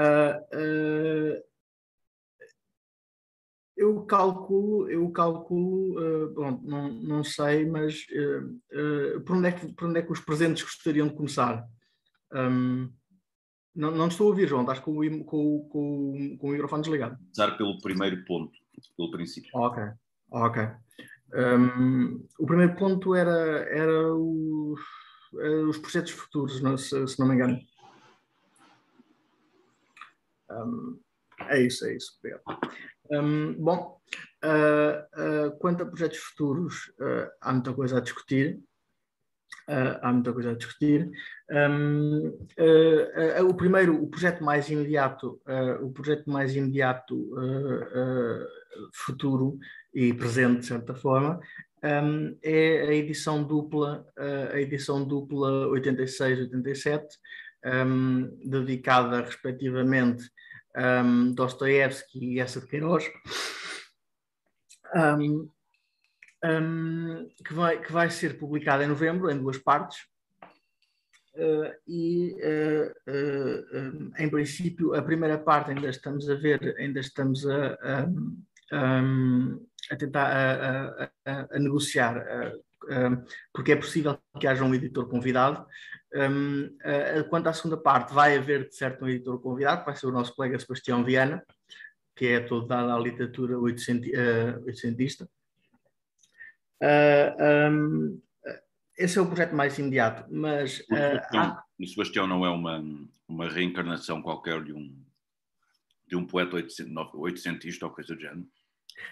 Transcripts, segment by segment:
Uh, eu calculo, eu calculo, bom, não, não sei, mas por, onde é que, por onde é que os presentes gostariam de começar? Um, não, não estou a ouvir, João, estás com o, com, com, com o microfone desligado. Começar pelo primeiro ponto, pelo princípio. Ok, ok. Um, o primeiro ponto era, era, o, era os projetos futuros, não, se, se, não me engano. Um, é isso, é isso. Um, bom, uh, uh, quanto a projetos futuros, uh, há muita coisa a discutir. há muita coisa a discutir. o primeiro, o projeto mais imediato, o projeto mais imediato futuro e presente de certa forma, um, é a edição dupla, a edição dupla 86-87, um, dedicada respectivamente um, Dostoevsky e essa de Queiroz, que, vai, que vai ser publicada em novembro, em duas partes. Uh, e uh, uh, em princípio a primeira parte ainda estamos a ver, ainda estamos a, a, um, a tentar a negociar, porque é possível que haja um editor convidado. Um, quanto à segunda parte, vai haver de certo um editor convidado, que vai ser o nosso colega Sebastião Viana, que é todo dado à literatura oitocentista. Uh, um, esse é o projeto mais imediato, mas... O Sebastião, há... o Sebastião não é uma, uma reencarnação qualquer de um, de um poeta oitocentista ou coisa do género?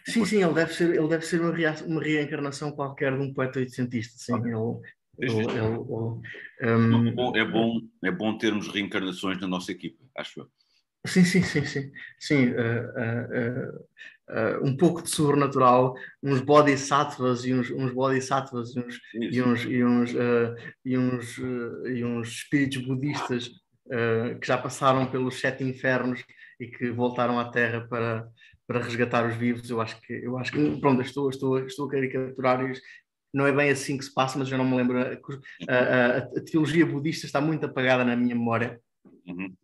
Sim, sim, ele deve ser, ele deve ser uma, uma reencarnação qualquer de um poeta oitocentista. Sim, okay. ele, ele, ele, um... é, bom, é, bom, é bom termos reencarnações na nossa equipa, acho eu. Sim, sim, sim, sim. sim uh, uh, uh, um pouco de sobrenatural, uns bodhisattvas e uns, uns bodhisattvas e uns, e uns, e uns, e uns, e uns espíritos budistas que já passaram pelos sete infernos e que voltaram à Terra para, para resgatar os vivos. Eu acho que, eu acho que pronto, estou, estou, estou a caricaturar. Não é bem assim que se passa, mas eu não me lembro. A, a, a teologia budista está muito apagada na minha memória. Uhum.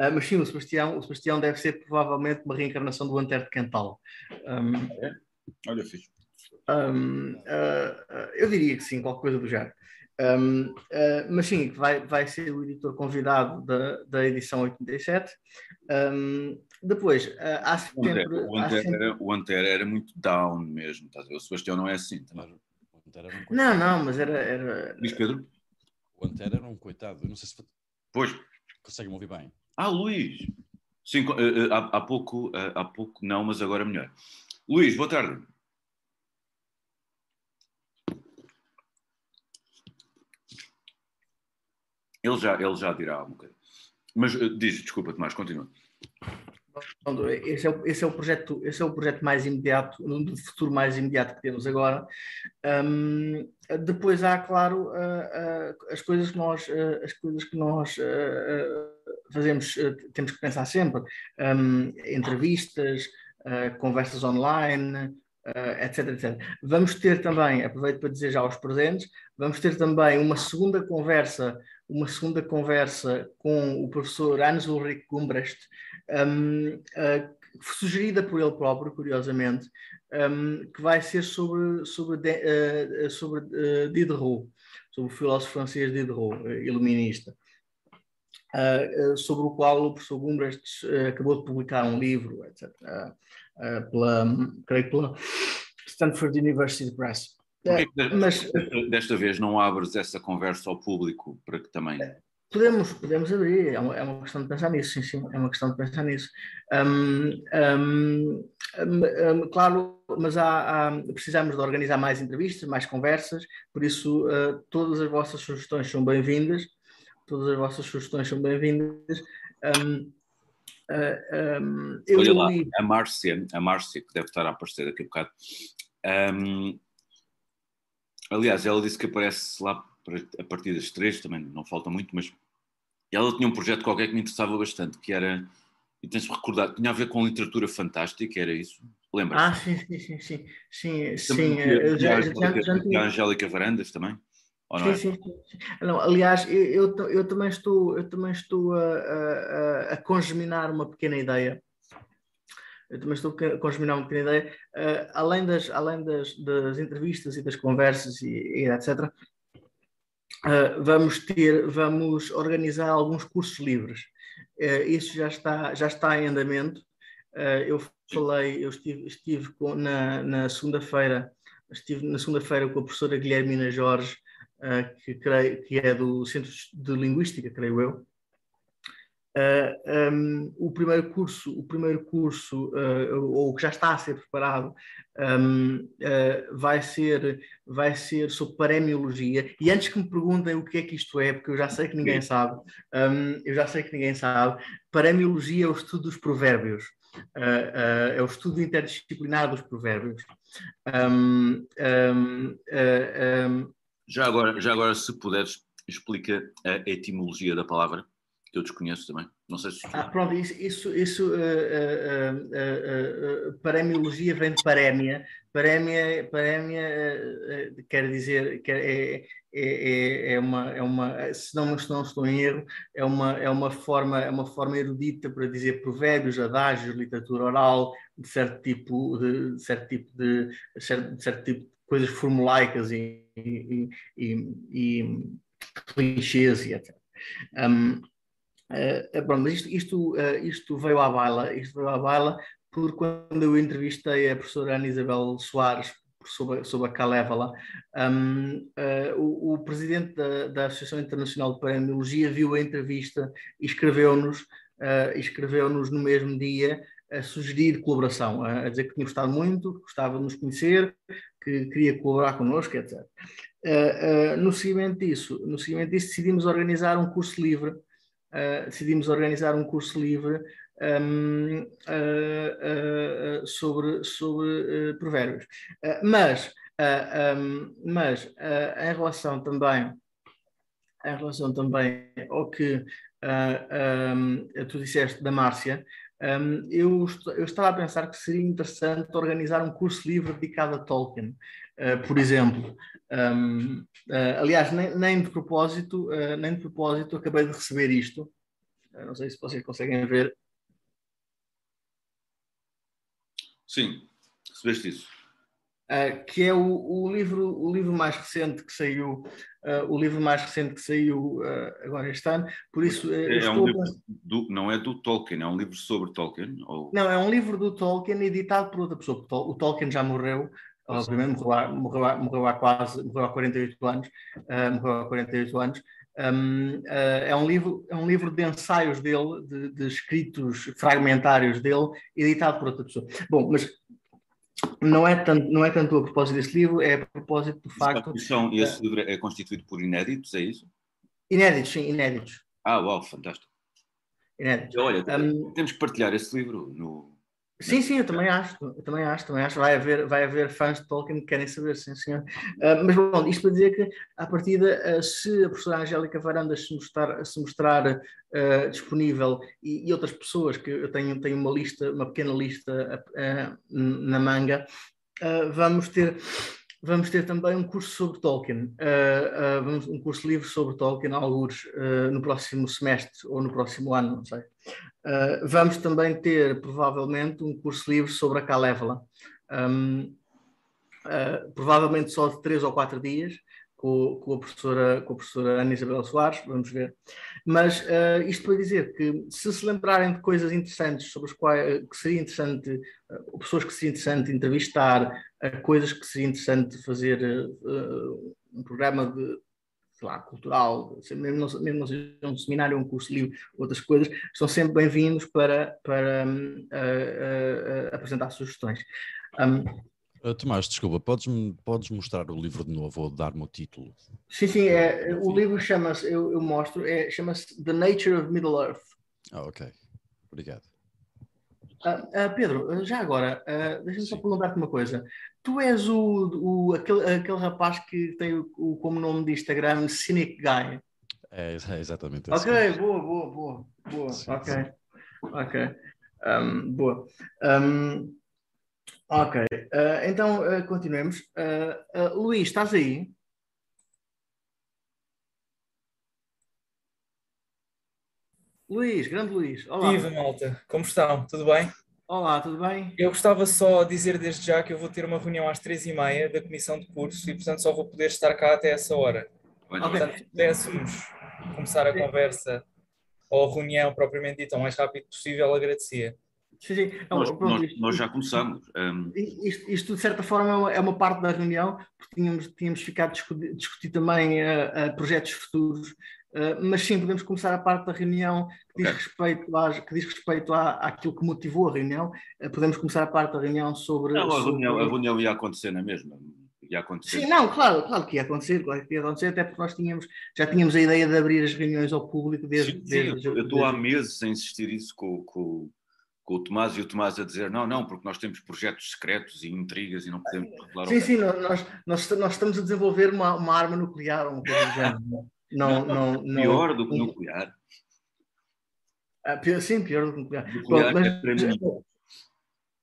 Uh, mas sim, o Sebastião, o Sebastião deve ser provavelmente uma reencarnação do Antero de Cantal. Um, é? Olha, fixe. Um, uh, uh, eu diria que sim, qualquer coisa do género. Um, uh, mas sim, vai, vai ser o editor convidado da, da edição 87. Um, depois, uh, há sempre. O Antero, sempre... Era, o Antero era muito down mesmo? O Sebastião não é assim. Tá? Mas, um não, não, mas era. era... Diz Pedro? O Antero era um coitado, eu não sei se. Pois. Consegue-me ouvir bem? Ah, Luís! Sim, uh, há, há, pouco, há pouco não, mas agora melhor. Luís, boa tarde. Ele já, ele já dirá alguma coisa. Mas uh, diz, desculpa, Tomás, continua. Esse é, o, esse é o projeto, esse é o projeto mais imediato, do futuro mais imediato que temos agora. Um, depois há, claro, uh, uh, as coisas que nós, uh, as coisas que nós fazemos, temos que pensar sempre, um, entrevistas, conversas online, etc, etc. Vamos ter também, aproveito para dizer já aos presentes, vamos ter também uma segunda conversa uma segunda conversa com o professor Hans Ulrich Gumbrecht, um, uh, sugerida por ele próprio, curiosamente, um, que vai ser sobre, sobre, de, uh, sobre uh, Diderot, sobre o filósofo francês Diderot, iluminista. Sobre o qual o professor Gumbrecht acabou de publicar um livro, etc., pela, creio pela Stanford University Press. É, mas, desta vez não abres essa conversa ao público para que também. É, podemos, podemos abrir, é uma, é uma questão de pensar nisso, sim, sim, é uma questão de pensar nisso. Um, um, um, claro, mas há, há, precisamos de organizar mais entrevistas, mais conversas, por isso uh, todas as vossas sugestões são bem-vindas, todas as vossas sugestões são bem-vindas. Uh, Olha lá, li... a Márcia, a Márcia, que deve estar a aparecer daqui a bocado, um, Aliás, ela disse que aparece lá a partir das três, também não falta muito, mas ela tinha um projeto qualquer que me interessava bastante, que era, e tens-me recordado, tinha a ver com literatura fantástica, era isso? Lembra? Ah, sim, sim, sim, sim, sim, sim. Eh, já, a Angélica Varandas também? Não Sim, é? sim, sim. Não, aliás, eu, eu, ta- eu também estou, eu também estou a, a- a congeminar uma pequena ideia. Também estou congeminar uma pequena ideia. Eh, além das, além das, das entrevistas e das conversas e, e etc., eh, vamos ter, vamos organizar alguns cursos livres. Eh, isso já está, já está em andamento. Eu falei, eu estive, estive com- na, na segunda-feira, estive na segunda-feira com a professora Guilhermina Jorge, que, creio, que é do Centro de Linguística, creio eu. Uh, um, o primeiro curso, o primeiro curso, uh, ou que já está a ser preparado, um, uh, vai ser, vai ser sobre paremiologia. E antes que me perguntem o que é que isto é, porque eu já sei que ninguém sabe, um, eu já sei que ninguém sabe, paremiologia é o estudo dos provérbios. É o estudo interdisciplinar dos provérbios. Já, agora, já agora, se puderes, explica a etimologia da palavra que eu desconheço também. Não sei se. Ah, pronto, isso, isso, isso uh, uh, uh, paremiologia vem de parémia. Parémia, parémia quer dizer, quer, é, é, é, uma, é uma, se não, se não estou em erro, é uma, é uma forma, é uma forma erudita para dizer provérbios, adágios, literatura oral, de certo tipo de, de certo tipo de, de certo, de certo tipo de coisas formulaicas e, e, e, e clichês e etc. Um, Uh, mas isto, isto, uh, isto, veio à baila, isto veio à baila porque quando eu entrevistei a professora Ana Isabel Soares sobre, sobre a Calévala, um, uh, o, o, presidente da, da, Associação Internacional de Paremiologia viu a entrevista e escreveu-nos escreveu-nos no mesmo dia a sugerir colaboração, a, a, dizer que tinha gostado muito, que gostava de nos conhecer, que queria colaborar connosco, etc. no seguimento disso, no seguimento disso decidimos organizar um curso livre Uh, decidimos organizar um curso livre um, uh, uh, sobre, sobre provérbios. mas um, mas em relação também em relação também ao que um, tu disseste da Márcia, eu, eu estava a pensar que seria interessante organizar um curso livre dedicado a Tolkien. Uh, por exemplo. Um, uh, aliás, nem, nem, de propósito, uh, nem de propósito, acabei de receber isto. não sei se vocês conseguem ver. Sim, recebeste isso. que é o, o, livro, o livro mais recente que saiu, o livro mais recente que saiu agora este ano. Por isso, é, é um livro do, não é do Tolkien, é um livro sobre Tolkien. Ou... Não, é um livro do Tolkien editado por outra pessoa. O Tolkien já morreu, obviamente morreu há, morreu, há, morreu há quase, morreu há 48 anos, uh, morreu há 48 anos. Um, uh, é, um livro, é um livro de ensaios dele, de, de, escritos fragmentários dele, editado por outra pessoa. Bom, mas não é tanto, não é tanto a propósito deste livro, é a propósito do facto... São, esse livro é constituído por inéditos, é isso? Inéditos, sim, inéditos. Ah, uau, fantástico. Inéditos. Olha, um, temos que partilhar esse livro no, Sim, sim, eu também acho, eu também acho, também acho. Vai haver, vai haver fãs de Tolkien que querem saber, sim, senhor. Uh, mas bom, isto para dizer que, à partida, uh, se a professora Angélica Varandas se mostrar, se mostrar uh, disponível e, e, outras pessoas, que eu tenho, tenho uma lista, uma pequena lista na manga, vamos ter vamos ter também um curso sobre Tolkien, vamos, um curso livre sobre Tolkien, alguns no próximo semestre ou no próximo ano, não sei. Vamos também ter, provavelmente, um curso livre sobre a Calévola, um, provavelmente só de três ou quatro dias, com, com, a professora, com a professora Ana Isabel Soares, vamos ver. Mas uh, isto para dizer que se se lembrarem de coisas interessantes sobre as quais que seria interessante, uh, pessoas que seria interessante entrevistar, uh, coisas que seria interessante fazer um programa de lá, cultural, mesmo não, mesmo não seja um seminário, um curso livre, outras coisas, estão sempre bem-vindos para, para um, apresentar sugestões. Um, Uh, Tomás, desculpa, podes, podes mostrar o livro de novo ou dar-me o título? Sim, sim, é, o livro chama-se, eu, eu, mostro, é, chama-se The Nature of Middle Earth. Ah, ok. Obrigado. Uh, uh, Pedro, já agora, deixa-me só perguntar-te uma coisa. Tu és o, o, aquele, aquele rapaz que tem o, o como nome de Instagram Cynic Guy. É, exatamente. Assim. Ok, assim. boa, boa, boa, boa. Sim, ok, sim. ok. Um, boa. Um, ok, uh, então uh, continuemos. Uh, Luís, estás aí? Luís, grande Luís. Olá. Viva, malta. Como estão? Tudo bem? Olá, tudo bem? Eu gostava só de dizer desde já que eu vou ter uma reunião às três e meia da comissão de curso e, portanto, só vou poder estar cá até essa hora. Olha, Ok. Portanto, se pudéssemos começar a conversa ou a reunião propriamente dita o mais rápido possível, agradecia. Sim, sim. Não, nós, pronto, nós- isto- nós já começamos. hum, Isto, isto, de certa forma, é uma, é uma parte da reunião, porque tínhamos, tínhamos ficado a discutir, discutir também eh, eh, projetos futuros, eh, mas sim, podemos começar a parte da reunião que diz Ok. respeito, às, que diz respeito à, àquilo que motivou a reunião. Eh, podemos começar a parte da reunião sobre. não, a sobre- reunião, a reunião ia acontecer na mesma. Ia acontecer. Sim, não, claro, claro que ia acontecer, claro que ia acontecer, até porque nós tínhamos, já tínhamos a ideia de abrir as reuniões ao público desde. Sim, sim, desde- eu estou há meses a insistir isso com, com, com o Tomás e o Tomás a dizer não, não, porque nós temos projetos secretos e intrigas e não podemos revelar. Sim, sim, nós, nós, nós, nós estamos a desenvolver uma, uma arma nuclear ou uma coisa do género. Não, não, não, Pior do que nuclear. Ah, pior- sim, pior do que nuclear. Nuclear Pronto, é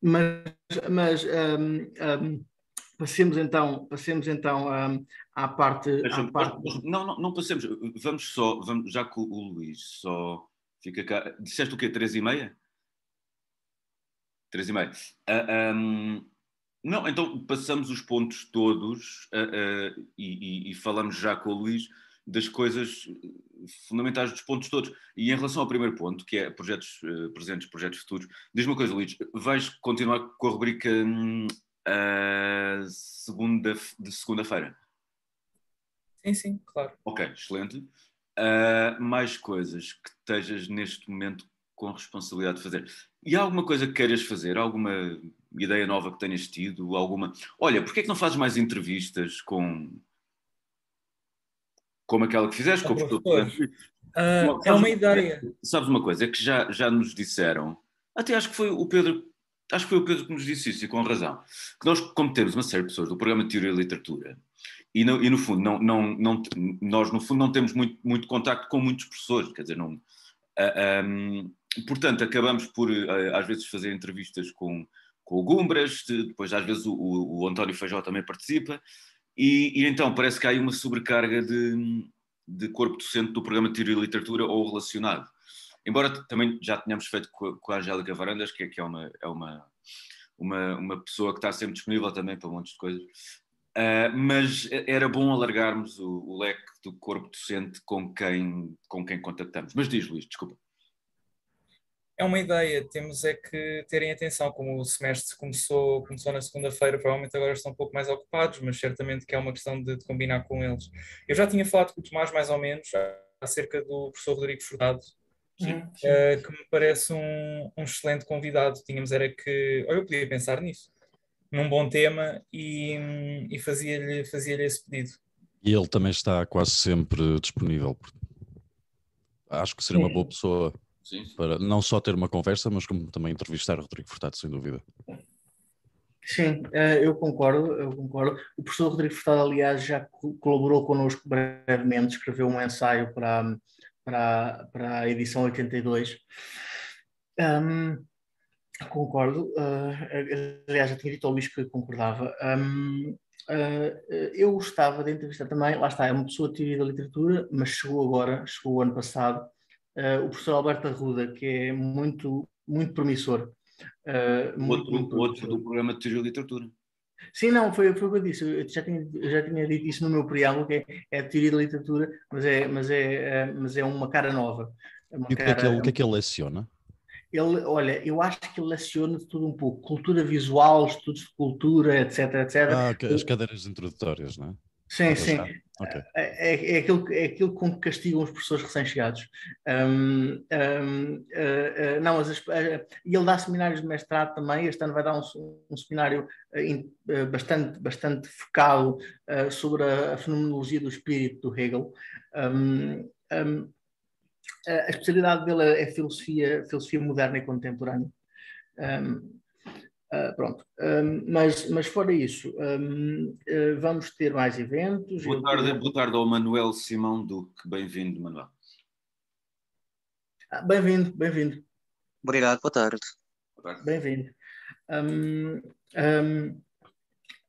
mas, mas hum, hum, passemos então, passemos então hum, à parte. À parte Não, não, não passemos. Vamos só, vamos, já que o Luís só fica cá. Disseste o quê? Três e meia? Três e meia. Ahm, não, então passamos os pontos todos ah, ah, e, e- e falamos já com o Luís das coisas fundamentais dos pontos todos. E em relação ao primeiro ponto, que é projetos eh, presentes, projetos futuros, diz-me uma coisa, Luís, vais continuar com a rubrica hum, segunda, de segunda-feira? Sim, sim, claro. Ok, excelente. Ah, mais coisas que estejas neste momento com responsabilidade de fazer. E há alguma coisa que queiras fazer? Alguma ideia nova que tenhas tido? Alguma. Olha, porquê é que não fazes mais entrevistas com. Como aquela que fizeste com o professor? Ah, Não, é uma ideia. Sabes uma coisa? É que já, já nos disseram, até acho que foi o Pedro, acho que foi o Pedro que nos disse isso, e com razão, que nós, como temos uma série de pessoas do programa de Teoria e Literatura, e no, e no fundo, não, não, não, nós no fundo não temos muito, muito contacto com muitos professores, quer dizer, não. ah, ahm, portanto, acabamos por ah, às vezes fazer entrevistas com, com o Gumbras, de- depois às vezes o, o, o António Feijó também participa, e, e então parece que há aí uma sobrecarga de, de corpo docente do programa de Teoria e Literatura ou relacionado. Embora também já tenhamos feito com a, Angélica Varandas, que é, que é, uma, é uma, uma, uma pessoa que está sempre disponível também para um monte de coisas. Ah, mas era bom alargarmos o, o leque do corpo docente com quem, com quem contactamos. Mas diz, Luís, desculpa. É uma ideia, temos é que terem atenção, como o semestre começou, começou na segunda-feira, provavelmente agora estão um pouco mais ocupados, mas certamente que é uma questão de, de combinar com eles. Eu já tinha falado com o Tomás mais ou menos acerca do professor Rodrigo Furtado, Sim, eh, que me parece um, um excelente convidado. Tínhamos era que, ou eu podia pensar nisso, num bom tema e, e fazia-lhe fazia esse pedido. E ele também está quase sempre disponível. Acho que seria uma boa pessoa Sim. para não só ter uma conversa, mas como também entrevistar o Rodrigo Furtado, sem dúvida. Sim, eh, eu concordo, eu concordo. O professor Rodrigo Furtado, aliás, já co- colaborou connosco brevemente, escreveu um ensaio para, para, para a edição 82. Ahm, concordo, eh, aliás, já tinha dito ao Luís que concordava. Ahm, eh, eu gostava de entrevistar também, lá está, é uma pessoa teoria da literatura, mas chegou agora, chegou o ano passado, o professor Alberto Arruda, que é muito, muito promissor. eh, muito, Outro, muito outro promissor. do programa de Teoria e Literatura. Sim, não, foi, foi o que eu disse. Eu já tinha, eu já tinha dito isso no meu preâmbulo, que é, é teoria da literatura, mas é, mas é, é- mas é uma cara nova. É uma E o que, é que ele, o que é que ele leciona? ele, olha, eu acho que ele leciona de tudo um pouco. Cultura visual, estudos de cultura, etc, etc. Ah, as cadeiras introdutórias, não é? Sim, sim. Ah, ok. É, é, é aquilo, é aquilo com que castigam os professores recém-chegados. Hum, hum, eh, eh, não, mas as- e ele dá seminários de mestrado também. Este ano vai dar um, um seminário in- bastante, bastante focado sobre a, a fenomenologia do espírito do Hegel. Hum, hum, a especialidade dele é filosofia, filosofia moderna e contemporânea. Hum, ah, pronto, mas, mas fora isso, eh, vamos ter mais eventos. Boa Eu- tarde, boa tarde ao Manuel Simão Duque. Bem-vindo, Manuel. Ah, Bem-vindo, bem-vindo, Obrigado, boa tarde. Boa tarde. bem-vindo. Hum,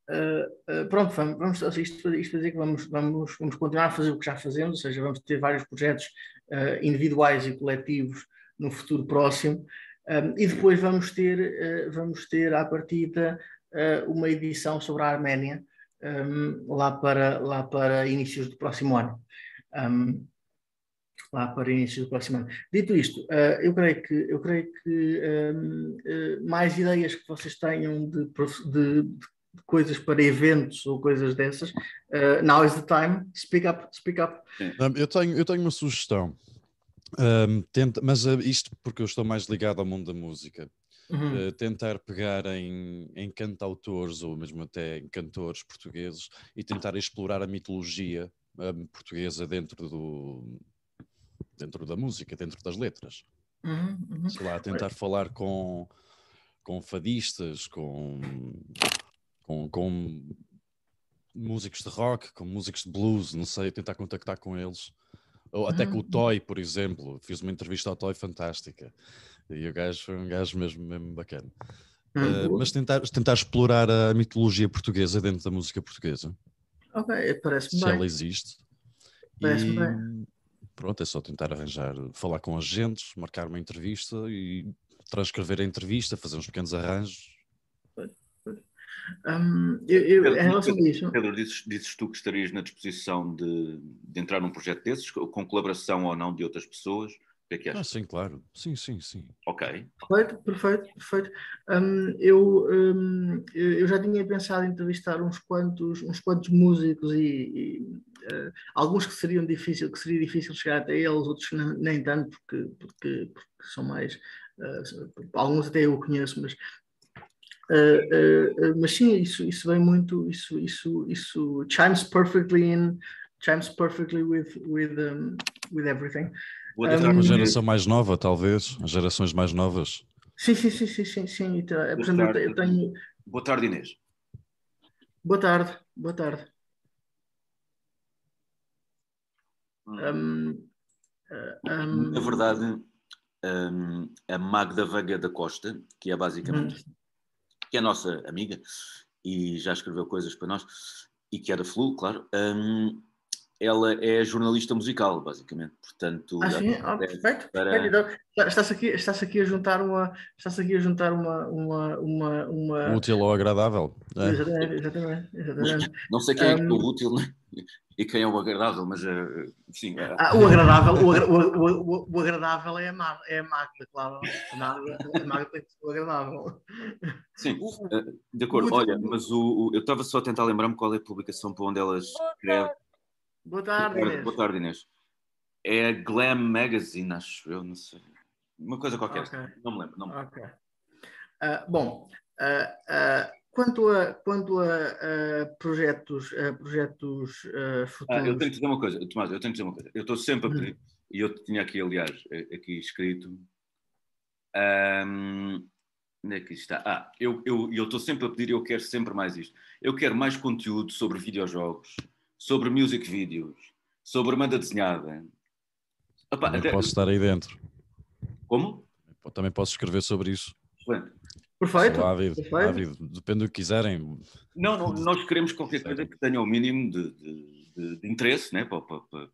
Uh, uh, pronto, vamos, vamos isto, isto dizer que vamos, vamos, vamos continuar a fazer o que já fazemos, ou seja, vamos ter vários projetos uh, individuais e coletivos no futuro próximo, um, e depois vamos ter, vamos ter à partida uma edição sobre a Arménia um, lá, para, lá para inícios do próximo ano. Um, lá para inícios do próximo ano. Dito isto, eu creio que, eu creio que mais ideias que vocês tenham de, de, de coisas para eventos ou coisas dessas, uh, now is the time, speak up, speak up. Eu tenho, eu tenho uma sugestão, um, tenta, mas uh, isto porque eu estou mais ligado ao mundo da música. Uhum. Uh, tentar pegar em, em cantautores ou mesmo até em cantores portugueses e tentar explorar a mitologia um, portuguesa dentro do dentro da música, dentro das letras. Uhum, uhum. Sei lá, tentar falar com, com fadistas, com com, com músicos de rock, com músicos de blues, não sei, tentar contactar com eles. Ou até com o uhum. Toy, por exemplo. Fiz uma entrevista ao Toy fantástica. E o gajo foi um gajo mesmo, mesmo bacana. Uh, mas tentar, tentar explorar a mitologia portuguesa dentro da música portuguesa. Ok, parece-me bem. Se ela existe. Parece-me bem. Pronto, é só tentar arranjar, falar com agentes, marcar uma entrevista e transcrever a entrevista, fazer uns pequenos arranjos um, eu, eu, Pedro, em relação Pedro, a isso. Pedro, dizes, dizes, tu que estarias na disposição de, de, entrar num projeto desses, com colaboração ou não de outras pessoas? O que é que achas? Ah, sim, claro. Sim, sim, sim. Ok. Perfeito, perfeito, perfeito. Um, eu, um, eu já tinha pensado em entrevistar uns quantos, uns quantos músicos e, e uh, alguns que seriam difícil, que seria difícil chegar até eles, outros nem, nem tanto, porque, porque, porque são mais. Uh, alguns até eu conheço, mas Uh, uh, mas sim, isso, isso vem muito, isso, isso, isso chimes perfectly in, chimes perfectly with, with, um, with everything. Um, uma geração mais nova, talvez, as gerações mais novas. Sim, sim, sim, sim, sim, sim. Então, por exemplo, eu tenho. Boa tarde, Inês. Boa tarde, boa tarde. Um, um, Na verdade, a Magda Vega da Costa, que é basicamente hum que é nossa amiga e já escreveu coisas para nós, e que é da Flu, claro. Um, ela é jornalista musical, basicamente. Portanto, ah, sim? Ah, perfeito. Para... Então, está-se aqui, está aqui a juntar uma, está-se aqui a juntar uma, uma, uma, uma... útil ou agradável. É. Exatamente, exatamente, exatamente. Não sei quem é é o útil, né? e quem é o agradável, mas uh, sim. Uh... Ah, o agradável, o, o, o, o, agradável é a, Magda, é a Magda, claro. A Magda, a Magda tem que ser o agradável. Sim, uh, de acordo. Olha, mas o, eu estava só a tentar lembrar-me qual é a publicação para onde ela escreve. Boa tarde, Inês. Boa tarde, Inês. É a Glam Magazine, acho eu, não sei. Uma coisa qualquer. Okay. Não me lembro. Não me lembro. Okay. bom, Quanto a, quanto a, projetos, projetos futuros. Ah, eu tenho que dizer uma coisa, Tomás, eu tenho que dizer uma coisa. Eu estou sempre a hum. pedir, e eu tinha aqui, aliás, aqui escrito. Um, onde é que está? Ah, eu estou sempre a pedir e eu quero sempre mais isto. Eu quero mais conteúdo sobre videojogos, sobre music videos, sobre banda desenhada. Opa, até... posso estar aí dentro. Como? Também posso escrever sobre isso. Excelente. Perfeito. Ávido, Perfeito. Ávido, depende do que quiserem. Não, não nós queremos qualquer coisa que tenha o mínimo de, de, de, de interesse, né? Para, para, para,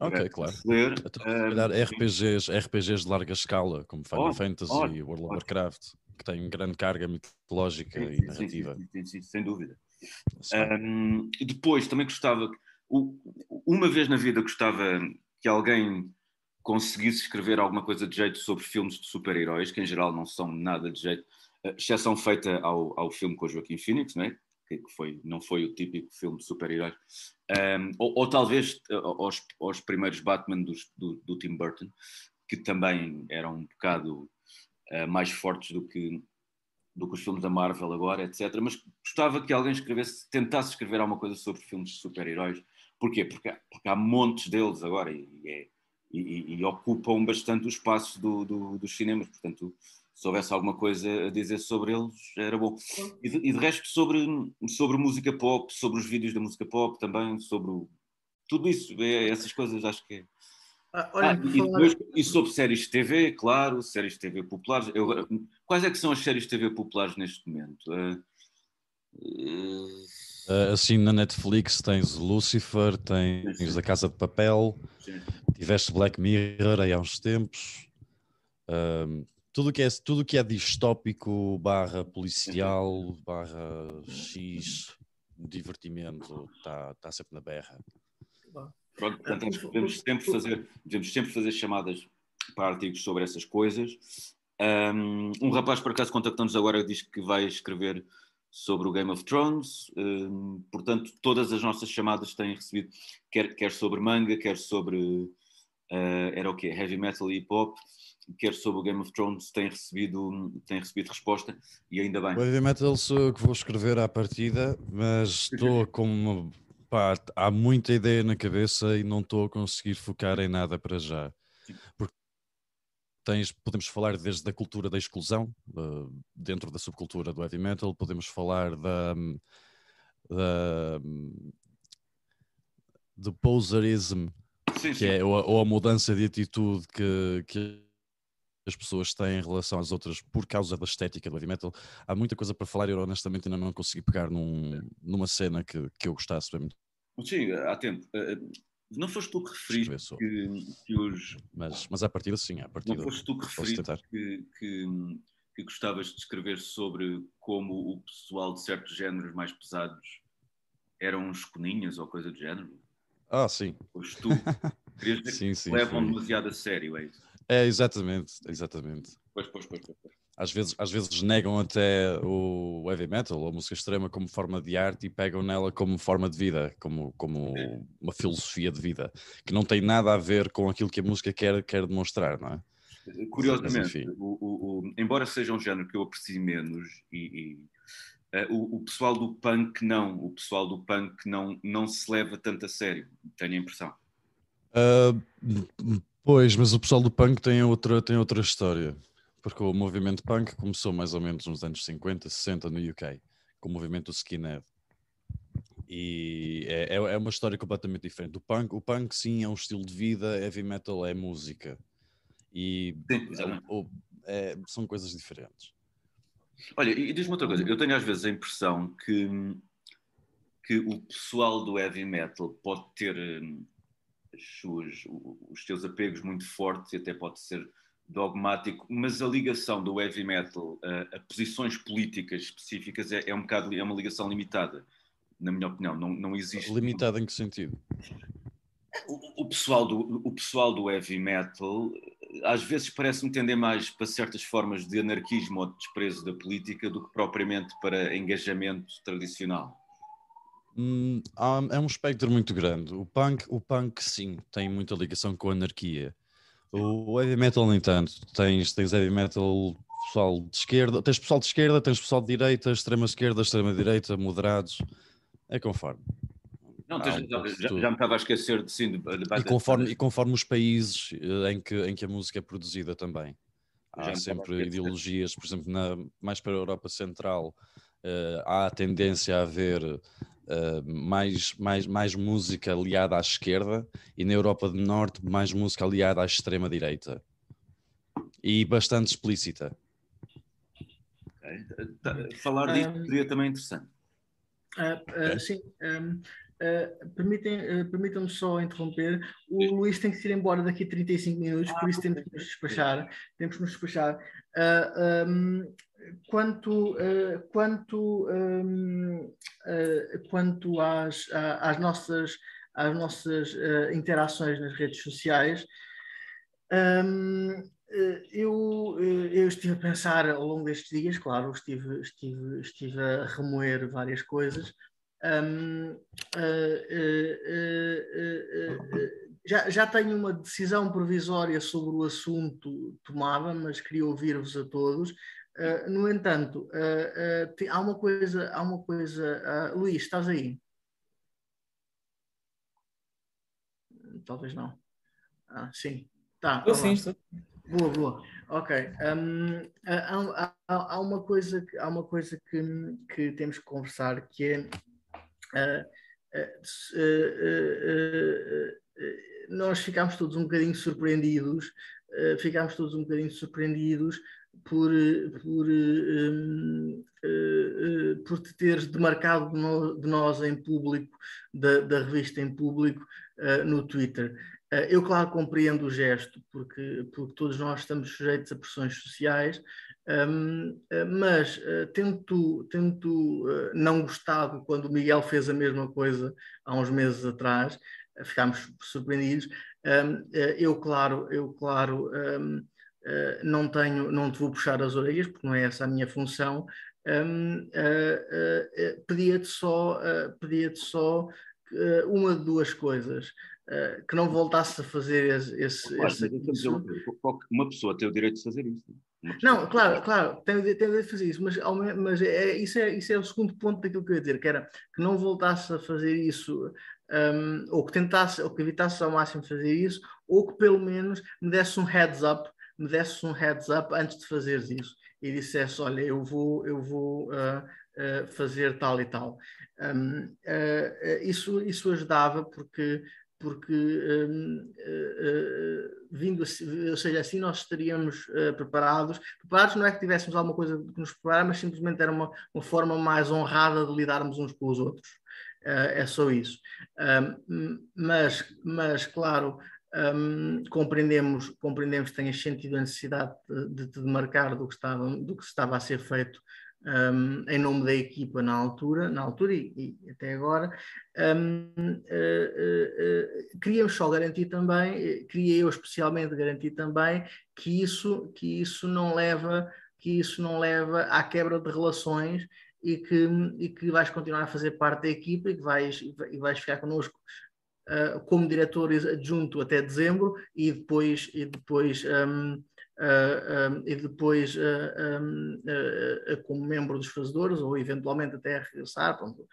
ok, claro. Ler. Então, uh, RPGs, RPGs de larga escala, como Final oh, Fantasy e World of Warcraft, que têm grande carga mitológica sim, e narrativa. Sim, sim, sim sem dúvida. Um, depois, também gostava, uma vez na vida gostava que alguém conseguisse escrever alguma coisa de jeito sobre filmes de super-heróis, que em geral não são nada de jeito, exceção feita ao, ao filme com o Joaquim Phoenix, não é? que foi, não foi o típico filme de super-heróis, um, ou, ou, talvez aos, aos primeiros Batman dos, do, do, Tim Burton, que também eram um bocado uh, mais fortes do que, do que os filmes da Marvel agora, etc. Mas gostava que alguém escrevesse, tentasse escrever alguma coisa sobre filmes de super-heróis. Porquê? Porque, porque há montes deles agora e, e, é, e, e ocupam bastante o espaço do, do, dos cinemas, portanto se houvesse alguma coisa a dizer sobre eles, era bom. E de, e de, resto, sobre, sobre música pop, sobre os vídeos da música pop também, sobre tudo isso, é, essas coisas acho que é. Ah, olha, ah, e, depois, e, sobre séries de TV, claro, séries de TV populares. Eu, quais é que são as séries de TV populares neste momento? Uh, Uh, assim na Netflix tens Lucifer, tens Sim. A Casa de Papel, Sim. tiveste Black Mirror aí há uns tempos. Uh, tudo que é tudo que é distópico barra policial barra X divertimento está tá sempre na berra. Pronto, portanto, devemos sempre fazer devemos sempre fazer chamadas para artigos sobre essas coisas. Um, um rapaz por acaso contactamos agora diz que vai escrever sobre o Game of Thrones, um, portanto todas as nossas chamadas têm recebido quer, quer sobre manga, quer sobre uh, era o quê? Heavy metal e hip hop quer sobre o Game of Thrones, tem recebido, tem recebido resposta e ainda bem. O Heavy Metal sou eu que vou escrever à partida, mas estou com uma, pá, há muita ideia na cabeça e não estou a conseguir focar em nada para já. Porque tens, podemos falar desde a cultura da exclusão, uh, dentro da subcultura do heavy metal, podemos falar da, da do poserism, sim, que sim. é ou a, ou a, mudança de atitude que, que as pessoas têm em relação às outras por causa da estética do heavy metal. Há muita coisa para falar e eu honestamente ainda não consegui pegar num, numa cena que, que eu gostasse. Sim, há tempo. Eh, eh, não foste tu que referiste que, que, os. Mas, mas à partida, sim, à partida. Não foste tu que referiste que, que, que gostavas de escrever sobre como o pessoal de certos géneros mais pesados eram uns coninhas ou coisa do género? Ah, sim. Foste tu. Querias dizer sim, sim, levam sim. demasiado a sério, é isso? É, exatamente, exatamente. Pois, pois, pois, pois. Às vezes, às vezes negam até o heavy metal ou a música extrema como forma de arte e pegam nela como forma de vida, como, como uma filosofia de vida, que não tem nada a ver com aquilo que a música quer, quer demonstrar, não é? Curiosamente, o, o, o, embora seja um género que eu aprecio menos e, e uh, o, pessoal do punk não, o pessoal do punk não, não se leva tanto a sério, tenho a impressão. Uh, Pois, mas o pessoal do punk tem outra, tem outra história. Porque o movimento punk começou mais ou menos nos anos 50, 60 no UK, com o movimento skinhead. E é, é, é uma história completamente diferente. O punk, o punk, sim, é um estilo de vida, heavy metal é música. E é, são coisas diferentes. Olha, e diz-me outra coisa. Eu tenho às vezes a impressão que, que o pessoal do heavy metal pode ter hum, suas, os teus apegos muito fortes e até pode ser dogmático, mas a ligação do heavy metal a, a posições políticas específicas é, é, um bocado é uma ligação limitada, na minha opinião. Não, não existe. Limitada em que sentido? O, o, pessoal do, o pessoal do heavy metal às vezes parece-me tender mais para certas formas de anarquismo ou de desprezo da política do que propriamente para engajamento tradicional. Hum, é um espectro muito grande. O punk, o punk sim, tem muita ligação com a anarquia. O heavy metal, no entanto, tens, tens heavy metal pessoal de esquerda, tens pessoal de esquerda, tens pessoal de direita, extrema esquerda, extrema direita, moderados. É conforme. Não, tens, um já, já, me estava a esquecer de sim, de, de, e, conforme, e conforme os países eh, em que, em que a música é produzida também. Há sempre ideologias, por exemplo, na, mais para a Europa Central, uh, há a tendência a haver uh, mais, mais, mais música aliada à esquerda e na Europa do Norte mais música aliada à extrema-direita. E bastante explícita. Okay. Tá, falar disso um, seria também interessante. Uh, uh, sim. Um, Uh, permitem, uh, permitam-me só interromper. O Sim. Luís tem que ir embora daqui a 35 minutos, ah, por isso temos que nos despachar. Temos que nos despachar. Uh, um, quanto, uh, quanto, um, uh, quanto às, às nossas, às nossas uh, interações nas redes sociais, um, eu, eu estive a pensar ao longo destes dias, claro, estive, estive, estive a remoer várias coisas. Um, já, já tenho uma decisão provisória sobre o assunto tomada, mas queria ouvir-vos a todos. Uh, no entanto, uh, uh, há uma coisa, há uma coisa. Luís, estás aí? Talvez não. Ah, sim. Tá, estou sim, estou. Boa, boa. Ok. Um, há, há, há, uma coisa, há uma coisa que, que temos que conversar que é nós ficámos todos um bocadinho surpreendidos, ficámos todos um bocadinho surpreendidos por, por, um, uh, uh, por te teres demarcado de nós em público, da, da revista em público, uh, no Twitter. eu, claro, compreendo o gesto, porque, porque todos nós estamos sujeitos a pressões sociais, um, mas tendo, tendo não gostado quando o Miguel fez a mesma coisa há uns meses atrás, ficámos surpreendidos. Um, eu, claro, eu, claro. Um, uh, não tenho, não te vou puxar as orelhas, porque não é essa a minha função, um, uh, uh, pedia-te só, pedia só uma de duas coisas. que não voltasse a fazer esse, esse, claro, esse Uma pessoa tem o direito de fazer isso. Não, claro, claro, tem, tem de fazer isso, mas, mas é, isso, é, isso é o segundo ponto daquilo que eu ia dizer, que era que não voltasse a fazer isso, um, ou que tentasse, ou que evitasse ao máximo fazer isso, ou que pelo menos me desse um heads up me desse um heads up antes de fazeres isso e dissesse, olha, eu vou, eu vou uh, uh, fazer tal e tal. Um, uh, isso, isso ajudava porque, porque um, vindo assim, ou seja, assim nós estaríamos preparados. Preparados não é que tivéssemos alguma coisa que nos preparar, mas simplesmente era uma, uma forma mais honrada de lidarmos uns com os outros. é só isso. Um, mas, mas, claro, um, compreendemos, compreendemos que tenhas sentido a necessidade de, te demarcar do que estava, do que estava a ser feito um, em nome da equipa na altura, na altura e, e até agora. Um, uh, uh, uh, queríamos só garantir também, queria eu especialmente garantir também que isso, que isso não leva que isso não leva à quebra de relações e que, e que vais continuar a fazer parte da equipa e que vais, e vais ficar connosco uh, como diretor adjunto até dezembro e depois, e depois, um, uh, um, e depois um, como membro dos fazedores ou eventualmente até regressar, pronto,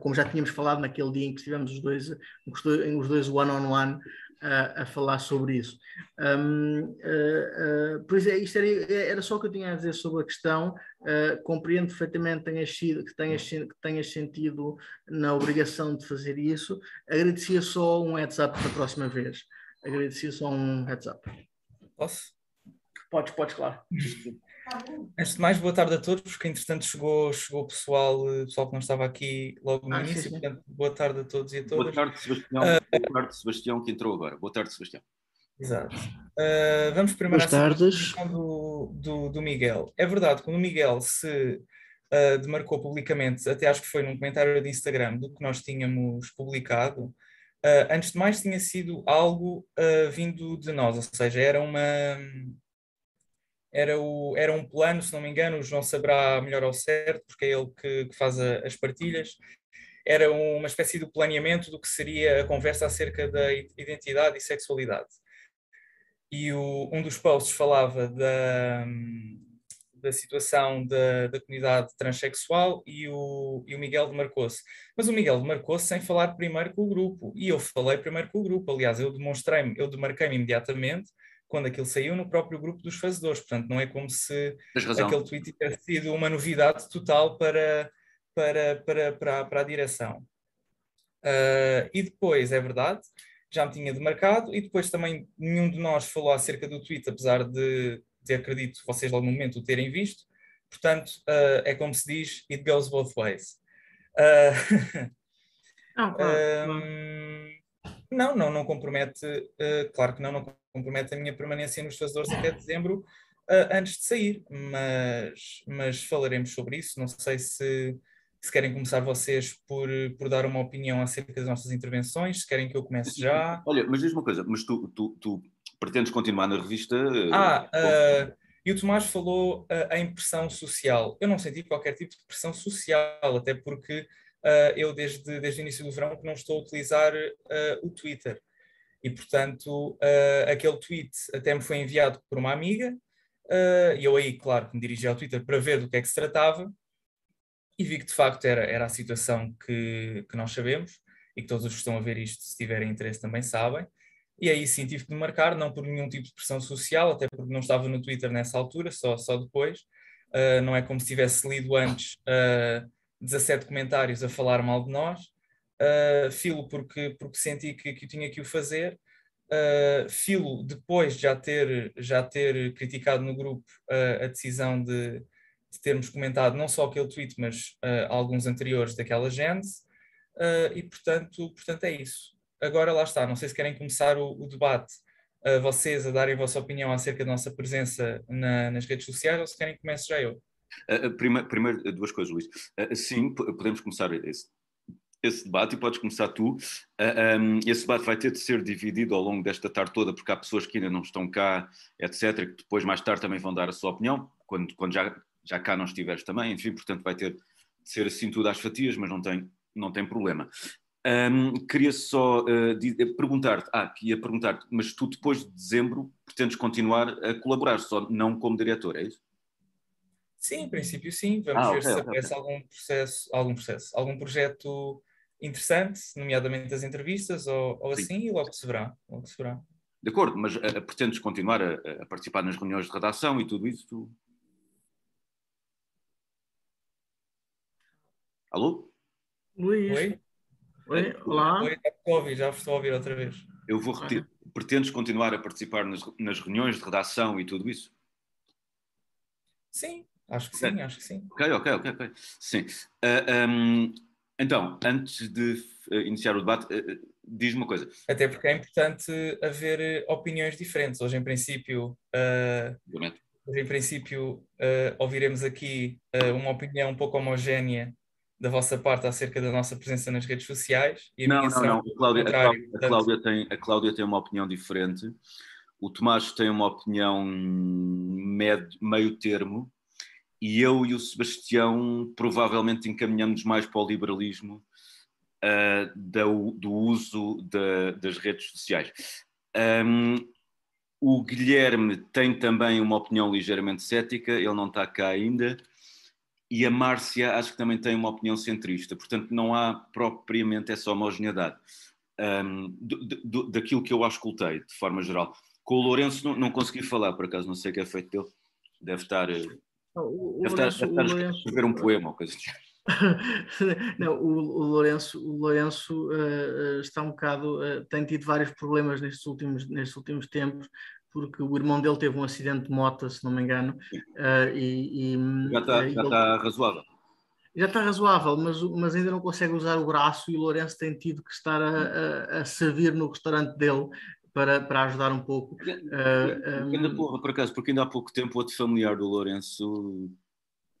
como já tínhamos falado naquele dia em que estivemos os dois, os dois one-on-one -on -one, a, a falar sobre isso. Um, uh, uh, por isso, é, isto era, era, só o que eu tinha a dizer sobre a questão. Uh, compreendo perfeitamente que tenhas, sido, que, tenhas, que tenhas sentido na obrigação de fazer isso. Agradecia só um heads up da próxima vez. Agradecia só um heads up. Posso? Podes, podes, claro. Antes de mais, boa tarde a todos, porque entretanto chegou, chegou o pessoal, eh, pessoal que não estava aqui logo no ah, início, sim, sim. portanto, boa tarde a todos e a todas. Boa tarde, Sebastião. Uh, boa tarde, Sebastião, que entrou agora. Boa tarde, Sebastião. Exato. Uh, vamos primeiro Boas tardes. Do, do, do, Miguel. É verdade, quando o Miguel se uh, demarcou publicamente, até acho que foi num comentário de Instagram do que nós tínhamos publicado, uh, antes de mais tinha sido algo vindo de nós, ou seja, era uma era, o, era um plano, se não me engano, o João saberá melhor ao certo, porque é ele que, que faz a, as partilhas. Era uma espécie de planeamento do que seria a conversa acerca da identidade e sexualidade. E o, um dos posts falava da, da situação da, da comunidade transexual e o, e o Miguel demarcou-se. Mas o Miguel demarcou-se sem falar primeiro com o grupo. E eu falei primeiro com o grupo. Aliás, eu demonstrei-me, eu demarquei-me imediatamente quando aquilo saiu no próprio grupo dos fazedores. Portanto, não é como se aquele tweet tivesse sido uma novidade total para, para, para, para, para a direção. Uh, e depois, é verdade, já me tinha demarcado, e depois também nenhum de nós falou acerca do tweet, apesar de, de acredito vocês lá no momento o terem visto. Portanto, uh, é como se diz, it goes both ways. Uh, não, claro, não, não, não compromete, claro que não, não compromete a minha permanência nos fazedores até dezembro, uh, antes de sair, mas, mas falaremos sobre isso. Não sei se, se querem começar vocês por, por dar uma opinião acerca das nossas intervenções, se querem que eu comece já. Olha, mas diz uma coisa, mas tu, tu, tu pretendes continuar na revista? Ah, uh, e o Tomás falou uh, em pressão social. Eu não senti qualquer tipo de pressão social, até porque uh, eu desde, desde o início do verão que não estou a utilizar uh, o Twitter. E, portanto, uh, aquele tweet até me foi enviado por uma amiga, e eu aí, claro, me dirigi ao Twitter para ver do que é que se tratava, e vi que de facto era, era a situação que, que nós sabemos, e que todos os que estão a ver isto, se tiverem interesse, também sabem. E aí sim tive que marcar, não por nenhum tipo de pressão social, até porque não estava no Twitter nessa altura, só, só depois. Uh, não é como se tivesse lido antes uh, 17 comentários a falar mal de nós uh, filo porque, porque senti que, que tinha que o fazer Uh, Filo, depois de já ter, já ter criticado no grupo uh, a decisão de, de, termos comentado não só aquele tweet, mas alguns anteriores daquela gente, e portanto, portanto é isso. Agora lá está, não sei se querem começar o, o debate, vocês a darem a vossa opinião acerca da nossa presença na, nas redes sociais, ou se querem que comece já eu. Primeiro, primeiro, duas coisas, Luís. sim, podemos começar esse, esse debate e podes começar tu. Esse debate vai ter de ser dividido ao longo desta tarde toda, porque há pessoas que ainda não estão cá, etc., que depois, mais tarde, também vão dar a sua opinião, quando, quando já, já cá não estiveres também, enfim, portanto, vai ter de ser assim tudo às fatias, mas não tem, não tem problema. Um, queria só uh, perguntar-te, ah, ia perguntar-te, mas tu depois de dezembro pretendes continuar a colaborar, só não como diretor, é isso? Sim, em princípio sim. Vamos ah, ver okay, se aparece okay. algum processo, algum processo, algum projeto interessante, nomeadamente as entrevistas ou, ou assim, e logo se verá. Logo se verá. De acordo, mas uh, pretendes continuar a, a, participar nas reuniões de redação e tudo isso? Tu... Alô? Luís. Oi? Oi, olá. Oi, já estou a ouvir, já estou a ouvir outra vez. Eu vou repetir. Pretendes continuar a participar nas, nas reuniões de redação e tudo isso? Sim, acho que sim, acho que sim. Ok, ok, ok. okay. Sim. Uh, um, então, antes de uh, iniciar o debate, uh, diz uma coisa. Até porque é importante haver opiniões diferentes. Hoje, em princípio, hoje, em princípio ouviremos aqui uma opinião um pouco homogénea da vossa parte acerca da nossa presença nas redes sociais. Não, não, não. A Cláudia, a, Cláudia, a, Cláudia tem, a Cláudia tem uma opinião diferente. O Tomás tem uma opinião med, meio termo e eu e o Sebastião provavelmente encaminhamos mais para o liberalismo uh, do, uso da, das redes sociais. Um, o Guilherme tem também uma opinião ligeiramente cética, ele não está cá ainda, e a Márcia acho que também tem uma opinião centrista, portanto não há propriamente essa homogeneidade um, daquilo que eu auscultei, de forma geral. Com o Lourenço não, não consegui falar, por acaso não sei o que é feito dele, deve estar o, deve Lourenço, estar, deve estar a escrever um poema ou coisa assim. Não, o, o, Lourenço, o Lourenço uh, está um bocado, uh, tem tido vários problemas nestes últimos, nestes últimos tempos, porque o irmão dele teve um acidente de moto, se não me engano, uh, e, e, já está, já está razoável. Já está razoável, mas, mas ainda não consegue usar o braço e o Lourenço tem tido que estar a, a, a servir no restaurante dele para, para ajudar um pouco. Uh, ainda, um... por acaso, porque ainda há pouco tempo outro familiar do Lourenço.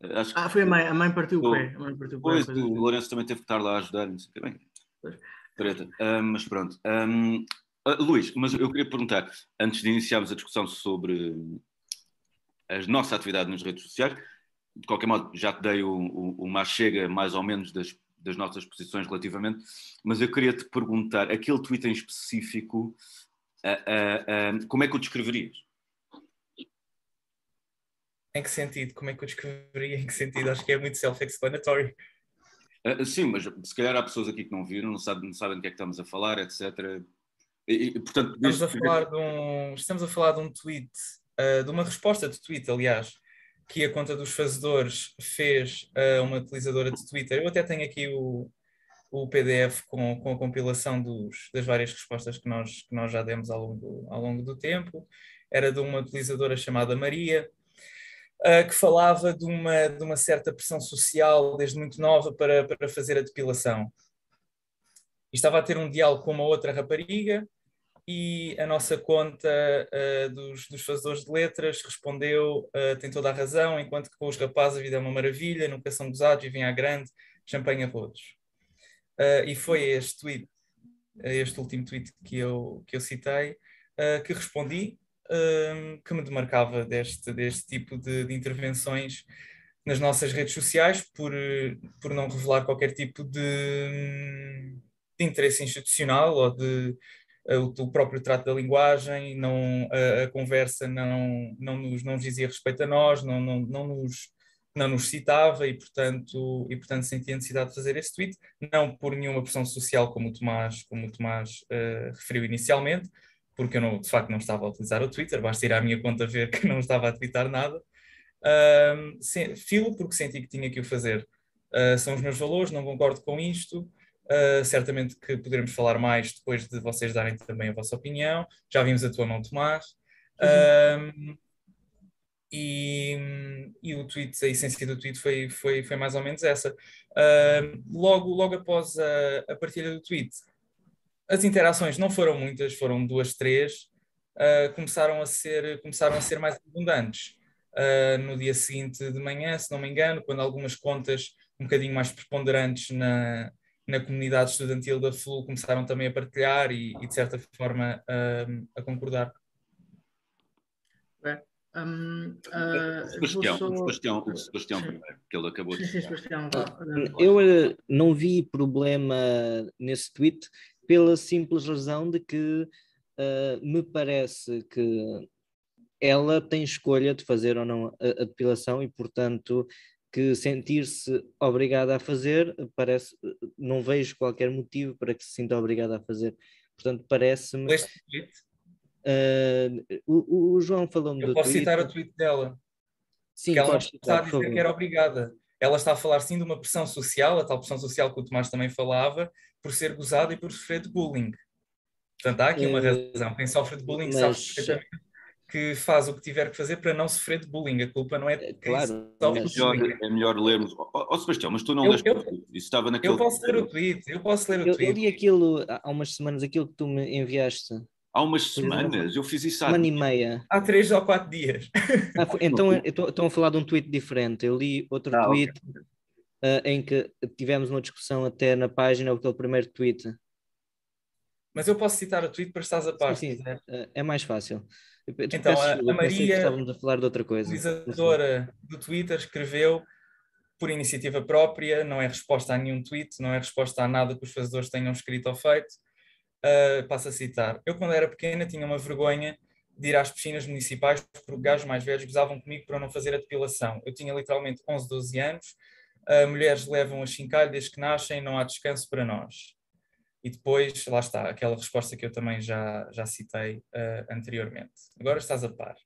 Acho ah, foi a mãe, a mãe partiu o pé. A mãe partiu pois, o, o Lourenço também teve que estar lá a ajudar, não sei o que bem. Treta. Uh, mas pronto. Um, uh, Luís, mas eu queria perguntar, antes de iniciarmos a discussão sobre a nossa atividade nas redes sociais, de qualquer modo, já te dei uma chega mais ou menos das, das nossas posições relativamente, mas eu queria te perguntar, aquele tweet em específico Uh, uh, como é que o descreverias? Em que sentido? Como é que eu descreveria? Em que sentido? Acho que é muito self-explanatory. Uh, sim, mas se calhar há pessoas aqui que não viram, não sabem, não sabem do que é que estamos a falar, etc. E, e, portanto, estamos, a falar de um, estamos a falar de um tweet, uh, de uma resposta de tweet, aliás, que a conta dos fazedores fez a uma utilizadora de Twitter. Eu até tenho aqui o, o PDF com, com a compilação dos, das várias respostas que nós, que nós já demos ao longo, ao longo do tempo. Era de uma utilizadora chamada Maria, uh, que falava de uma, de uma certa pressão social desde muito nova para, para fazer a depilação. E estava a ter um diálogo com uma outra rapariga e a nossa conta uh, dos, dos fazedores de letras respondeu, uh, tem toda a razão, enquanto que com os rapazes a vida é uma maravilha, nunca são gozados, vivem à grande, champanhe a todos. Uh, e foi este tweet, este último tweet que eu, que eu citei, uh, que respondi, uh, que me demarcava deste, deste tipo de, de, intervenções nas nossas redes sociais, por, por não revelar qualquer tipo de, de interesse institucional ou de o, o, próprio trato da linguagem, não, a, a, conversa não, não, nos, não nos dizia respeito a nós, não, não, não nos não nos citava e, portanto, e, portanto sentia a necessidade de fazer esse tweet, não por nenhuma pressão social, como o Tomás, como o Tomás uh, referiu inicialmente, porque eu não, de facto não estava a utilizar o Twitter, basta ir à minha conta ver que não estava a twittar nada. Uh, filo porque senti que tinha que o fazer. Uh, são os meus valores, não concordo com isto. Uh, certamente que poderemos falar mais depois de vocês darem também a vossa opinião. Já vimos a tua mão, Tomás. Uh, e, e, o tweet, a essência do tweet foi, foi, foi mais ou menos essa. Uh, logo, logo após a, a, partilha do tweet, as interações não foram muitas, foram duas, três, uh, começaram, a ser, começaram a ser mais abundantes. Uh, no dia seguinte de manhã, se não me engano, quando algumas contas um bocadinho mais preponderantes na, na comunidade estudantil da FLU começaram também a partilhar e, e de certa forma, a concordar. Um, uh, Sebastião, só... Sebastião, o Sebastião primeiro, que ele acabou de. Sim, Sebastião, Eu eh, não vi problema nesse tweet pela simples razão de que uh, me parece que ela tem escolha de fazer ou não a, a depilação e, portanto, que sentir-se obrigada a fazer, parece, não vejo qualquer motivo para que se sinta obrigada a fazer. Portanto, parece-me. Este tweet? Uh, o, o, João falou-me Eu posso tweet. citar o tweet dela. Sim, que ela não está a dizer que era obrigada. Ela está a falar sim de uma pressão social, a tal pressão social que o Tomás também falava, por ser gozada e por sofrer de bullying. Portanto, há aqui uma eh, razão. Quem sofre de bullying Mas... sabe perfeitamente que faz o que tiver que fazer para não sofrer de bullying. A culpa não é de eh, quem claro, sofre de bullying. É melhor lermos. Ó oh, oh, Sebastião, mas tu não eu, leste eu, Isso estava naquele... Eu posso ler o tweet, eu posso ler o eu, tweet. Eu li aquilo há umas semanas, aquilo que tu me enviaste. Há umas semanas, eu fiz isso há... Semana e meia. Há três ou quatro dias. Ah, então estão a falar de um tweet diferente. Eu li outro ah, tweet okay. uh, em que tivemos uma discussão até na página, aquele primeiro tweet. Mas eu posso citar o tweet para estás a par. Sim, sim. Uh, é mais fácil. então, a, a Maria, estávamos a falar de outra coisa. utilizadora do Twitter, escreveu por iniciativa própria, não é resposta a nenhum tweet, não é resposta a nada que os fazedores tenham escrito ou feito Uh, passo a citar. Eu, quando era pequena, tinha uma vergonha de ir às piscinas municipais porque gajos mais velhos gozavam comigo para não fazer a depilação. Eu tinha literalmente 11, 12 anos. Uh, mulheres levam a chincalho desde que nascem, não há descanso para nós. E depois, lá está, aquela resposta que eu também já, já citei uh, anteriormente. Agora estás a par.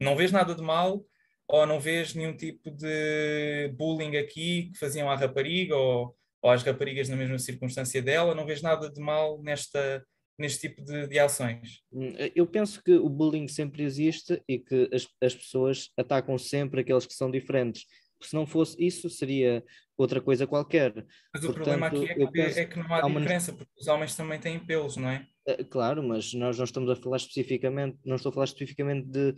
Não vês nada de mal ou não vês nenhum tipo de bullying aqui que faziam à rapariga ou ou às raparigas na mesma circunstância dela, não vês nada de mal nesta, neste tipo de, de, ações? Hum, eu penso que o bullying sempre existe e que as, as pessoas atacam sempre aqueles que são diferentes. Se não fosse isso, seria outra coisa qualquer. Mas Portanto, o problema aqui é que, é que não há, há diferença, uma... porque os homens também têm pelos, não é? Eh, claro, mas nós não estamos a falar especificamente, não estou a falar especificamente de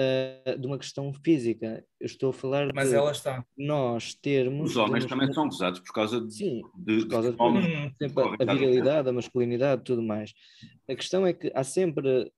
uh, de uma questão física. Eu estou a falar Mas de ela está. nós termos. Os homens também são gozados por causa de. Sim, de, por causa de, de homens, sempre a, a virilidade, a masculinidade, tudo mais. A questão é que há sempre.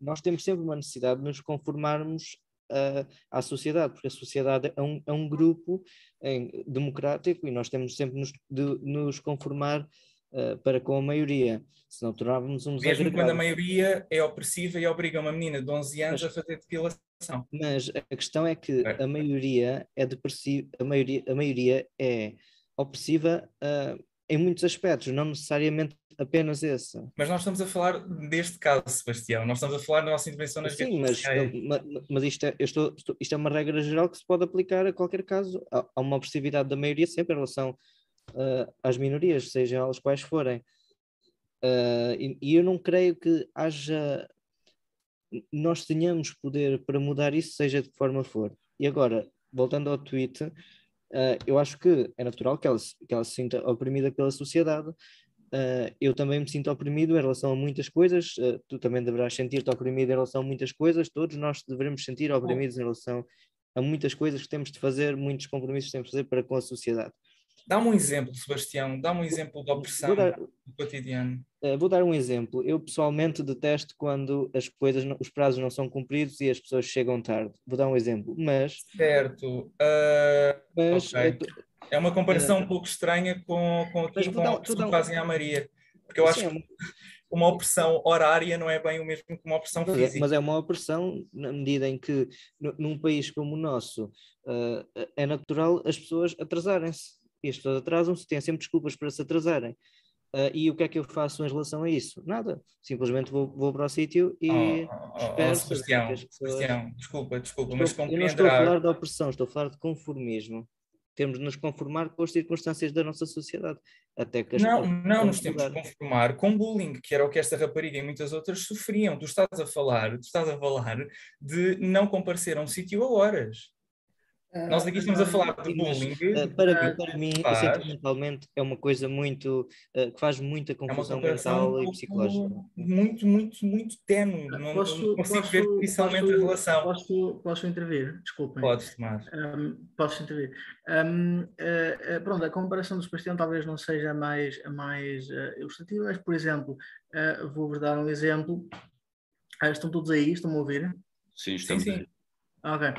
Nós temos sempre uma necessidade de nos conformarmos uh, à sociedade, porque a sociedade é um, é um grupo em, democrático e nós temos sempre nos, de nos conformar uh, para com a maioria se não tornávamos um Mesmo quando a maioria é opressiva e obriga uma menina de 11 anos mas, a fazer depilação. Mas a questão é que é. a maioria é depressiva, a maioria, a maioria é opressiva uh, em muitos aspectos, não necessariamente apenas esse. Mas nós estamos a falar deste caso, Sebastião, nós estamos a falar da nossa intervenção nas Sim, mas, mas isto, é, estou, isto é uma regra geral que se pode aplicar a qualquer caso. Há uma opressividade da maioria sempre em relação uh, às minorias, sejam elas quais forem. Uh, e, e, eu não creio que haja. Nós tenhamos poder para mudar isso, seja de que forma for. E agora, voltando ao tweet, uh, eu acho que é natural que ela, que ela se sinta oprimida pela sociedade. Uh, eu também me sinto oprimido em relação a muitas coisas, tu também deverás sentir-te oprimido em relação a muitas coisas, todos nós devemos sentir oprimidos em relação a muitas coisas que temos de fazer, muitos compromissos que temos de fazer para com a sociedade. Dá-me um exemplo, Sebastião, dá-me um exemplo de opressão dar, do cotidiano. Uh, vou dar um exemplo. Eu pessoalmente detesto quando as coisas, os prazos não são cumpridos e as pessoas chegam tarde. Vou dar um exemplo, mas... Certo. Uh, mas, okay. é uma comparação uh, um pouco estranha com, com aquilo que dar, fazem à Maria. Porque eu acho é que uma opressão horária não é bem o mesmo que uma opressão é, física. Mas é uma opressão na medida em que, num país como o nosso, é natural as pessoas atrasarem-se e as pessoas atrasam-se, têm sempre desculpas para se atrasarem. Uh, e o que é que eu faço em relação a isso? Nada. Simplesmente vou, vou para o sítio e oh, oh, espero. Oh, Sebastião, pessoas... Sebastião, desculpa, desculpa, estou, mas compreenderá... Eu não estou a falar de opressão, estou a falar de conformismo. temos de nos conformar com as circunstâncias da nossa sociedade. Até que não, não nos temos de conformar com bullying, que era o que esta rapariga e muitas outras sofriam. Tu estás a falar, tu estás a falar de não comparecer a um sítio a horas. Nós aqui estamos a falar de bullying. Eh, para, para mim, sentimentalmente, é uma coisa muito. Uh, que faz muita confusão é mental um e psicológica. Muito, muito, muito tenue. Não, posso, não consigo posso, ver oficialmente a relação. Posso, posso intervir? Desculpem. Podes, Tomás. Um, posso intervir. Um, uh, uh, pronto, a comparação do Sebastião talvez não seja a mais, mais ilustrativa, mas, por exemplo, vou-vos dar um exemplo. estão todos aí? Estão-me a ouvir? Sim, estamos. Sim, sim. Ok.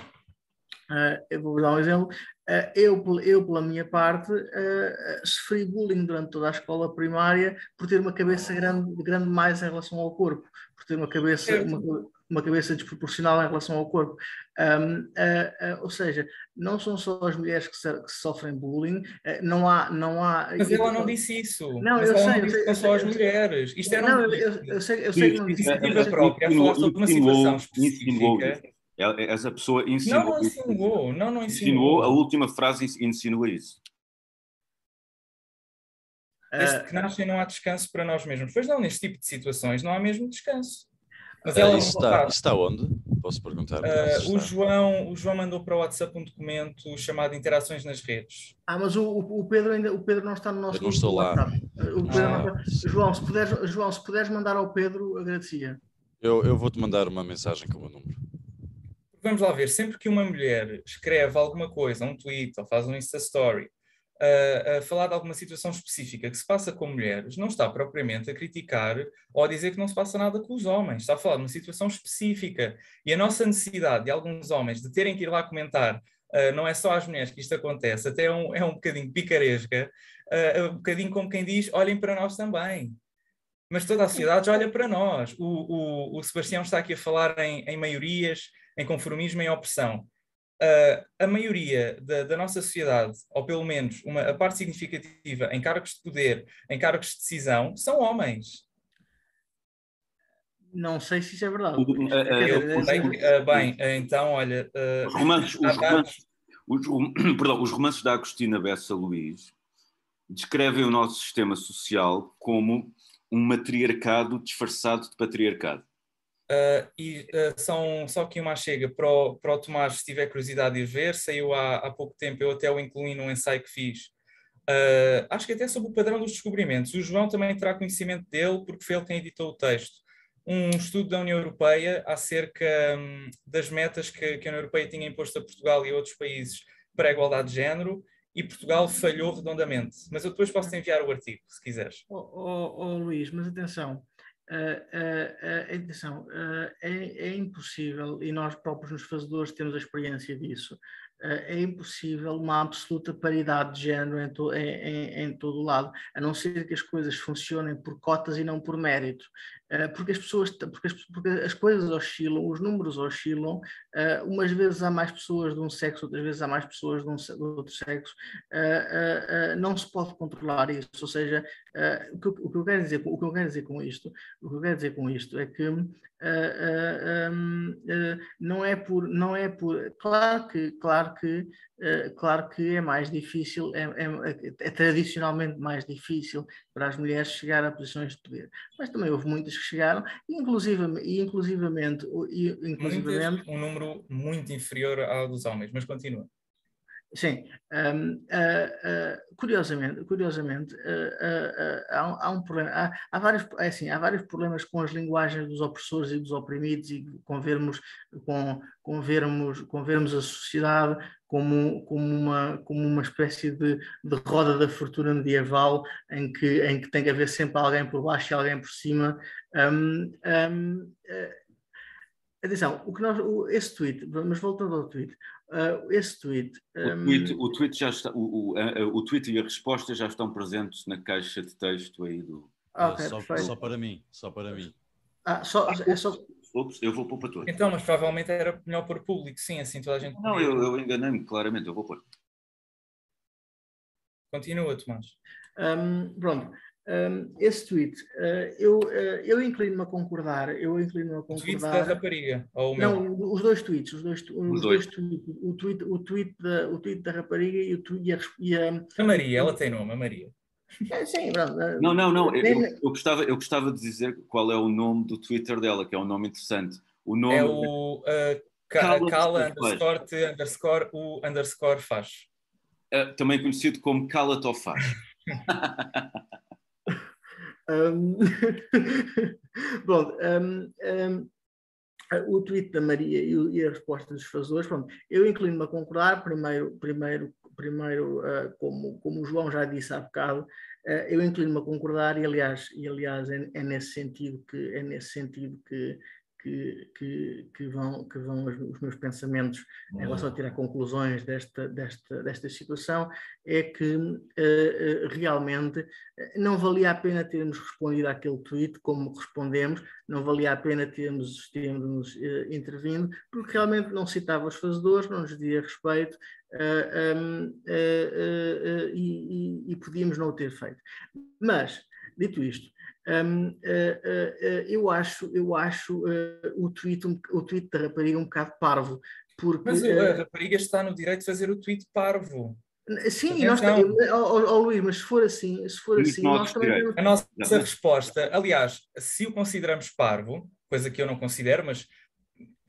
Uh, eu vou dar um exemplo. Uh, eu, eu, pela minha parte, uh, sofri bullying durante toda a escola primária por ter uma cabeça grande, grande mais em relação ao corpo, por ter uma cabeça, uma, uma, cabeça desproporcional em relação ao corpo. Um, ou seja, não são só as mulheres que, se, que sofrem bullying, não há. Não há Mas ela não disse isso. Não, Mas eu sei. Não disse eu sei, só as mulheres. Isto era não, um... eu, eu, sei, eu sei que não disse. Iniciativa própria, a falar sobre uma situação específica essa pessoa insinuou. Não, não insinuou, não, não insinuou. insinuou. A última frase insinua isso. Desde que nascem não há descanso para nós mesmos. Pois não, neste tipo de situações não há mesmo descanso. Mas ela uh, isso, está, isso está onde? Posso perguntar? Uh, o, João, o João mandou para o WhatsApp um documento chamado Interações nas Redes. Ah, mas o, o Pedro ainda o Pedro não está no nosso Eu não estou lá. Ah. João, se puderes, João, se puderes mandar ao Pedro, agradecia. Eu, eu vou-te mandar uma mensagem com o meu número vamos lá ver, sempre que uma mulher escreve alguma coisa, um tweet ou faz um Insta Story, a, a falar de alguma situação específica que se passa com mulheres, não está propriamente a criticar ou a dizer que não se passa nada com os homens, está a falar de uma situação específica. E a nossa necessidade de alguns homens de terem que ir lá comentar, uh, não é só às mulheres que isto acontece, até é um, é um bocadinho picaresca, uh, um bocadinho como quem diz, olhem para nós também mas toda a sociedade olha para nós. O, o, o Sebastião está aqui a falar em, em maiorias, em conformismo e em opressão. Uh, a maioria da, da, nossa sociedade, ou pelo menos uma, a parte significativa em cargos de poder, em cargos de decisão, são homens. Não sei se isso é verdade. Uh, bem, então, olha. os romances, os, romances os, perdão, os romances da Agostina Bessa Luís descrevem o nosso sistema social como um matriarcado disfarçado de patriarcado. Uh, e uh, são só que uma chega para o, para o Tomás, se tiver curiosidade de ver, saiu há, há pouco tempo, eu até o incluí num ensaio que fiz, uh, acho que até sobre o padrão dos descobrimentos. O João também terá conhecimento dele, porque foi ele quem editou o texto. Um estudo da União Europeia acerca um, das metas que, que, a União Europeia tinha imposto a Portugal e a outros países para a igualdade de género, e Portugal falhou redondamente. Mas eu depois posso enviar o artigo, se quiseres. Oh, oh, oh Luís, mas atenção, Uh, atenção, é, é, impossível, e nós próprios nos fazedores temos a experiência disso, é impossível uma absoluta paridade de género em, to, em, em, em todo o lado, a não ser que as coisas funcionem por cotas e não por mérito. Eh, porque as pessoas, porque as, porque as, coisas oscilam, os números oscilam, uh, umas vezes há mais pessoas de um sexo, outras vezes há mais pessoas de, um, de outro sexo, uh, uh, não se pode controlar isso, ou seja, o que, o, que, eu quero dizer, o que eu quero dizer com isto, o que eu quero dizer com isto é que um, não é por, não é por, claro que, claro que, claro que é mais difícil, é, é, é tradicionalmente mais difícil para as mulheres chegar a posições de poder, mas também houve muitas que chegaram, inclusive, inclusivamente, inclusivamente um número muito inferior ao dos homens, mas continua. Sim, um, uh, uh, curiosamente, curiosamente uh, há, há, um problema, há, há, vários, é assim, há vários problemas com as linguagens dos opressores e dos oprimidos e com vermos, com, com vermos, com vermos a sociedade como, como, uma, como uma espécie de, de roda da fortuna medieval em que, em que tem que haver sempre alguém por baixo e alguém por cima. Um, um, atenção, o que nós, o, esse tweet, mas voltando ao tweet, Uh, esse tweet, um... o tweet. O tweet já está, o, o, o tweet e a resposta já estão presentes na caixa de texto aí do. Okay, só, só, para mim, só para mim. Ah, só, é só... Ups, eu vou pôr para tu. Então, mas provavelmente era melhor pôr público, sim, assim toda a gente. Não, eu, eu enganei-me claramente, eu vou pôr. Continua, Tomás. Um, pronto. Um, esse tweet, uh, eu, uh, eu inclino-me a concordar, eu inclino-me a concordar. O tweet da rapariga, ou o Não, os dois tweets, os dois, os, os dois. dois tweets, o tweet, o tweet da, o tweet da rapariga e, o tweet, e, a, e a, a Maria, ela tem nome, a Maria. É, sim, pronto. Não, não, não, eu, eu, gostava, eu gostava de dizer qual é o nome do Twitter dela, que é um nome interessante. O nome é o uh, Cala, Cala underscore, underscore, o underscore faz. Uh, também conhecido como Cala-te ou faz. Um, pronto, um, um, o tweet da Maria e, e, a resposta dos fazedores, pronto, eu inclino-me a concordar, primeiro, primeiro, primeiro uh, como, como o João já disse há bocado, uh, eu inclino-me a concordar e aliás, e, aliás é, é, nesse sentido que, é nesse sentido que, que, que, que, vão, que vão os, meus pensamentos em relação a tirar conclusões desta, desta, desta situação, é que uh, uh, realmente eh, não valia a pena termos respondido àquele tweet como respondemos, não valia a pena termos, termos uh, intervindo, porque realmente não citava os fazedores, não nos dizia respeito um, e, e, e podíamos não o ter feito. Mas, dito isto, um, uh, uh, eu acho, eu acho o, tweet, um, o tweet da rapariga um bocado parvo. Porque, mas a rapariga está no direito de fazer o tweet parvo. Sim, nós oh, oh, Luís, mas se for assim, se for assim, nós também A nossa resposta, aliás, se o consideramos parvo, coisa que eu não considero, mas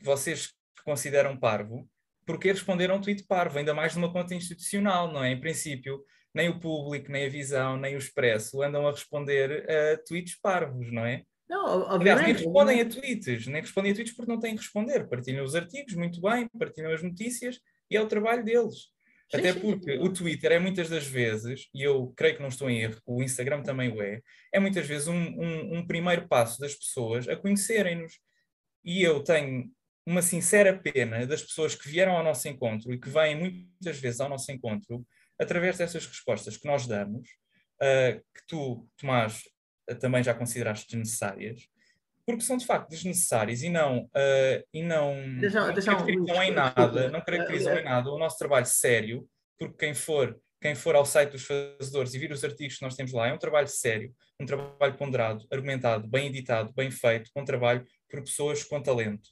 vocês consideram parvo, porque responderam um tweet parvo, ainda mais numa conta institucional, não é? Em princípio, nem o público, nem a visão, nem o expresso andam a responder a tweets parvos, não é? Não, Aliás, nem respondem a tweets, nem respondem a tweets porque não têm que responder. Partilham os artigos, muito bem, partilham as notícias e é o trabalho deles. Sim, Até porque sim. o Twitter é muitas das vezes, e eu creio que não estou em erro, o Instagram também o é, é muitas vezes um, um, um primeiro passo das pessoas a conhecerem-nos. E eu tenho uma sincera pena das pessoas que vieram ao nosso encontro e que vêm muitas vezes ao nosso encontro através dessas respostas que nós damos, uh, que tu, Tomás, uh, também já consideraste desnecessárias, porque são de facto desnecessárias e não, uh, e não, deixa, não deixa, caracterizam em nada, não caracterizam em nada o nosso trabalho sério, porque quem for, quem for ao site dos fazedores e vir os artigos que nós temos lá, é um trabalho sério, um trabalho ponderado, argumentado, bem editado, bem feito, um trabalho por pessoas com talento.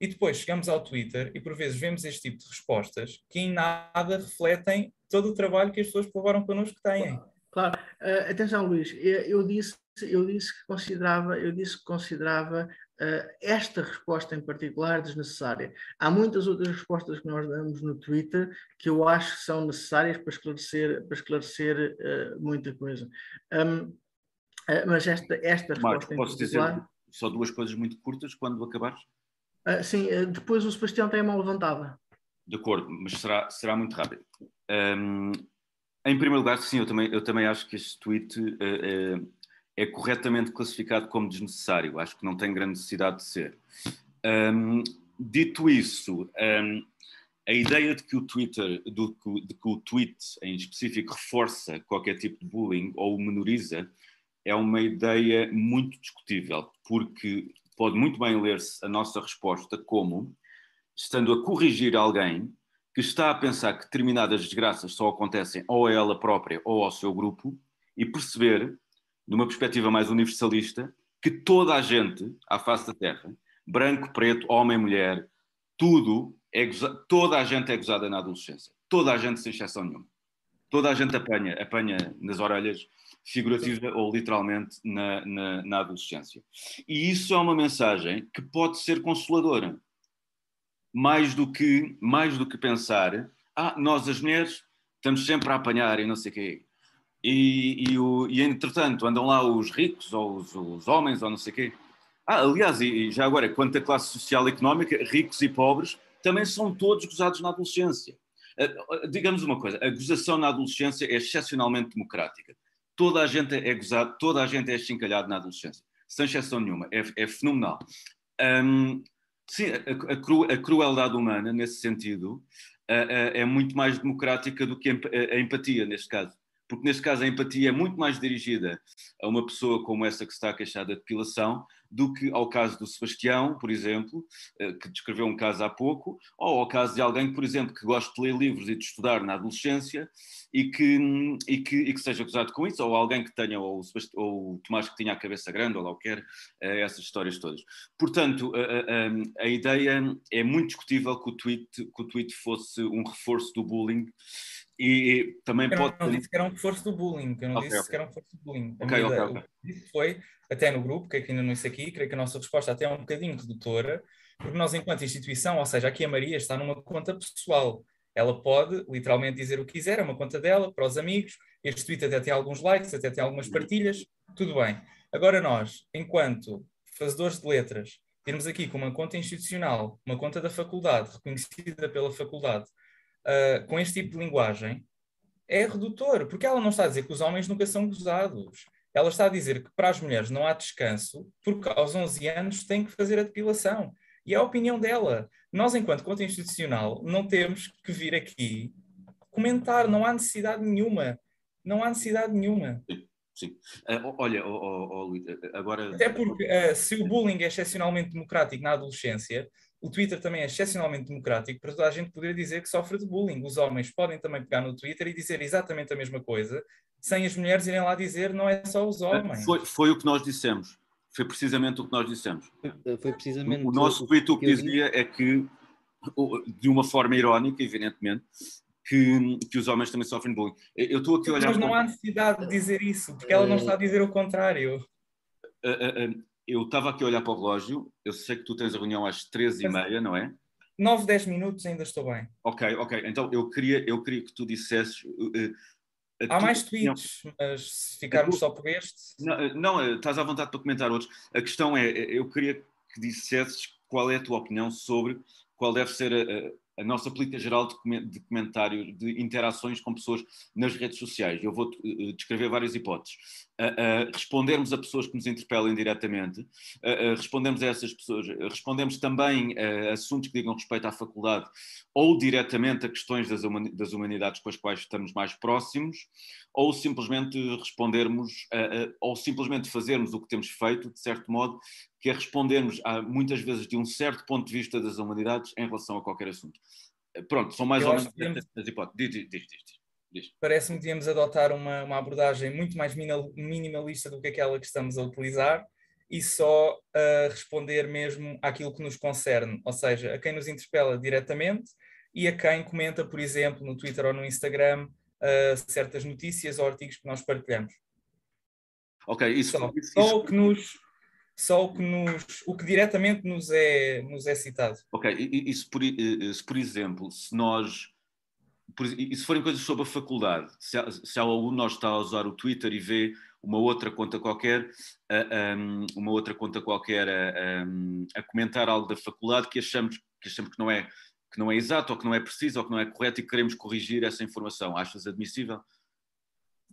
E depois chegamos ao Twitter e por vezes vemos este tipo de respostas que em nada refletem todo o trabalho que as pessoas que levaram connosco têm. Claro, uh, atenção Luís, eu disse, eu disse que considerava, eu disse que considerava uh, esta resposta em particular desnecessária. Há muitas outras respostas que nós damos no Twitter que eu acho que são necessárias para esclarecer, para esclarecer uh, muita coisa. Um, mas esta, esta resposta Marco, posso particular... dizer só duas coisas muito curtas quando acabares? Sim, depois o Sebastião tem a mão levantada. De acordo, mas será, será muito rápido. Um, em primeiro lugar, sim, eu também, eu também acho que este tweet uh, é corretamente classificado como desnecessário. Acho que não tem grande necessidade de ser. Um, dito isso, um, a ideia de que o Twitter, que, de que o tweet em específico reforça qualquer tipo de bullying ou o menoriza, é uma ideia muito discutível, porque pode muito bem ler-se a nossa resposta como estando a corrigir alguém que está a pensar que determinadas desgraças só acontecem ou a ela própria ou ao seu grupo e perceber, numa perspectiva mais universalista, que toda a gente à face da Terra, branco, preto, homem, mulher, tudo é toda a gente é gozada na adolescência. Toda a gente, sem exceção nenhuma. Toda a gente apanha, apanha nas orelhas figurativa ou literalmente na, na, na, adolescência. E isso é uma mensagem que pode ser consoladora. Mais do que, mais do que pensar, ah, nós as mulheres estamos sempre a apanhar e não sei o quê. E, e, o, e entretanto andam lá os ricos ou os, os homens ou não sei o quê. Ah, aliás, e, já agora, quanto à classe social e económica, ricos e pobres também são todos gozados na adolescência. Uh, digamos uma coisa, a gozação na adolescência é excepcionalmente democrática toda a gente é gozado, toda a gente é chincalhado na adolescência, sem exceção nenhuma, é, é fenomenal. Um, sim, a, cru, a, crueldade humana, nesse sentido, é muito mais democrática do que a empatia, neste caso. Porque, neste caso, a empatia é muito mais dirigida a uma pessoa como essa que está a queixar da depilação do que ao caso do Sebastião, por exemplo, eh, que descreveu um caso há pouco, ou ao caso de alguém, por exemplo, que gosta de ler livros e de estudar na adolescência e que, e que, e que seja acusado com isso, ou alguém que tenha, ou o, ou o Tomás que tinha a cabeça grande, ou lá o que quer, eh, essas histórias todas. Portanto, a, a, a, ideia é muito discutível que o, tweet, que o tweet fosse um reforço do bullying e também eu pode. Não, não disse que era um reforço do bullying, eu não okay, disse okay. que era um reforço do bullying. A okay, okay, okay. disse foi, até no grupo, que ainda não disse aqui, creio que a nossa resposta até é um bocadinho redutora, porque nós, enquanto instituição, ou seja, aqui a Maria está numa conta pessoal. Ela pode literalmente dizer o que quiser, é uma conta dela, para os amigos. Este tweet até tem alguns likes, até tem algumas partilhas, tudo bem. Agora, nós, enquanto fazedores de letras, temos aqui com uma conta institucional, uma conta da faculdade, reconhecida pela faculdade, uh, com este tipo de linguagem, é redutor, porque ela não está a dizer que os homens nunca são gozados. Ela está a dizer que para as mulheres não há descanso, porque aos 11 anos têm que fazer a depilação. E é a opinião dela. Nós, enquanto conta institucional, não temos que vir aqui comentar, não há necessidade nenhuma. Não há necessidade nenhuma. Sim. Uh, olha, oh, oh, oh, agora. Até porque uh, se o bullying é excepcionalmente democrático na adolescência, o Twitter também é excepcionalmente democrático para toda a gente poder dizer que sofre de bullying. Os homens podem também pegar no Twitter e dizer exatamente a mesma coisa, sem as mulheres irem lá dizer não é só os homens. Foi, foi o que nós dissemos. Foi precisamente o que nós dissemos. Foi precisamente o, o nosso tweet o que dizia é que, de uma forma irónica, evidentemente, que, que, os homens também sofrem bullying. Eu estou aqui a olhar. Mas não há necessidade de dizer isso, porque ela não está a dizer o contrário. Uh, uh, uh, eu estava aqui a olhar para o relógio, eu sei que tu tens a reunião às 13h30, não é? 9, 10 minutos ainda estou bem. Ok, ok. Então eu queria, eu queria que tu dissesses. Uh, Há mais tweets, mas se ficarmos tu... só por este. Não, não, estás à vontade para comentar outros. A questão é, eu queria que dissesses qual é a tua opinião sobre qual deve ser a, a nossa política geral de comentário, de interações com pessoas nas redes sociais. Eu vou eh, descrever várias hipóteses. Respondermos a pessoas que nos interpelam diretamente, respondermos a essas pessoas, respondemos também a assuntos que digam respeito à faculdade ou diretamente a questões das, das humanidades com as quais estamos mais próximos, ou simplesmente respondermos, ou simplesmente fazermos o que temos feito, de certo modo, que é respondermos a, muitas vezes de um certo ponto de vista das humanidades em relação a qualquer assunto. Pronto, são mais Eu ou menos temos... as hipóteses. Diz, diz, diz, diz. Parece-me que devíamos adotar uma, uma abordagem muito mais minimalista do que aquela que estamos a utilizar e só uh, responder mesmo àquilo que nos concerne, ou seja, a quem nos interpela diretamente e a quem comenta, por exemplo, no Twitter ou no Instagram, uh, certas notícias ou artigos que nós partilhamos. Ok, isso, só, isso, só o que nos só o que, nos, o que diretamente nos é, nos é citado. Ok, e, e se, por, se por exemplo, se nós. Por, e se forem coisas sobre a faculdade, se, se há aluno nós está a usar o Twitter e vê uma outra conta qualquer, uh, um, uma outra conta qualquer a, a, comentar algo da faculdade que achamos que, achamos que não é que não é exato, ou que não é preciso, ou que não é correto e queremos corrigir essa informação. Achas admissível?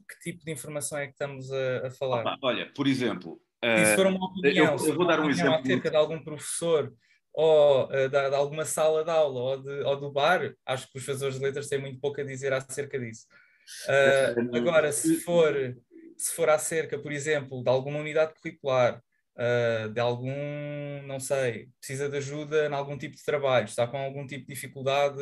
Que tipo de informação é que estamos a, a falar? Opa, olha, por exemplo, e se for uma opinião, eu, eu vou dar um exemplo acerca de algum professor ou uh, de, de, alguma sala de aula ou, de, ou, do bar, acho que os fazedores de letras têm muito pouco a dizer acerca disso. Uh, agora, se for, se for acerca, por exemplo, de alguma unidade curricular, uh, de algum, não sei, precisa de ajuda em algum tipo de trabalho, está com algum tipo de dificuldade,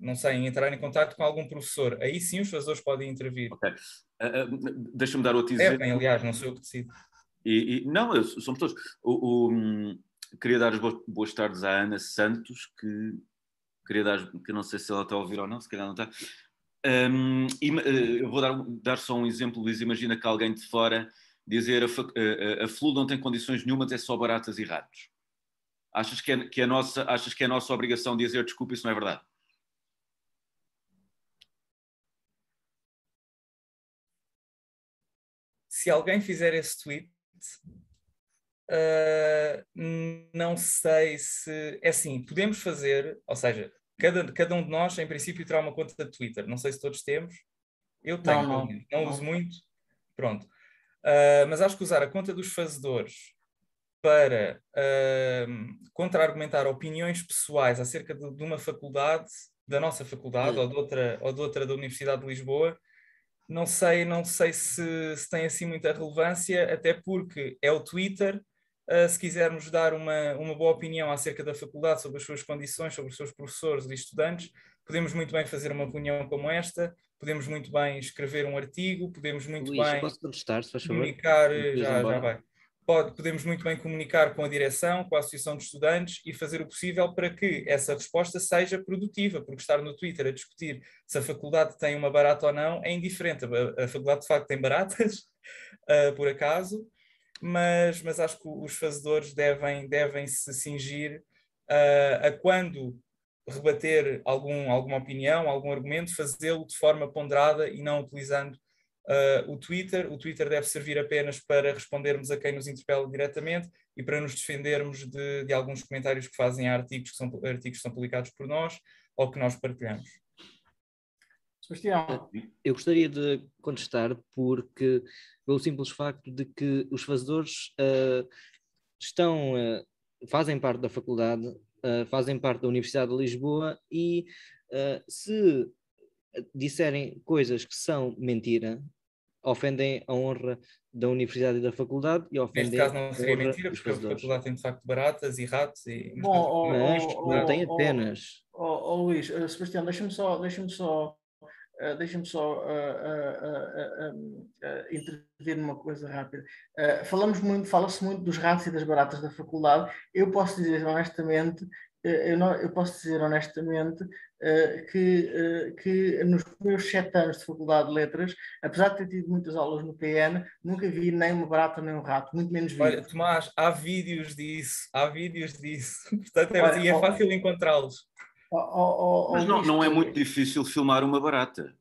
não sei, entrar em contato com algum professor, aí sim os fazedores podem intervir. Ok. Uh, Deixa-me dar outro exemplo. É, aliás, não sou eu que decido. E, e, não, somos todos. O, o, um, queria dar as boas, boas, tardes à Ana Santos, que queria dar, que não sei se ela está a ouvir ou não, se calhar não está. Um, e, uh, eu vou dar, dar só um exemplo, Luís. Imagina que alguém de fora dizer a, a, a Flu não tem condições nenhumas, é só baratas e ratos. Achas que é, que é, nossa, achas que é a nossa obrigação dizer desculpa, isso não é verdade? se alguém fizer esse tweet, uh, não sei se. É assim, podemos fazer, ou seja, cada, cada um de nós, em princípio, terá uma conta de Twitter. Não sei se todos temos. Eu tenho, não, não, não uso muito. Pronto. Uh, mas acho que usar a conta dos fazedores para uh, contra-argumentar opiniões pessoais acerca de, de, uma faculdade, da nossa faculdade, ou de, outra, ou de outra da Universidade de Lisboa, não sei, não sei se, se, tem assim muita relevância, até porque é o Twitter. Uh, se quisermos dar uma, uma boa opinião acerca da faculdade, sobre as suas condições, sobre os seus professores e estudantes, podemos muito bem fazer uma reunião como esta, podemos muito bem escrever um artigo, podemos muito Luís, bem posso comunicar, já, já vai. Pode, podemos muito bem comunicar com a direção, com a associação de estudantes e fazer o possível para que essa resposta seja produtiva, porque estar no Twitter a discutir se a faculdade tem uma barata ou não é indiferente. A, a faculdade de facto tem baratas, uh, por acaso, mas, mas acho que os fazedores devem, devem se cingir uh, a quando rebater algum, alguma opinião, algum argumento, fazê-lo de forma ponderada e não utilizando uh, o Twitter. O Twitter deve servir apenas para respondermos a quem nos interpela diretamente e para nos defendermos de, de alguns comentários que fazem a artigos que, são, artigos que são publicados por nós ou que nós partilhamos. Sebastião. Eu gostaria de contestar porque, pelo simples facto de que os fazedores uh, estão, uh, fazem parte da faculdade, uh, fazem parte da Universidade de Lisboa e se disserem coisas que são mentira, ofendem a honra da universidade e da faculdade e ofendem Neste caso não seria mentira, porque a faculdade tem de facto baratas e ratos e... Bom, oh, mas oh, não tem apenas. Oh, oh, Luís, uh, Sebastião, deixa-me só, deixa-me só, uh, deixa-me só uh, intervir numa coisa rápida. falamos muito, fala-se muito dos ratos e das baratas da faculdade. Eu posso dizer honestamente eu, não, eu, posso dizer honestamente uh, que, uh, que nos meus sete anos de Faculdade de Letras, apesar de ter tido muitas aulas no PN, nunca vi nem uma barata nem um rato, muito menos vídeo. Olha, Tomás, há vídeos disso, há vídeos disso, portanto é, Olha, é fácil encontrá-los. Mas não, não é muito difícil filmar uma barata.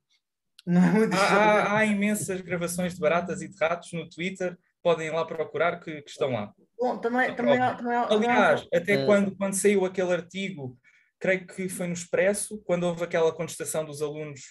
Não é muito difícil. Há, há, há imensas gravações de baratas e de ratos no Twitter, podem ir lá procurar que, que estão lá. Bom, também, também, há, também há, Aliás, até é. quando, quando saiu aquele artigo, creio que foi no Expresso, quando houve aquela contestação dos alunos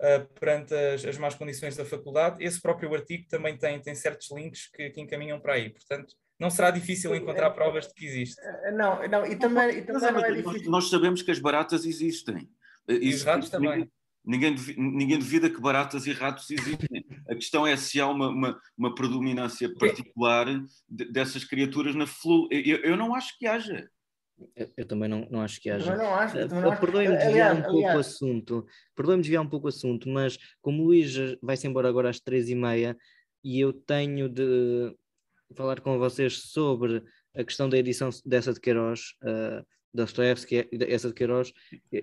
uh, perante as, as más condições da faculdade, esse próprio artigo também tem, tem certos links que, que encaminham para aí. Portanto, não será difícil encontrar provas de que existe. Eh, não, não e também, e também não é difícil. Nós sabemos que as baratas existem. E os ratos também. Ninguém, ninguém duvida que baratas e ratos existem. A questão é se há uma, uma, uma predominância particular de, dessas criaturas na flu. Eu, eu não acho que haja. Eu, eu, também não, não acho que haja. Não acho, Perdoe-me desviar um pouco o assunto. Perdoe-me desviar um pouco o assunto, mas como o Luís vai-se embora agora às três e meia e eu tenho de falar com vocês sobre a questão da edição dessa de Queiroz. Uh, Dostoevsky, essa de Queiroz,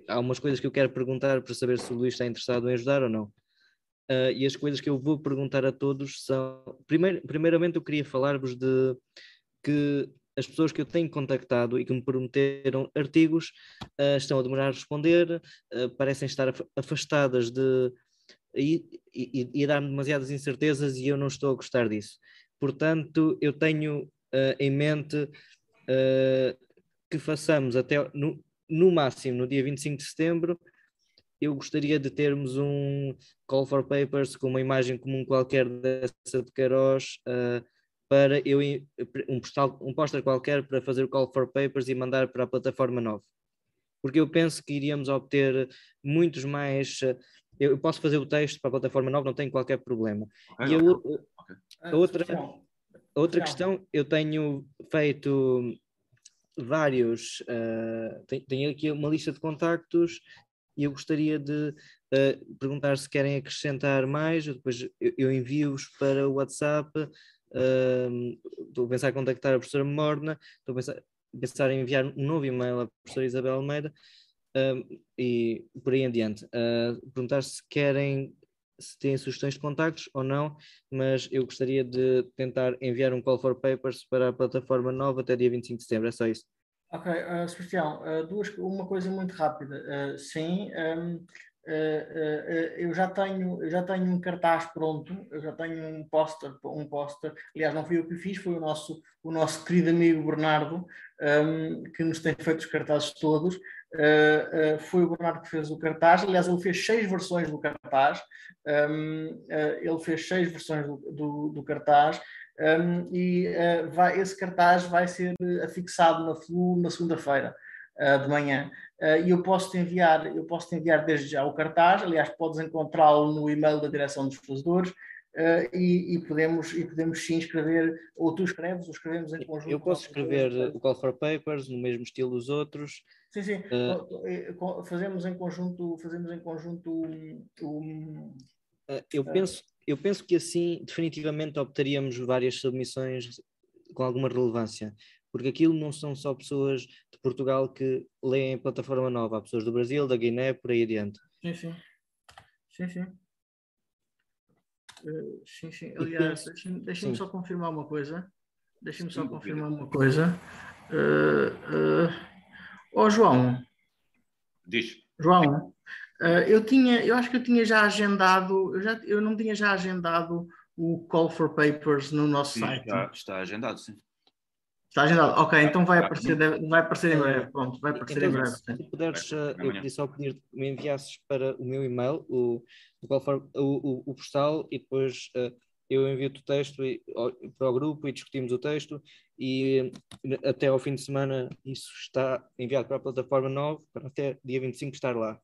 há umas coisas que eu quero perguntar para saber se o Luís está interessado em ajudar ou não. Uh, e as coisas que eu vou perguntar a todos são. Primeiro, primeiramente, eu queria falar-vos de que as pessoas que eu tenho contactado e que me prometeram artigos uh, estão a demorar a responder, uh, parecem estar afastadas de. e, e, e dar-me demasiadas incertezas e eu não estou a gostar disso. Portanto, eu tenho em mente que façamos até no, no máximo no dia 25 de setembro, eu gostaria de termos um call for papers com uma imagem comum qualquer dessa de Queiroz uh, para eu um, postal, um póster qualquer para fazer o call for papers e mandar para a plataforma nova. Porque eu penso que iríamos obter muitos mais. Uh, eu posso fazer o texto para a plataforma nova, não tenho qualquer problema. e a, a outra, a outra questão, eu tenho feito vários, uh, tenho, tenho, aqui uma lista de contactos e eu gostaria de uh, perguntar se querem acrescentar mais, depois eu, eu envio-os para o WhatsApp, uh, estou a pensar em contactar a professora Morna, estou a pensar, pensar em enviar um novo e-mail à professora Isabel Almeida e por aí em diante. perguntar se querem se têm sugestões de contactos ou não, mas eu gostaria de tentar enviar um call for papers para a plataforma nova até dia 25 de setembro, é só isso. Ok, uh, Sebastião, uh, duas, uma coisa muito rápida. Uh, sim, um, eu já tenho, eu já tenho um cartaz pronto, eu já tenho um póster, um póster, aliás, não fui eu que fiz, foi o nosso, o nosso querido amigo Bernardo, um, que nos tem feito os cartazes todos. Uh, uh, foi o Bernardo que fez o cartaz. Aliás, ele fez seis versões do cartaz. Um, uh, ele fez seis versões do, do, do cartaz. Um, e vai, esse cartaz vai ser afixado na FLU na segunda-feira de manhã. e eu posso te enviar, eu posso te enviar desde já o cartaz, aliás, podes encontrá-lo no e-mail da direção dos fazedores, Uh, e, e, podemos, e podemos sim escrever, ou tu escreves, ou escrevemos em conjunto. Eu posso escrever o Call for Papers no mesmo estilo dos outros. Sim, sim. Uh, fazemos em conjunto, fazemos em conjunto um, uh, eu, penso, eu penso que assim definitivamente obteríamos várias submissões com alguma relevância, porque aquilo não são só pessoas de Portugal que leem a plataforma nova, há pessoas do Brasil, da Guiné, por aí adiante. Sim, sim. Sim, sim. Uh, sim, sim. Aliás, deixa-me deixa só confirmar uma coisa. Deixa-me só confirmar uma coisa. Uh, uh, oh, João. Diz. João, uh, eu tinha, eu acho que eu tinha já agendado, eu, já, eu não tinha já agendado o Call for Papers no nosso sim, site. Já está agendado, sim. Está agendado, ok, então vai aparecer, vai aparecer em breve, pronto, vai aparecer então, em breve. Se puderes, eu pedi só pedir que me enviasses para o meu e-mail, o, o, for, o, o, o postal, e depois uh, eu envio-te o texto e, para o grupo e discutimos o texto e até ao fim de semana isso está enviado para a plataforma nova para até dia 25 estar lá.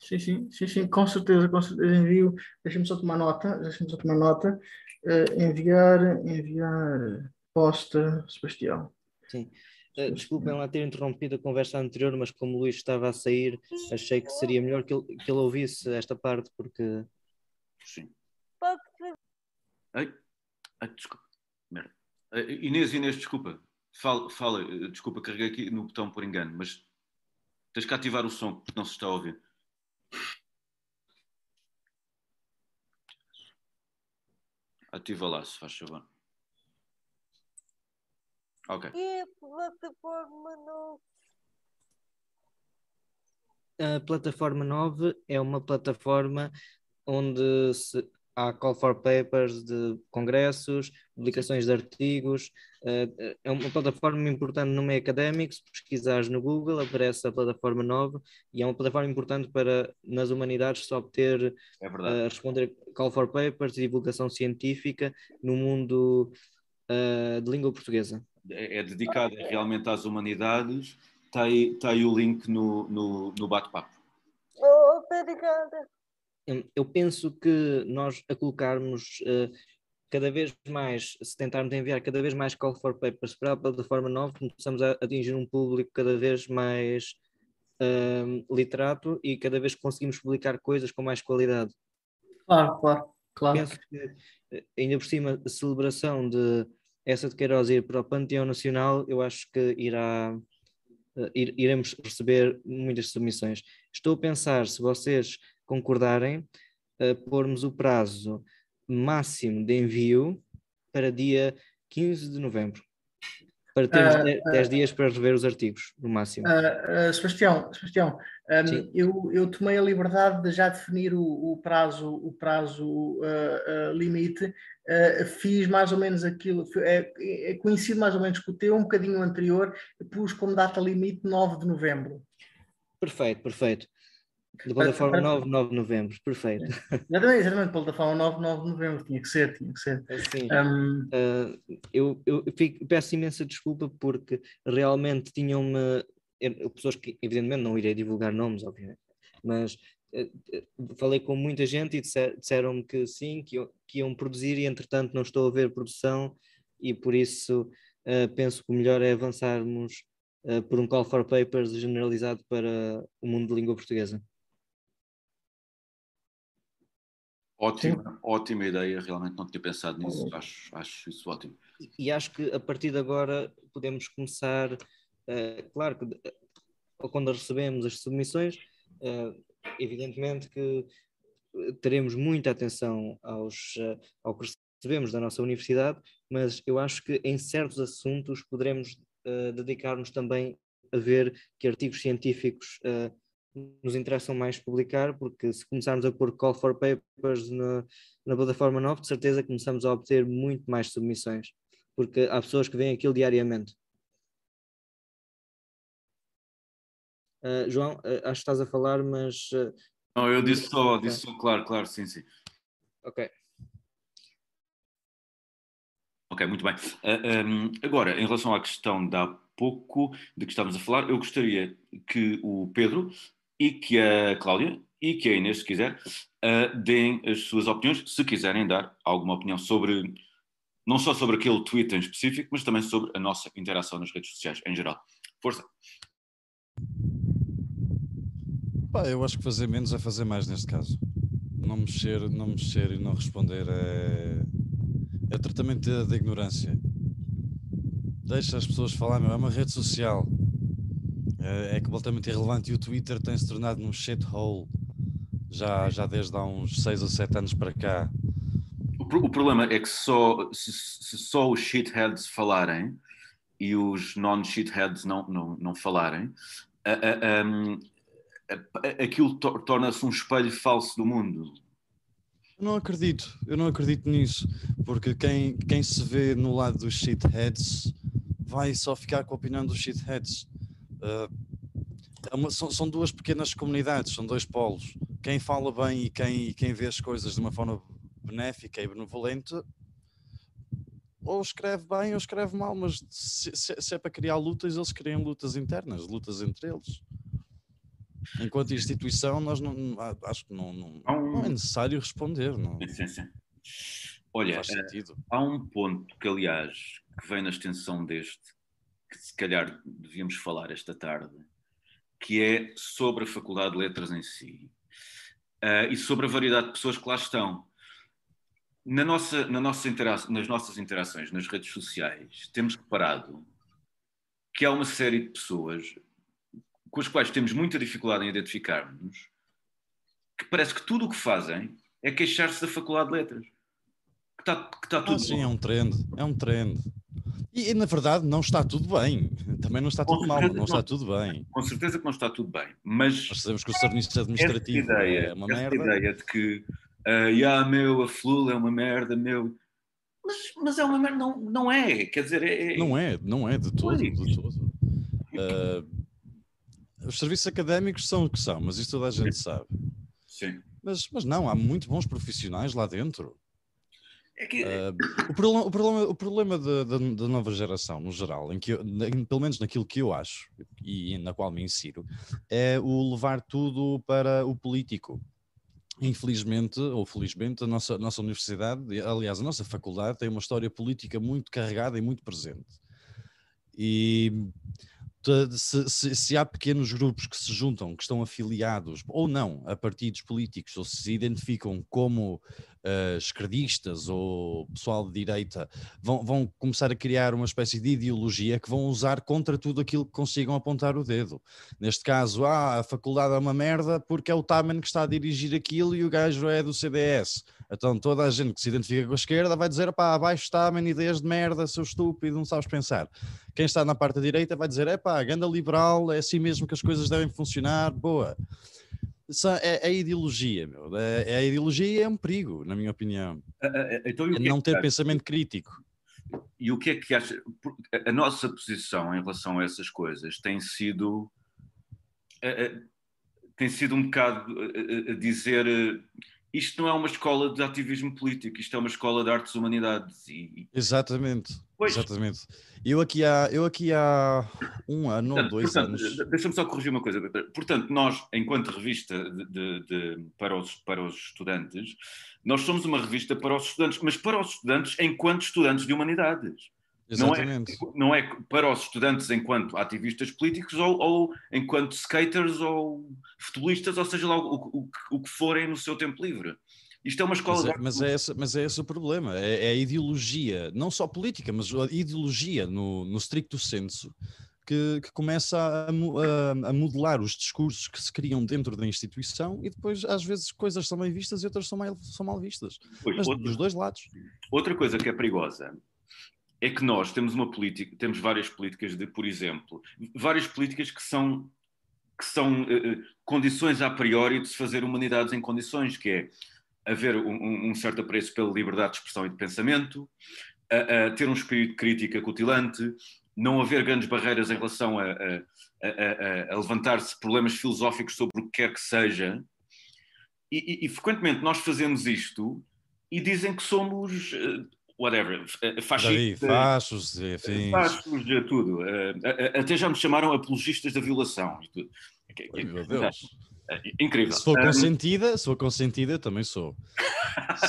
Sim, sim, sim, sim, com certeza, com certeza envio. Deixa-me só tomar nota, deixa-me só tomar nota. Uh, enviar, enviar Posta, Sebastião. Sim. Uh, desculpem lá ter interrompido a conversa anterior, mas como o Luís estava a sair, achei que seria melhor que ele, que ele ouvisse esta parte, porque. Sim. Ai, ai desculpa. Merda. Uh, Inês, Inês, desculpa. Fala, fala, desculpa, carreguei aqui no botão por engano, mas tens que ativar o som, porque não se está a ouvir. Ativa lá, se faz favor. Ok. E a plataforma 9? A plataforma 9 é uma plataforma onde se, há call for papers de congressos, publicações de artigos. Eh, é uma plataforma importante no meio académico. Se pesquisares no Google, aparece a plataforma 9 e é uma plataforma importante para, nas humanidades, se obter, é uh, responder call for papers e divulgação científica no mundo uh, de língua portuguesa. É, é dedicada realmente às humanidades. Está aí, está aí o link no, no, no bate-papo. Oh, obrigada. Eu penso que nós a colocarmos uh, cada vez mais, se tentarmos enviar cada vez mais call for papers para a plataforma nova, começamos a atingir um público cada vez mais uh, literato e cada vez conseguimos publicar coisas com mais qualidade. Claro, claro, claro. Penso que, eh, ainda por cima, a celebração de essa de Queiroz ir para o Panteão Nacional, eu acho que irá, uh, iremos receber muitas submissões. Estou a pensar, se vocês concordarem, uh, pormos o prazo máximo de envio para dia 15 de novembro para termos 10 uh, uh, dias para rever os artigos, no máximo. Uh, Sebastião, Sebastião um, eu, eu tomei a liberdade de já definir o, o prazo, o prazo limite, fiz mais ou menos aquilo, é, é conhecido mais ou menos com o teu, um bocadinho anterior, pus como data limite 9 de novembro. Perfeito, perfeito. De plataforma 9, 9 de novembro, perfeito. Exatamente, exatamente, plataforma 9, 9 de novembro, tinha que ser, tinha que ser. Assim, um... uh, eu, eu fico, peço imensa desculpa porque realmente tinham-me, pessoas que evidentemente não irei divulgar nomes, obviamente, mas uh, falei com muita gente e disser, disseram-me que sim, que, que iam produzir e entretanto não estou a ver produção e por isso uh, penso que o melhor é avançarmos por um call for papers generalizado para o mundo de língua portuguesa. Ótima, ótima ideia, realmente não tinha pensado nisso, acho, acho isso ótimo. E acho que a partir de agora podemos começar, uh, claro que uh, quando recebemos as submissões, uh, evidentemente que teremos muita atenção aos, ao que recebemos da nossa universidade, mas eu acho que em certos assuntos poderemos dedicar-nos também a ver que artigos científicos nos interessam mais publicar, porque se começarmos a pôr call for papers na, na plataforma nova, de certeza começamos a obter muito mais submissões, porque há pessoas que veem aquilo diariamente. Uh, João, uh, acho que estás a falar, mas. Uh, Não, eu disse só, disse só, claro, claro, sim, sim. Ok. Ok, muito bem. Um, agora, em relação à questão da pouco de que estamos a falar. Eu gostaria que o Pedro e que a Cláudia e que a Inês, se quiser, uh, deem as suas opiniões, se quiserem dar alguma opinião sobre, não só sobre aquele tweet em específico, mas também sobre a nossa interação nas redes sociais em geral. Força! Pá, eu acho que fazer menos é fazer mais neste caso. Não mexer, não mexer e não responder é, é tratamento da ignorância. Deixa as pessoas falar, é uma rede social. É, é completamente irrelevante e o Twitter tem se tornado num shithole já, já desde há uns 6 ou 7 anos para cá. O, o problema é que só, se, se, só os shitheads falarem e os non-shitheads não, não, não falarem, a, a, a, aquilo to, torna-se um espelho falso do mundo. Eu não acredito, eu não acredito nisso, porque quem, quem se vê no lado dos shitheads vai só ficar com a opinião dos shitheads. Uh, é uma, são, são, duas pequenas comunidades, são dois polos. Quem fala bem e quem, quem vê as coisas de uma forma benéfica e benevolente, ou escreve bem ou escreve mal, mas se, se, se é para criar lutas, eles criam lutas internas, lutas entre eles. Enquanto instituição, nós não, acho que não, não, não é necessário responder. Não, sim, sim. Olha, eh, há um ponto que, aliás, que vem na extensão deste, que se calhar devíamos falar esta tarde, que é sobre a Faculdade de Letras em si uh, e sobre a variedade de pessoas que lá estão. Na nossa, na nossa nas nossas interações nas redes sociais, temos reparado que há uma série de pessoas com as quais temos muita dificuldade em identificar-nos, que parece que tudo o que fazem é queixar-se da Faculdade de Letras. Que está, que está tudo ah, sim, bom. é um trend, é um trend. E, na verdade não está tudo bem. Também não está tudo mal, não, não, está tudo bem. Com certeza que não está tudo bem, mas... Nós sabemos que o serviço administrativo ideia, é uma merda. ideia de que, uh, yeah, meu, a Flula é uma merda, meu... Mas, mas é uma merda, não, não é, quer dizer... É, é... Não é, não é de todo, de todo. Uh, os serviços académicos são o que são, mas isso toda a gente sabe. Sim. Mas, mas não, há muito bons profissionais lá dentro. É que... Uh, o problema, o problema, o problema da, da, da nova geração, no geral, em que eu, pelo menos naquilo que eu acho e na qual me insiro, é o levar tudo para o político. Infelizmente, ou felizmente, a nossa, nossa universidade, aliás, a nossa faculdade, tem uma história política muito carregada e muito presente. E se, se, se, há pequenos grupos que se juntam, que estão afiliados ou não a partidos políticos, ou se identificam como uh, esquerdistas ou pessoal de direita, vão, vão, começar a criar uma espécie de ideologia que vão usar contra tudo aquilo que consigam apontar o dedo. Neste caso, ah, a faculdade é uma merda porque é o Taman que está a dirigir aquilo e o gajo é do CDS. Então toda a gente que se identifica com a esquerda vai dizer, pá, abaixo está, man, ideias de merda, seu estúpido, não sabes pensar. Quem está na parte da direita vai dizer, é pá, ganda liberal, é assim mesmo que as coisas devem funcionar, boa. É, é ideologia, meu. É, é, a ideologia é um perigo, na minha opinião. Então, é não ter pensamento crítico. E o que é que acha? A nossa posição em relação a essas coisas tem sido tem sido um bocado a dizer isto não é uma escola de ativismo político, isto é uma escola de artes e humanidades. E... Exatamente, pois. exatamente. Eu aqui, há, eu aqui há um ano ou dois portanto, anos. Deixa-me só corrigir uma coisa. Portanto, nós, enquanto revista de, de, de, para, os, para os estudantes, nós somos uma revista para os estudantes, mas para os estudantes enquanto estudantes de humanidades. Exatamente. Não é, não é para os estudantes enquanto ativistas políticos ou, ou enquanto skaters ou futebolistas, ou seja lá o, o, o, que forem no seu tempo livre. Isto é uma escola mas é, mas é, esse, mas é esse o problema, é, é, a ideologia, não só política, mas a ideologia no, no stricto senso, que, que começa a, a, a, modelar os discursos que se criam dentro da instituição e depois às vezes coisas são bem vistas e outras são mal, são mal vistas. Pois, mas outra, dos dois lados. Outra coisa que é perigosa é que nós temos uma política, temos várias políticas de, por exemplo, várias políticas que são que são uh, condições a priori de se fazer humanidades em condições, que é haver um, um certo apreço pela liberdade de expressão e de pensamento, a, a ter um espírito crítico acutilante, não haver grandes barreiras em relação a, a, a levantar-se problemas filosóficos sobre o que quer que seja. E, e, e, frequentemente nós fazemos isto e dizem que somos whatever, fascistas, fachos, enfim. tudo. Eh, eh, Até já me chamaram apologistas da violação. e tudo. Ai, meu Deus. eh, Incrível. Se for consentida, se for consentida, também sou.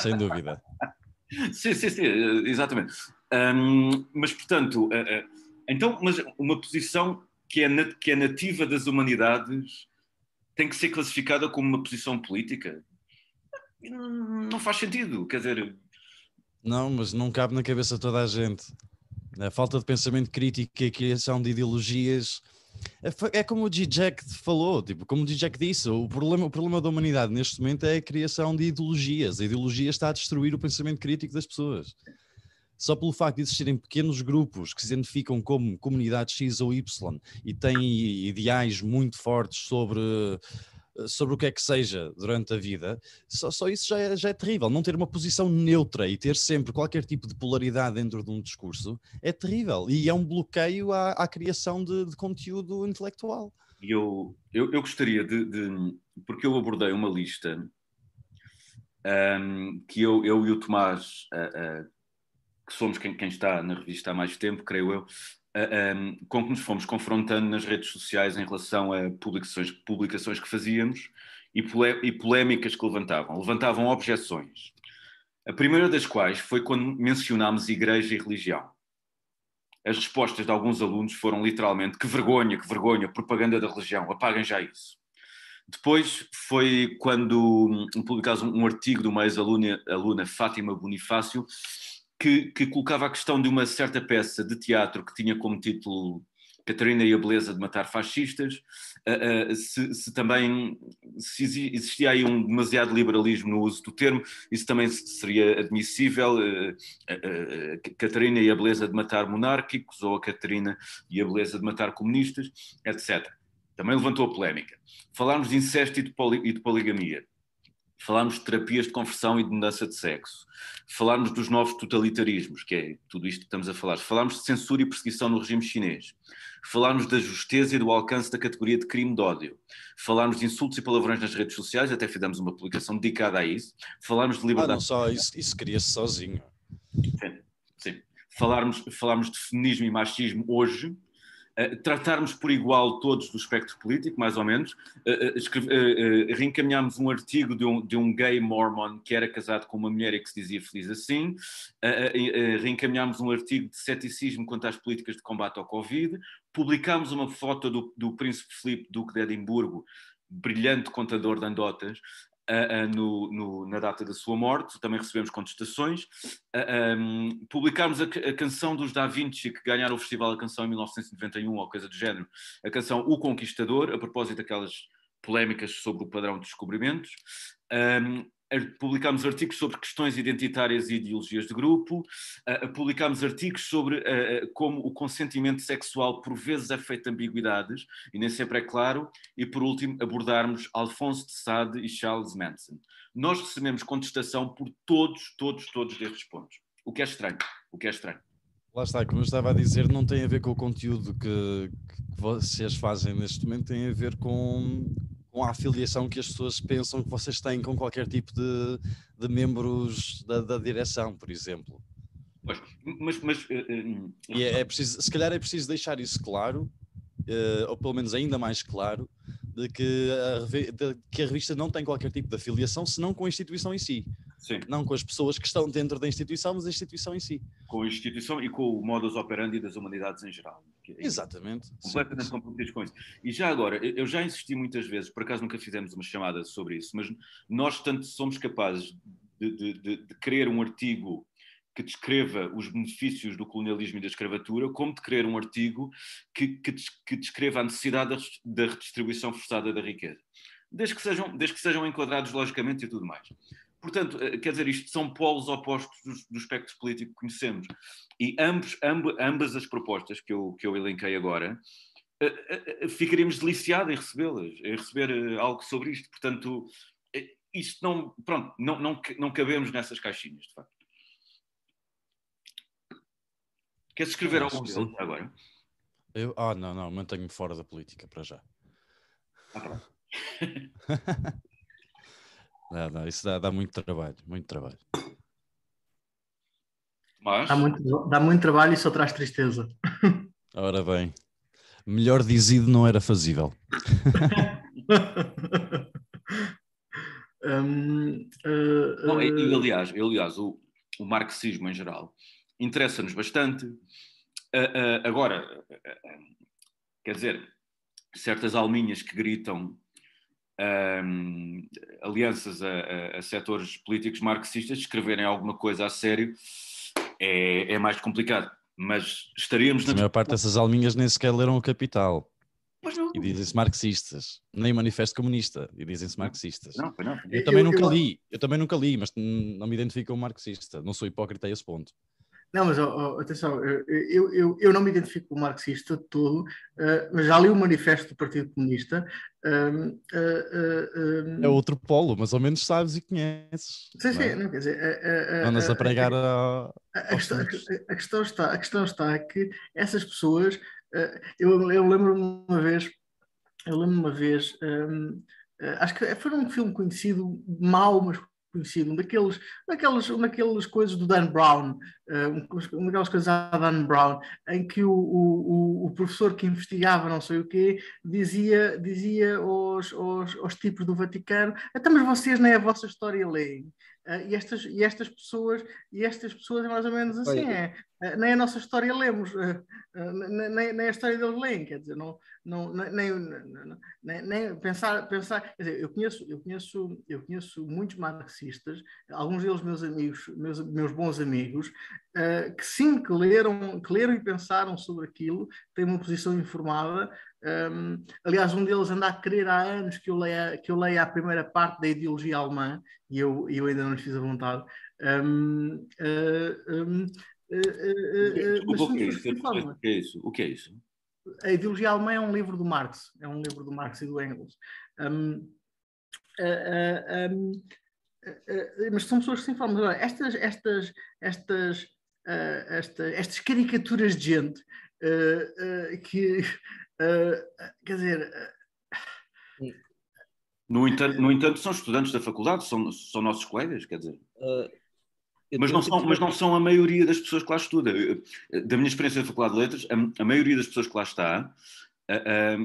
Sem dúvida. Sim, sim, sim, exatamente. Ahm, mas, portanto, então, mas uma posição que é, que é nativa das humanidades tem que ser classificada como uma posição política? Não faz sentido. Quer dizer, Não, mas não cabe na cabeça de toda a gente. A falta de pensamento crítico e a criação de ideologias. É, é como o G-Jack falou, tipo, como o G-Jack disse, o problema, o problema da humanidade neste momento é a criação de ideologias. A ideologia está a destruir o pensamento crítico das pessoas. Só pelo facto de existirem pequenos grupos que se identificam como comunidade X ou Y e têm ideais muito fortes sobre, sobre o que é que seja durante a vida, só, só isso já é, já é terrível. Não ter uma posição neutra e ter sempre qualquer tipo de polaridade dentro de um discurso é terrível. E é um bloqueio à, à criação de, de conteúdo intelectual. Eu, eu, eu gostaria de, de- Porque eu abordei uma lista ahm, que eu, eu e o Tomás, ah, ah, que somos quem, quem está na revista há mais tempo, creio eu, ah, ahm, com que nos fomos confrontando nas redes sociais em relação a publicações, publicações que fazíamos e, pole- e polémicas que levantavam. Levantavam objeções. A primeira das quais foi quando mencionámos igreja e religião. As respostas de alguns alunos foram literalmente: que vergonha, que vergonha, propaganda da religião, apaguem já isso. Depois foi quando publicámos um, um artigo de uma ex-aluna aluna, Fátima Bonifácio, que, que colocava a questão de uma certa peça de teatro que tinha como título Catarina e a Beleza de Matar Fascistas, ah, ah, se, se também se exi- existia aí um demasiado liberalismo no uso do termo, isso também seria admissível. ah, Catarina e a Beleza de Matar Monárquicos, ou a Catarina e a Beleza de Matar Comunistas, etc. Também levantou a polémica. Falámos de incesto e de, poli- e de poligamia. Falámos de terapias de conversão e de mudança de sexo. Falámos dos novos totalitarismos, que é tudo isto que estamos a falar. Falámos de censura e perseguição no regime chinês. Falámos da justeza e do alcance da categoria de crime de ódio. Falámos de insultos e palavrões nas redes sociais, até fizemos uma publicação dedicada a isso. Falámos de Ah, liberdade não só, isso, isso cria-se sozinho. Sim. Falarmos, falarmos de feminismo e machismo hoje, tratarmos por igual todos do espectro político, mais ou menos. Eh, eh, escreve- eh, eh, reencaminhámos um artigo de um, de um gay mormon que era casado com uma mulher e que se dizia feliz assim. Eh, eh, eh, reencaminhámos um artigo de ceticismo quanto às políticas de combate ao Covid. Publicámos uma foto do, do príncipe Filipe, duque de Edimburgo, brilhante contador de andotas, ah, no- no- na data da sua morte, também recebemos contestações. Ah, um, publicámos a, a canção dos Da Vinci, que ganharam o Festival da Canção em 1991, ou coisa do género, a canção O Conquistador, a propósito daquelas polémicas sobre o padrão de descobrimentos. Um, publicámos artigos sobre questões identitárias e ideologias de grupo, ah, publicámos artigos sobre ah, ah, como o consentimento sexual por vezes é feito de ambiguidades, e nem sempre é claro, e por último abordarmos Alphonse de Sade e Charles Manson. Nós recebemos contestação por todos, todos, todos destes pontos. O que é estranho, o que é estranho. Lá está, como eu estava a dizer, não tem a ver com o conteúdo que, que vocês fazem neste momento, tem a ver com, com a afiliação que as pessoas pensam que vocês têm com qualquer tipo de, de membros da, da direção, por exemplo. Pois, mas, mas eh, E é, é preciso, se calhar é preciso deixar isso claro, eh, ou pelo menos ainda mais claro, de que, a, de que a revista não tem qualquer tipo de afiliação, senão com a instituição em si. sim, Não com as pessoas que estão dentro da instituição, mas a instituição em si. com a instituição e com o modus operandi das humanidades em geral. Que é Exatamente. Completamente sim. comprometidos com isso. E já agora, eu já insisti muitas vezes, por acaso nunca fizemos uma chamada sobre isso, mas nós tanto somos capazes de, de, de, de querer um artigo que descreva os benefícios do colonialismo e da escravatura, como de querer um artigo que, que, que descreva a necessidade da da redistribuição forçada da riqueza. Desde que sejam, desde que sejam enquadrados logicamente e tudo mais. Portanto, eh, quer dizer, isto são polos opostos do, do espectro político que conhecemos. E ambos, amb, ambas as propostas que eu, que eu elenquei agora, eh, eh, ficaríamos deliciados em recebê-las, em receber algo sobre isto. Portanto, isto não, pronto, não, não, não cabemos nessas caixinhas, de facto. Queres escrever Acho algum que deles sim. agora? Eu, ah, não, não, mantenho-me fora da política para já. Ah, pronto. Não, não, isso dá, dá muito trabalho, muito trabalho. Mas, Dá muito, dá muito trabalho e só traz tristeza. Ora bem, melhor dizido não era fazível. Hum, eh, não, e, eh, aliás, e, aliás o, o marxismo em geral interessa-nos bastante. Ah, ah, agora, ah, quer dizer, certas alminhas que gritam ahm, alianças a, a- a setores políticos marxistas, escreverem alguma coisa a sério é, é mais complicado. Mas estaríamos A na. maior parte dessas alminhas nem sequer leram o Capital Pois não. e dizem-se marxistas, nem o Manifesto Comunista e dizem-se marxistas. Não, não. Eu também Eu- nunca eu- li, eu também nunca li, mas não me identifico como marxista, não sou hipócrita a esse ponto. Não, mas ó, atenção, eu, eu, eu, não me identifico como marxista de todo, eh, mas já li o manifesto do Partido Comunista. eh, hum, É outro polo, mas ao menos sabes e conheces. sim, não sim, é? não, quer dizer, Andas a pregar a... A, a questão, a- questão está, a questão está que essas pessoas, eu, eu lembro-me uma vez, eu lembro-me uma vez, hum, eh, acho que foi um filme conhecido, mau, mas conhecido, um daqueles, coisas do Dan Brown, eh, um- uma daquelas coisas da Dan Brown, em que o, o, o- professor que investigava não sei o quê dizia, dizia aos, aos, aos tipos do Vaticano, até mas vocês nem a vossa história leem. Eh, e, estas, e estas pessoas e estas pessoas é mais ou menos assim, é, eh, nem a nossa história lemos, eh, nem, nem- a história deles leem, quer dizer, não, não, nem, nem, nem- pensar, pensar, quer dizer, eu conheço, eu conheço, eu conheço muitos marxistas, alguns deles meus amigos, meus, meus bons amigos, que sim, que leram, que leram e pensaram sobre aquilo, têm uma posição informada. Um, aliás, um deles anda a querer há anos que eu leia, que eu leia a primeira parte da ideologia alemã e eu, eu ainda não lhes fiz a vontade. Um, uh, um, Desculpa, o são que é isso? informam. O que é isso? O que é isso? A ideologia alemã é um livro do Marx, é um livro do Marx e do Engels. Um, uh, uh, mas são pessoas que se informam. Agora, estas, estas, estas, esta- estas caricaturas de gente que, uh, quer dizer, No entanto, no entanto, são estudantes da faculdade, são, são nossos colegas, quer dizer. Uh, Mas não, são, que- mas não são a maioria das pessoas que lá estuda. Eu- Da minha experiência da Faculdade de Letras, a, a maioria das pessoas que lá está ah, ah,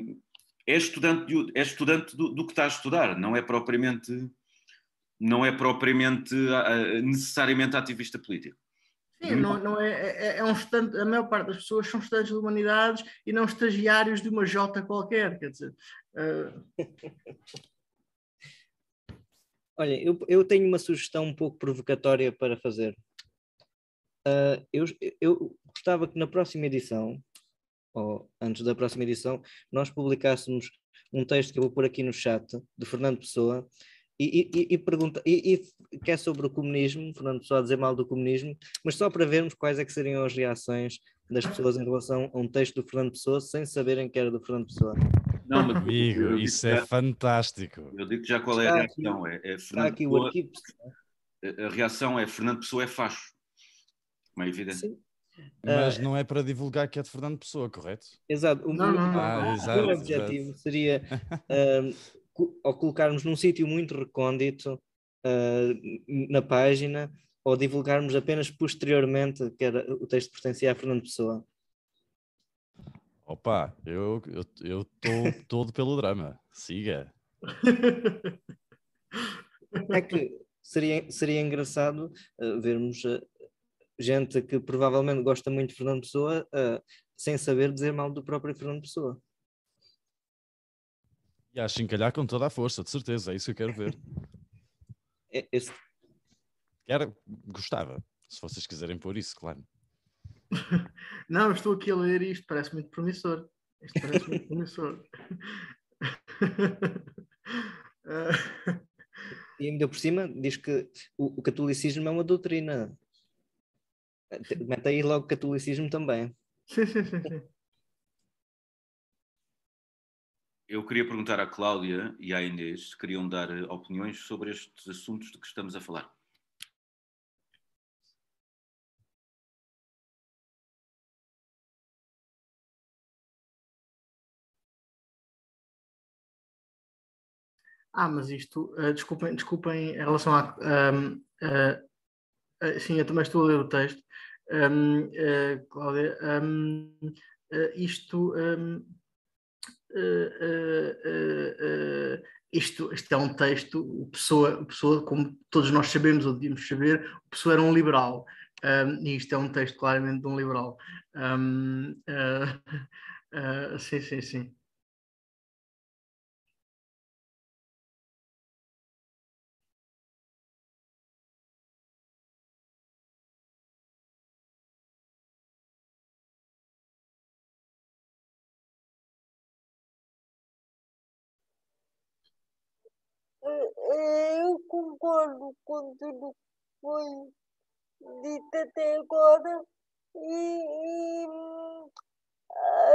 é estudante, de- é estudante do, do que está a estudar, não é propriamente, não é propriamente ah, ah, necessariamente ativista político. Sim, não, não é, é, é um estudante, a maior parte das pessoas são estudantes de humanidades e não estagiários de uma Jota qualquer, quer dizer. uh, Olha, eu, eu tenho uma sugestão um pouco provocatória para fazer. Ah, eu, eu gostava que na próxima edição, ou antes da próxima edição, nós publicássemos um texto que eu vou pôr aqui no chat, de Fernando Pessoa, e, e, e- pergunta, e, e que é sobre o comunismo, Fernando Pessoa a dizer mal do comunismo, mas só para vermos quais é que seriam as reações das pessoas em relação a um texto do Fernando Pessoa, sem saberem que era do Fernando Pessoa. Não, mas Amigo, eu digo isso é já- fantástico. Eu digo já qual é a Está aqui- reação. É, é Está Fernando aqui o Pessoa- arquivo. a reação é Fernando Pessoa é facho. Como é evidente. Sim, Mas não é para divulgar que é de Fernando Pessoa, correto? Exato. O, Não, não, não. Ah, o exato, meu exato. objetivo seria ahm, ou colocarmos num sítio muito recôndito ah, na página ou divulgarmos apenas posteriormente que era, o texto pertencia a Fernando Pessoa. Opa, eu estou todo pelo drama. Siga. É que seria, seria engraçado ah, vermos ah, gente que provavelmente gosta muito de Fernando Pessoa ah, sem saber dizer mal do próprio Fernando Pessoa. E a chincalhar com toda a força, de certeza. É isso que eu quero ver. É- Esse, Quero, gostava, se vocês quiserem pôr isso, claro. Não, estou aqui a ler isto, parece muito promissor. Isto parece muito promissor. E ainda por cima diz que o, o catolicismo é uma doutrina. Te- Mete aí logo catolicismo também. sim, sim, sim, sim. Eu queria perguntar à Cláudia e à Inês se queriam dar eh, opiniões sobre estes assuntos de que estamos a falar. Ah, mas isto, uh, desculpem, desculpem em relação a. uh, uh, sim, eu também estou a ler o texto. um, uh, Cláudia, um, uh, isto, um, uh, isto, isto é um texto, o Pessoa, o Pessoa, como todos nós sabemos ou devíamos saber, o Pessoa era um liberal. Um, e isto é um texto claramente de um liberal. Um, sim, sim, sim. Eu concordo com tudo que foi dito até agora e, e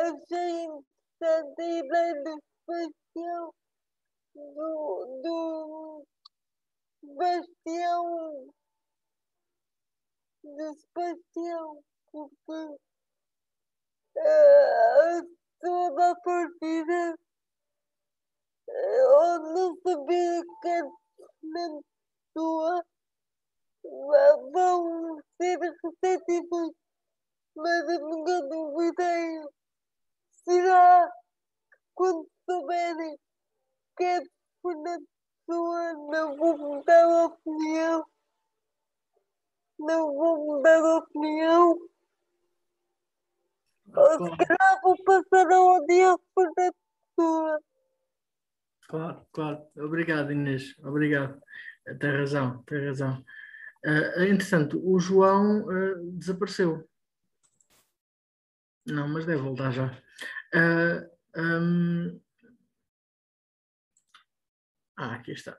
achei interessante a ideia do Sebastião, do, do Sebastião, do Sebastião, porque uh, toda a partida eu não sabia que a pessoa vão ser receptivos, mas eu nunca duvidei. Será quando souberem que a pessoa não vou mudar a opinião? Não vou mudar a opinião? Ou se calhar vou passar a odiar por a pessoa. Claro, claro. Obrigado, Inês. Obrigado. Tem razão, tem razão. Uh, entretanto, o João uh, desapareceu. Não, mas deve voltar já. Uh, um... Ah, aqui está.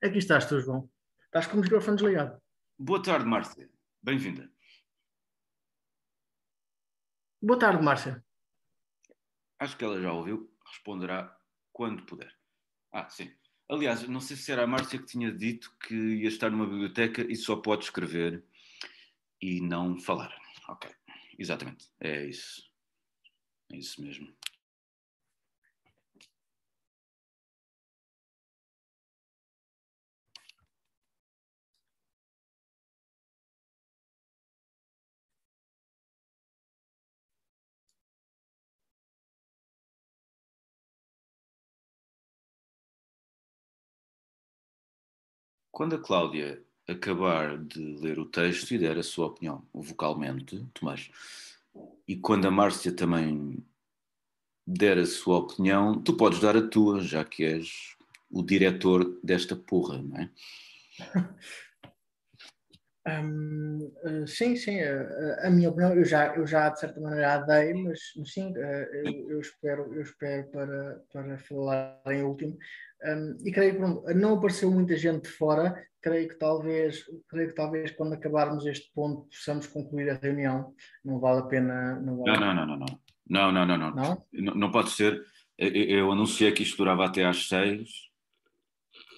Aqui estás tu, João. Estás com o microfone desligado. Boa tarde, Márcia. Bem-vinda. Boa tarde, Márcia. Acho que ela já ouviu. Responderá quando puder. Ah, sim. Aliás, não sei se era a Márcia que tinha dito que ia estar numa biblioteca e só pode escrever e não falar. Ok, exatamente. É isso. É isso mesmo. Quando a Cláudia acabar de ler o texto e der a sua opinião vocalmente, Tomás, e quando a Márcia também der a sua opinião, tu podes dar a tua, já que és o diretor desta porra, não é? Um, uh, sim, sim, uh, a minha opinião eu já, eu já de certa maneira a dei, mas, mas sim, eu, eu, espero, eu espero para, para falar em último. Um, e creio que não apareceu muita gente de fora, creio que talvez, creio que talvez quando acabarmos este ponto possamos concluir a reunião. Não vale a pena. Não, vale não, não, não, não, não. Não, não, não, não. Não, não, não pode ser. Eu, eu anunciei que isto durava até às seis.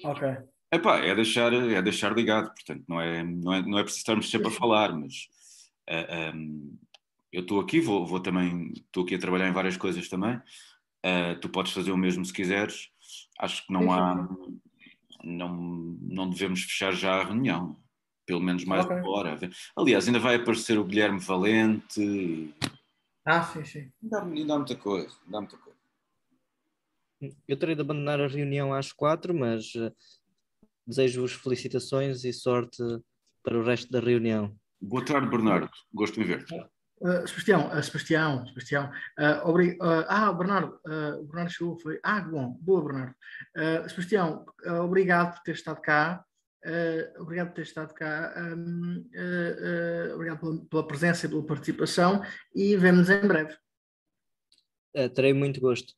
Ok. Epá, é deixar, é deixar ligado, portanto, não é, não é, não é preciso estarmos sempre a falar, mas uh, eh, um, ehm, eu estou aqui, vou, vou também, estou aqui a trabalhar em várias coisas também. Uh, tu podes fazer o mesmo se quiseres. Acho que não há, não, não devemos fechar já a reunião, pelo menos mais okay. uma hora. Aliás, ainda vai aparecer o Guilherme Valente. E... Ah, sim, sim. Dá, dá muita coisa, dá muita coisa. Eu terei de abandonar a reunião às quatro, mas uh, Desejo-vos felicitações e sorte para o resto da reunião. Boa tarde, Bernardo. Gosto de ver. Uh, Sebastião, uh, Sebastião, Sebastião. Uh, ah, Bernardo, uh, Bernardo chegou, foi. Ah, bom, boa, Bernardo. Sebastião, obrigado por ter estado cá. obrigado por ter estado cá. Um, obrigado pela, pela, presença e pela participação e vemos em breve. terei muito gosto.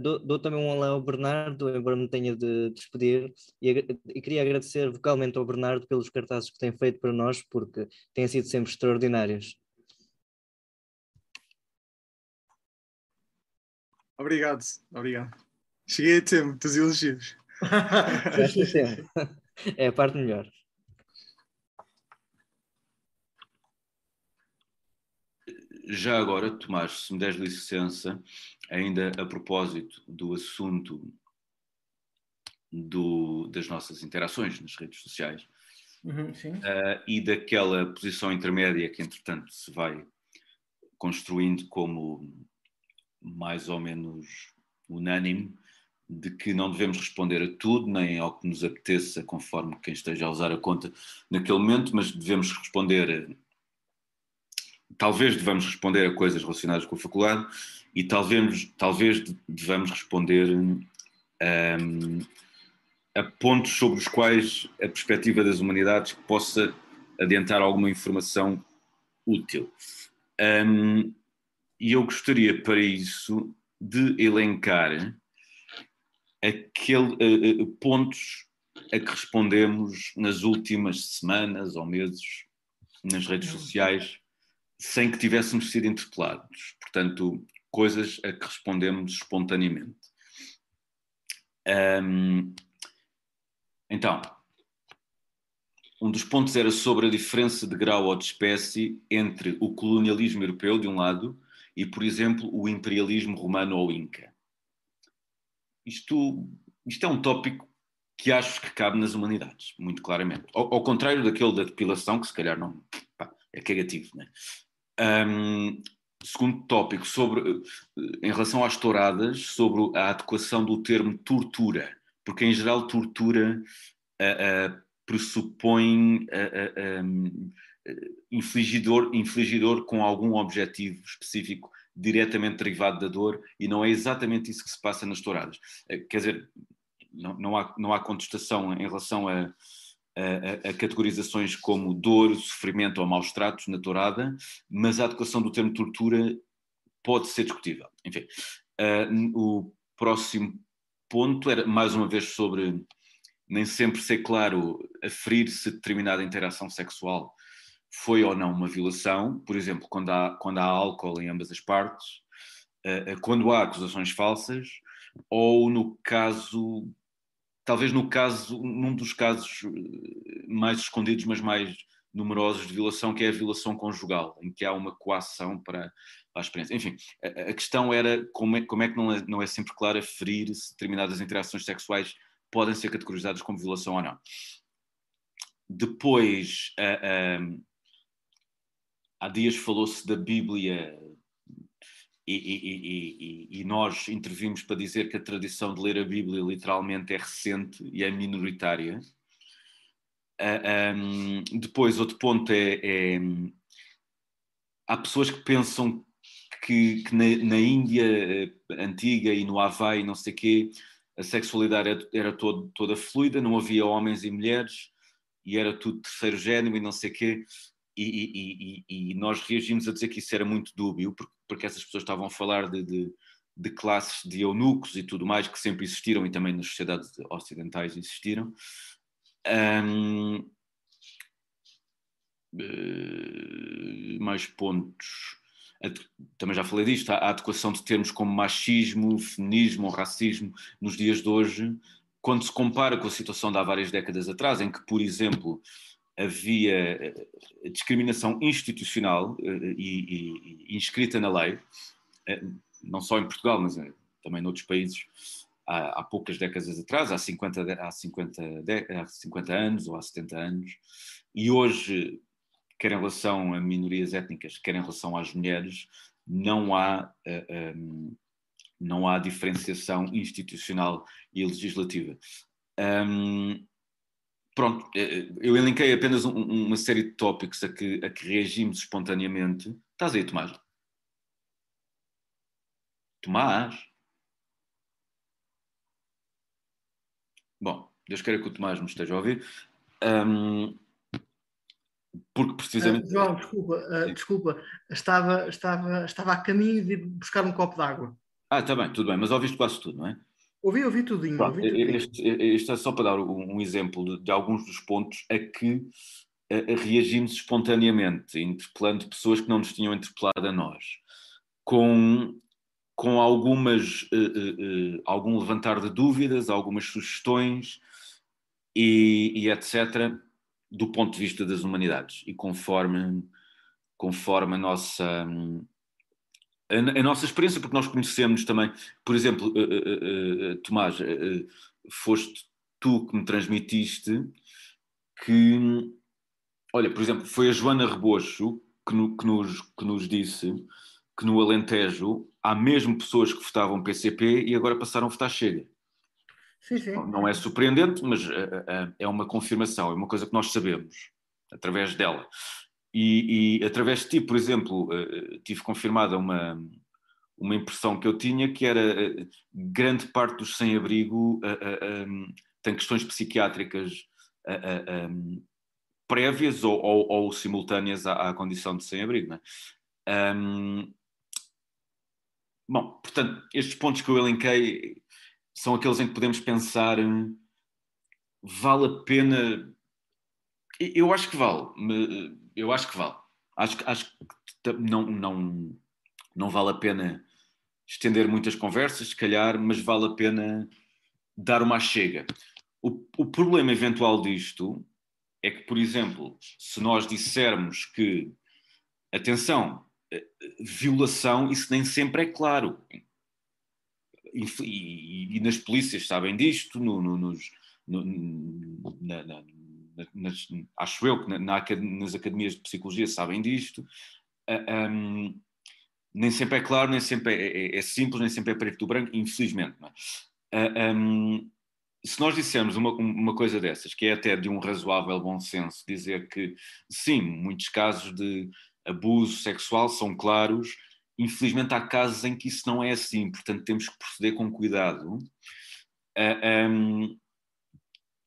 Dou, dou, também um olá ao Bernardo, embora me tenha de despedir, e, e, queria agradecer vocalmente ao Bernardo pelos cartazes que tem feito para nós, porque têm sido sempre extraordinários. Obrigado, obrigado. Cheguei a tempo dos elogios. é a parte melhor. Já agora, Tomás, se me des licença, ainda a propósito do assunto do, das nossas interações nas redes sociais, Uhum, sim. uh, e daquela posição intermédia que, entretanto, se vai construindo como mais ou menos unânime, de que não devemos responder a tudo, nem ao que nos apeteça, conforme quem esteja a usar a conta naquele momento, mas devemos responder. Talvez devamos responder a coisas relacionadas com a faculdade e talvez, talvez devamos responder um, a pontos sobre os quais a perspectiva das humanidades possa adiantar alguma informação útil. Um, e eu gostaria para isso de elencar aquele, uh, pontos a que respondemos nas últimas semanas ou meses nas redes sociais sem que tivéssemos sido interpelados. Portanto, coisas a que respondemos espontaneamente. Um, então, um dos pontos era sobre a diferença de grau ou de espécie entre o colonialismo europeu, de um lado, e, por exemplo, o imperialismo romano ou inca. Isto, isto é um tópico que acho que cabe nas humanidades, muito claramente. Ao, ao contrário daquele da depilação, que se calhar não pá, é cagativo. Né? Um, segundo tópico, sobre, em relação às touradas, sobre a adequação do termo tortura porque em geral tortura uh, uh, pressupõe um, infligidor, infligidor com algum objetivo específico diretamente derivado da dor e não é exatamente isso que se passa nas touradas. Quer dizer, não, não, há, não há contestação em relação a, a, a, categorizações como dor, sofrimento ou maus tratos na tourada, mas a adequação do termo tortura pode ser discutível. Enfim, uh, o próximo ponto era, mais uma vez, sobre nem sempre ser claro aferir se determinada interação sexual foi ou não uma violação, por exemplo, quando há, quando há álcool em ambas as partes, uh, quando há acusações falsas, ou no caso, talvez no caso, num dos casos eh, mais escondidos, mas mais numerosos de violação, que é a violação conjugal, em que há uma coação para, para a experiência. Enfim, a, a, questão era como é, como é que não é, não é sempre claro aferir se determinadas interações sexuais podem ser categorizadas como violação ou não. Depois, há dias falou-se da Bíblia e, e, e, e, nós intervimos para dizer que a tradição de ler a Bíblia literalmente é recente e é minoritária. Uh, um, depois, outro ponto é, é, Há pessoas que pensam que, que na, na, Índia eh, antiga e no Havaí, não sei quê, a sexualidade era, era todo, toda fluida, não havia homens e mulheres e era tudo terceiro género e não sei quê. E, e, e, nós reagimos a dizer que isso era muito dúbio, porque, porque essas pessoas estavam a falar de, de, de classes de eunucos e tudo mais que sempre existiram e também nas sociedades ocidentais existiram. Um, uh, mais pontos. Também já falei disto, a adequação de termos como machismo, feminismo ou racismo nos dias de hoje, quando se compara com a situação de há várias décadas atrás, em que, por exemplo, havia eh, discriminação institucional eh, e, e, e inscrita na lei, não só em Portugal, mas também noutros países, há, há poucas décadas atrás, há 50, há, 50, há 50 anos ou há 70 anos, e hoje, quer em relação a minorias étnicas, quer em relação às mulheres, não há, eh, ehm, não há diferenciação institucional e legislativa. Um, pronto, eh, eu elenquei apenas um, uma série de tópicos a que, a que reagimos espontaneamente. Estás aí, Tomás? Tomás? Bom, Deus queira que o Tomás me esteja a ouvir. Um, porque precisamente. Uh, João, desculpa, uh, desculpa, estava, estava, estava a caminho de buscar um copo d'água. Ah, está bem, tudo bem, mas ouviste quase tudo, não é? Ouvi, ouvi tudinho. Pronto, ouvi tudinho. Este, este, é só para dar um, um exemplo de, de, alguns dos pontos a que uh, reagimos espontaneamente, interpelando pessoas que não nos tinham interpelado a nós, com com algumas, uh, uh, algum levantar de dúvidas, algumas sugestões e, e, etc., do ponto de vista das humanidades e conforme, conforme a nossa. A, a nossa experiência, porque nós conhecemos também, por exemplo, Tomás, foste tu que me transmitiste que, olha, por exemplo, foi a Joana Rebocho que, no, que, nos, que nos disse que no Alentejo há mesmo pessoas que votavam PCP e agora passaram a votar Chega. Sim, sim. Não é surpreendente, mas uh, uh, é uma confirmação, é uma coisa que nós sabemos através dela. E, e através de ti, por exemplo, uh, tive confirmada uma, uma impressão que eu tinha que era grande parte dos sem-abrigo um, tem questões psiquiátricas um, prévias ou, ou, ou, simultâneas à, à condição de sem-abrigo. É? Um, bom, portanto, estes pontos que eu elenquei são aqueles em que podemos pensar vale a pena eu acho que vale eu acho que vale. Acho, acho que não, não, não vale a pena estender muitas conversas se calhar, mas vale a pena dar uma chega. O, o problema eventual disto é que, por exemplo, se nós dissermos que atenção, eh, violação, isso nem sempre é claro. E, e, e nas polícias sabem disto, no, no, nos, no, na, na, nas, acho eu que na, na, nas academias de psicologia sabem disto. Uh, um, nem sempre é claro, nem sempre é, é, é, simples, nem sempre é preto do branco, infelizmente. Uh, um, se nós dissermos uma, uma coisa dessas, que é até de um razoável bom senso, dizer que sim, muitos casos de abuso sexual são claros, Infelizmente há casos em que isso não é assim, portanto temos que proceder com cuidado. Uh, ah, um,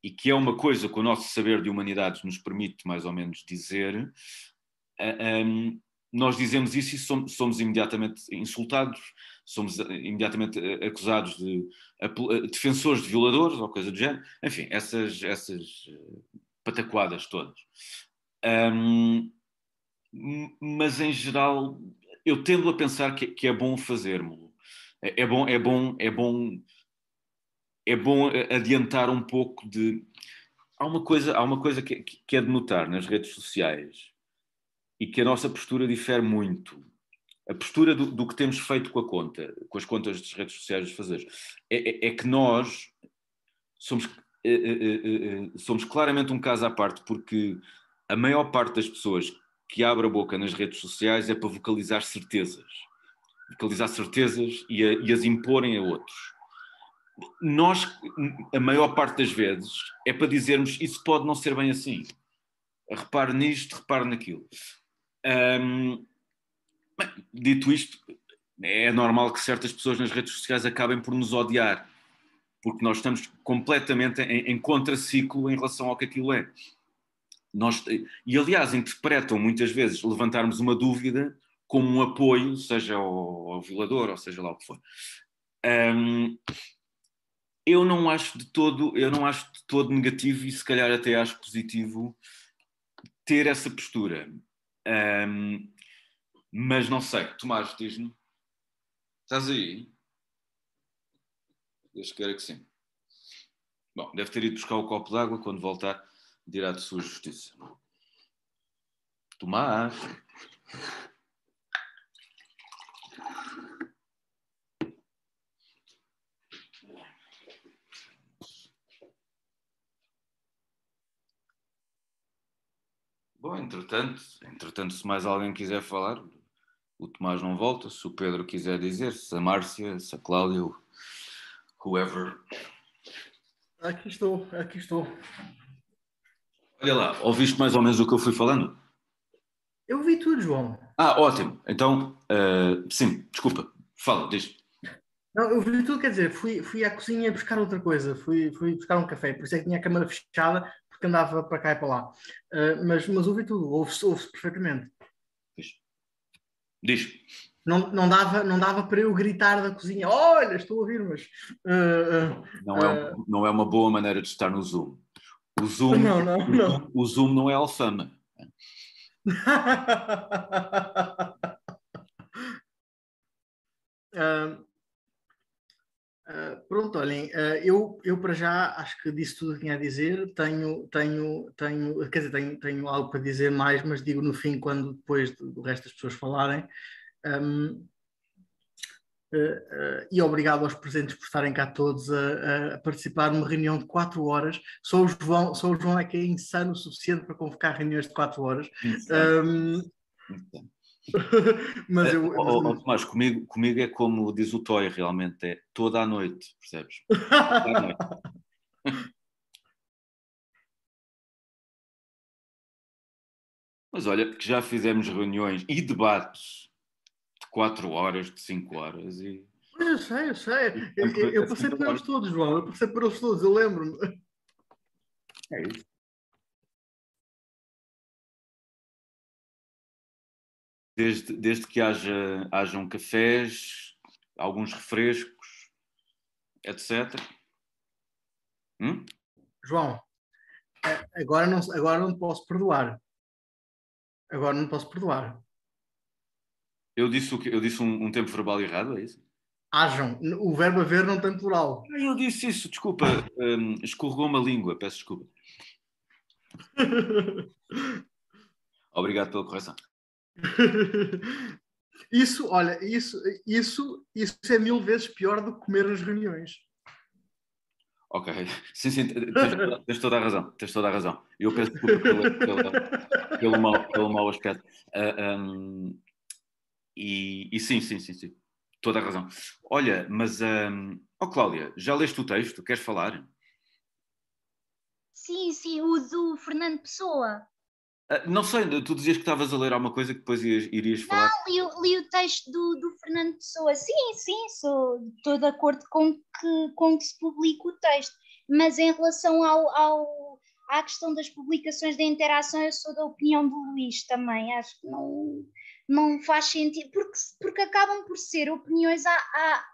e que é uma coisa que o nosso saber de humanidades nos permite mais ou menos dizer, ah, um, nós dizemos isso e somos, imediatamente insultados, somos imediatamente acusados de defensores de violadores ou coisa do género, enfim, essas, essas pataquadas todas. Um, mas em geral eu tendo a pensar que, que é bom fazermos. É, é, bom, é bom, é bom, é bom adiantar um pouco de. Há uma coisa, há uma coisa que, que é de notar nas redes sociais e que a nossa postura difere muito. A postura do, do que temos feito com a conta, com as contas das redes sociais dos fazeres, é, é, é que nós somos, é, somos claramente um caso à parte, porque a maior parte das pessoas que abre a boca nas redes sociais é para vocalizar certezas. Vocalizar certezas e, a, e as imporem a outros. Nós, a maior parte das vezes, é para dizermos isso pode não ser bem assim. Repare nisto, repare naquilo. Dito isto, é normal que certas pessoas nas redes sociais acabem por nos odiar, porque nós estamos completamente em, em contraciclo em relação ao que aquilo é. Nós, e aliás, interpretam muitas vezes levantarmos uma dúvida como um apoio, seja ao, ao violador, ou seja lá o que for. Eu não acho de todo, eu não acho de todo negativo e se calhar até acho positivo ter essa postura. Um, mas não sei, Tomás, diz-me. Estás aí? Deus queira que sim. Bom, deve ter ido buscar o copo d'água quando voltar dirá de sua justiça. Tomás. Bom, entretanto, entretanto, se mais alguém quiser falar, o Tomás não volta, se o Pedro quiser dizer, se a Márcia, se a Cláudia, whoever. Aqui estou, aqui estou. Olha lá, ouviste mais ou menos o que eu fui falando? Eu vi tudo, João. Ah, ótimo. Então, uh, sim, desculpa, fala, diz. Não, eu vi tudo, quer dizer, fui, fui à cozinha buscar outra coisa, fui, fui buscar um café, por isso é que tinha a câmara fechada, porque andava para cá e para lá. Uh, mas, mas ouvi tudo, ouve-se ouve perfeitamente. Diz. Diz. Não, não, dava, não dava para eu gritar da cozinha, olha, estou a ouvir, mas. Uh, não, é, não é uma boa maneira de estar no Zoom. O Zoom não, não, não. O, Zoom não é Alfama. uh, uh, pronto, olhem, uh, eu, eu para já acho que disse tudo o que tinha a dizer. Tenho, tenho, tenho, quer dizer, tenho, tenho algo para dizer mais, mas digo no fim, quando depois do, resto das pessoas falarem. Um, Uh, uh, e obrigado aos presentes por estarem cá todos a, a, participar numa reunião de quatro horas. Só o, João, só o João é que é insano o suficiente para convocar reuniões de quatro horas. Um, mas eu. Oh, oh, Tomás, comigo, comigo é como diz o Toy, realmente é toda a noite, percebes? Toda a noite. Mas olha, que já fizemos reuniões e debates de 4 horas, de 5 horas e. Eu sei, eu sei. Eu, eu, eu passei por eles todos, João. Eu passei por eles todos, eu lembro-me. É isso. Desde, desde que haja, hajam cafés, alguns refrescos, etc. Hum? João, agora não, agora não posso perdoar. Agora não posso perdoar. Eu disse, o que, eu disse um, um tempo verbal errado, é isso? Hajam. O verbo haver não tem plural. Eu disse isso, desculpa. Um, escorregou uma língua, peço desculpa. Obrigado pela correção. Isso, olha, isso, isso, isso é mil vezes pior do que comer nas reuniões. Ok, sim, sim, tens, tens, toda a razão, tens toda a razão. Eu peço desculpa pelo, pelo, pelo, mau, pelo mau aspecto. Uh, ah, um, e, e, sim, sim, sim, sim, toda a razão. Olha, mas, um, oh Cláudia, já leste o texto? Queres falar? Sim, sim, o do Fernando Pessoa. Uh, não sei, tu dizias que estavas a ler alguma coisa que depois ias, irias falar. Não, li, li o texto do, do, Fernando Pessoa. Sim, sim, sou, estou de acordo com que, com que se publique o texto. Mas em relação ao, ao, à questão das publicações da interação, eu sou da opinião do Luís também. Acho que não, não faz sentido, porque, porque acabam por ser opiniões. Há, há,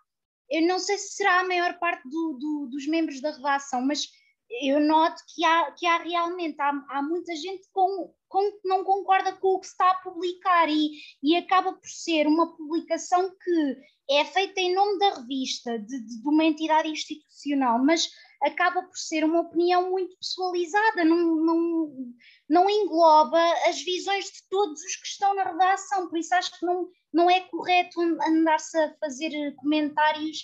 eu não sei se será a maior parte do, do, dos membros da redação, mas eu noto que há, que há realmente há, há muita gente com, com, que não concorda com o que está a publicar e, e acaba por ser uma publicação que é feita em nome da revista, de, de, de uma entidade institucional, mas acaba por ser uma opinião muito pessoalizada, não, não, não engloba as visões de todos os que estão na redação, por isso acho que não, não é correto andar-se a fazer comentários